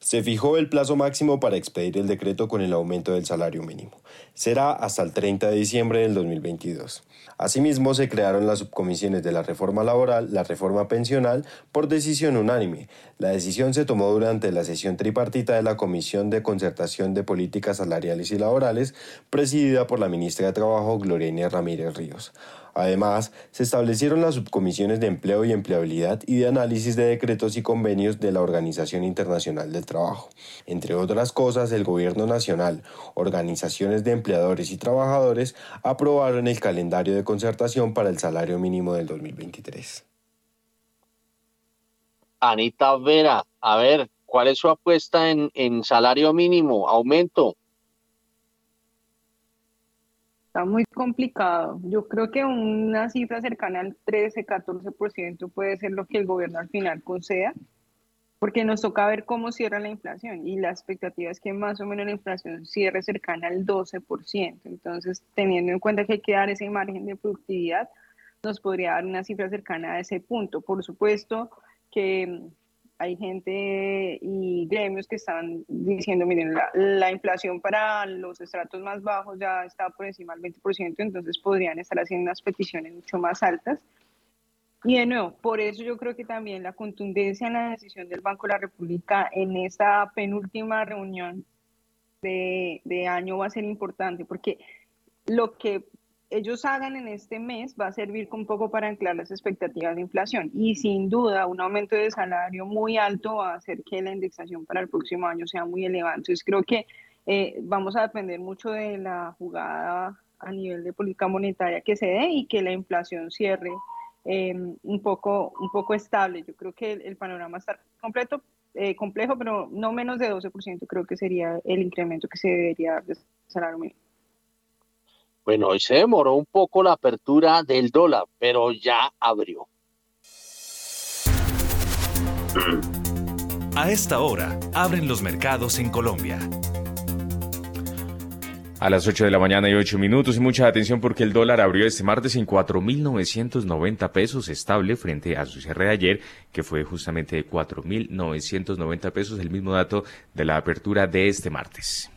Se fijó el plazo máximo para expedir el decreto con el aumento del salario mínimo. Será hasta el 30 de diciembre del 2022. Asimismo, se crearon las subcomisiones de la reforma laboral, la reforma pensional, por decisión unánime. La decisión se tomó durante la sesión tripartita de la Comisión de Concertación de Políticas Salariales y Laborales, presidida por la ministra de Trabajo, Gloriana Ramírez Ríos. Además, se establecieron las subcomisiones de empleo y empleabilidad y de análisis de decretos y convenios de la Organización Internacional del Trabajo. Entre otras cosas, el Gobierno Nacional, organizaciones de empleadores y trabajadores aprobaron el calendario de concertación para el salario mínimo del 2023. Anita Vera, a ver, ¿cuál es su apuesta en, salario mínimo? ¿Aumento? Está muy complicado. Yo creo que una cifra cercana al 13-14% puede ser lo que el gobierno al final conceda, porque nos toca ver cómo cierra la inflación y la expectativa es que más o menos la inflación cierre cercana al 12%. Entonces, teniendo en cuenta que hay que dar ese margen de productividad, nos podría dar una cifra cercana a ese punto. Por supuesto que hay gente y gremios que están diciendo, miren, la, inflación para los estratos más bajos ya está por encima del 20%, entonces podrían estar haciendo unas peticiones mucho más altas. Y de nuevo, por eso yo creo que también la contundencia en la decisión del Banco de la República en esta penúltima reunión de, de año va a ser importante, porque lo que ellos hagan en este mes va a servir un poco para anclar las expectativas de inflación y sin duda un aumento de salario muy alto va a hacer que la indexación para el próximo año sea muy elevada. Entonces creo que eh, vamos a depender mucho de la jugada a nivel de política monetaria que se dé y que la inflación cierre em, un, poco, un poco estable. Yo creo que el, panorama está completo, eh, complejo, pero no menos de 12% creo que sería el incremento que se debería dar de salario mínimo. Bueno, hoy se demoró un poco la apertura del dólar, pero ya abrió. A esta hora, abren los mercados en Colombia. A las 8 de la mañana y 8 minutos y mucha atención porque el dólar abrió este martes en 4.990 pesos estable frente a su cierre de ayer que fue justamente de 4.990 pesos, el mismo dato de la apertura de este martes.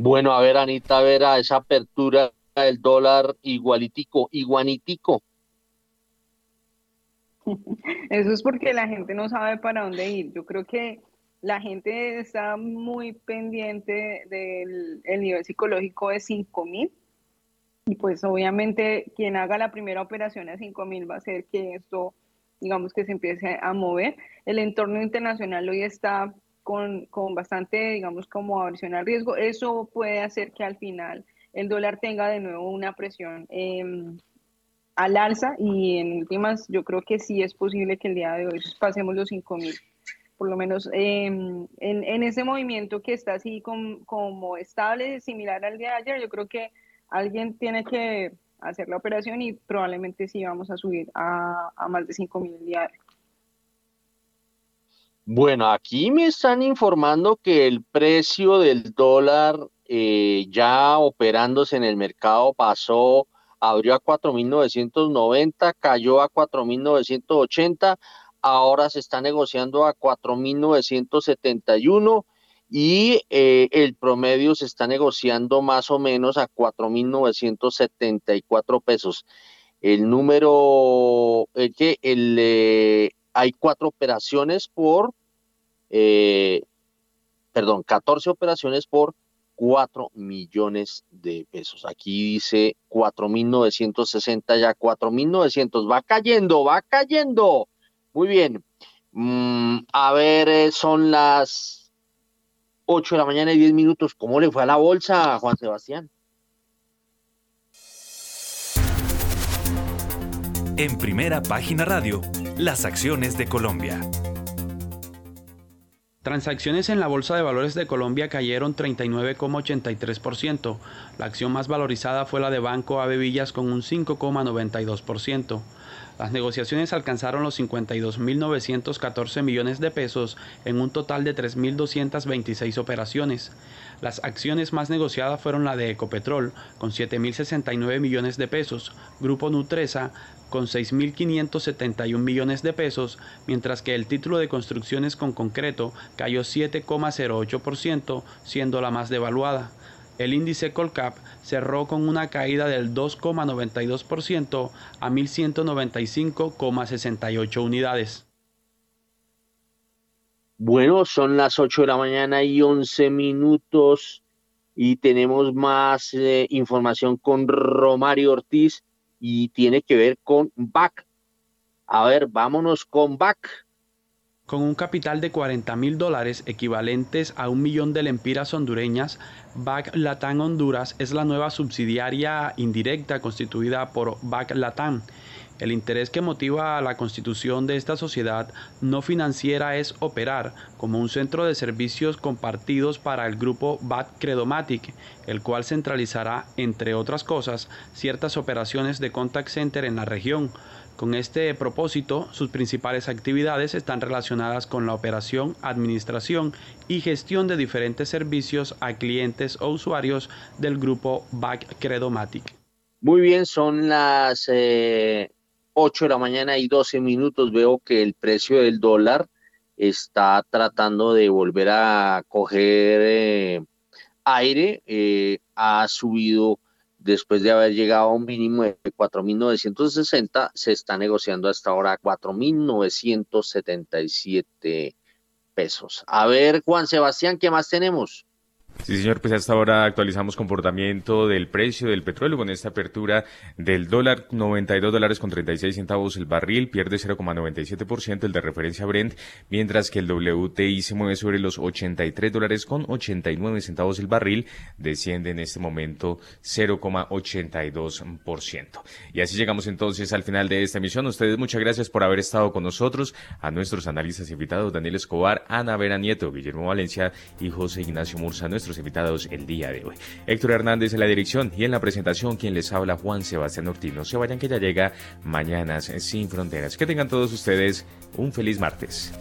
Bueno, a ver, Anita, a ver a esa apertura del dólar igualitico, iguanitico. Eso es porque la gente no sabe para dónde ir. Yo creo que la gente está muy pendiente del nivel psicológico de 5000 y pues obviamente quien haga la primera operación a 5000 va a hacer que esto digamos que se empiece a mover. El entorno internacional hoy está con, con bastante, digamos, como aversión al riesgo, eso puede hacer que al final el dólar tenga de nuevo una presión em, al alza y en últimas yo creo que sí es posible que el día de hoy pasemos los 5.000 por lo menos em, en, en, ese movimiento que está así como estable, similar al día de ayer, yo creo que alguien tiene que hacer la operación y probablemente sí vamos a subir a, más de 5 mil diarios. Bueno, aquí me están informando que el precio del dólar eh, ya operándose en el mercado pasó, abrió a 4.990, cayó a 4.980, ahora se está negociando a 4.971 y eh, el promedio se está negociando más o menos a 4.974 pesos. El número es que el, eh, hay cuatro operaciones por, eh, perdón, 14 operaciones por 4 millones de pesos. Aquí dice 4.960 ya 4.900. Va cayendo, va cayendo. Muy bien. Mm, a ver, son las 8 de la mañana y 10 minutos. ¿Cómo le fue a la bolsa Juan Sebastián? En primera página radio, las acciones de Colombia. Transacciones en la Bolsa de Valores de Colombia cayeron 39,83%. La acción más valorizada fue la de Banco Villas con un 5,92%. Las negociaciones alcanzaron los 52.914 millones de pesos en un total de 3.226 operaciones. Las acciones más negociadas fueron la de Ecopetrol, con 7.069 millones de pesos, Grupo Nutresa, con 6.571 millones de pesos, mientras que el título de construcciones con concreto cayó 7,08%, siendo la más devaluada. El índice Colcap cerró con una caída del 2,92% a 1.195,68 unidades. Bueno, son las 8 de la mañana y 11 minutos y tenemos más eh, información con Romario Ortiz y tiene que ver con BAC. A ver, vámonos con BAC. Con un capital de 40 mil dólares equivalentes a un millón de lempiras hondureñas, BAC Latam Honduras es la nueva subsidiaria indirecta constituida por BAC Latam. El interés que motiva a la constitución de esta sociedad no financiera es operar como un centro de servicios compartidos para el grupo BAC Credomatic, el cual centralizará, entre otras cosas, ciertas operaciones de contact center en la región, con este propósito, sus principales actividades están relacionadas con la operación, administración y gestión de diferentes servicios a clientes o usuarios del grupo Back Credomatic. Muy bien, son las 8 eh, de la mañana y 12 minutos. Veo que el precio del dólar está tratando de volver a coger eh, aire. Eh, ha subido después de haber llegado a un mínimo de 4.960, se está negociando hasta ahora 4.977 pesos. A ver, Juan Sebastián, ¿qué más tenemos? Sí, señor, pues hasta ahora actualizamos comportamiento del precio del petróleo con esta apertura del dólar 92 dólares con 36 centavos el barril, pierde 0,97% el de referencia Brent, mientras que el WTI se mueve sobre los 83 dólares con 89 centavos el barril, desciende en este momento 0,82%. Y así llegamos entonces al final de esta emisión. Ustedes muchas gracias por haber estado con nosotros, a nuestros analistas invitados Daniel Escobar, Ana Vera Nieto, Guillermo Valencia y José Ignacio Mursa, nuestros invitados el día de hoy. Héctor Hernández en la dirección y en la presentación quien les habla Juan Sebastián Ortiz. No se vayan que ya llega Mañanas sin Fronteras. Que tengan todos ustedes un feliz martes.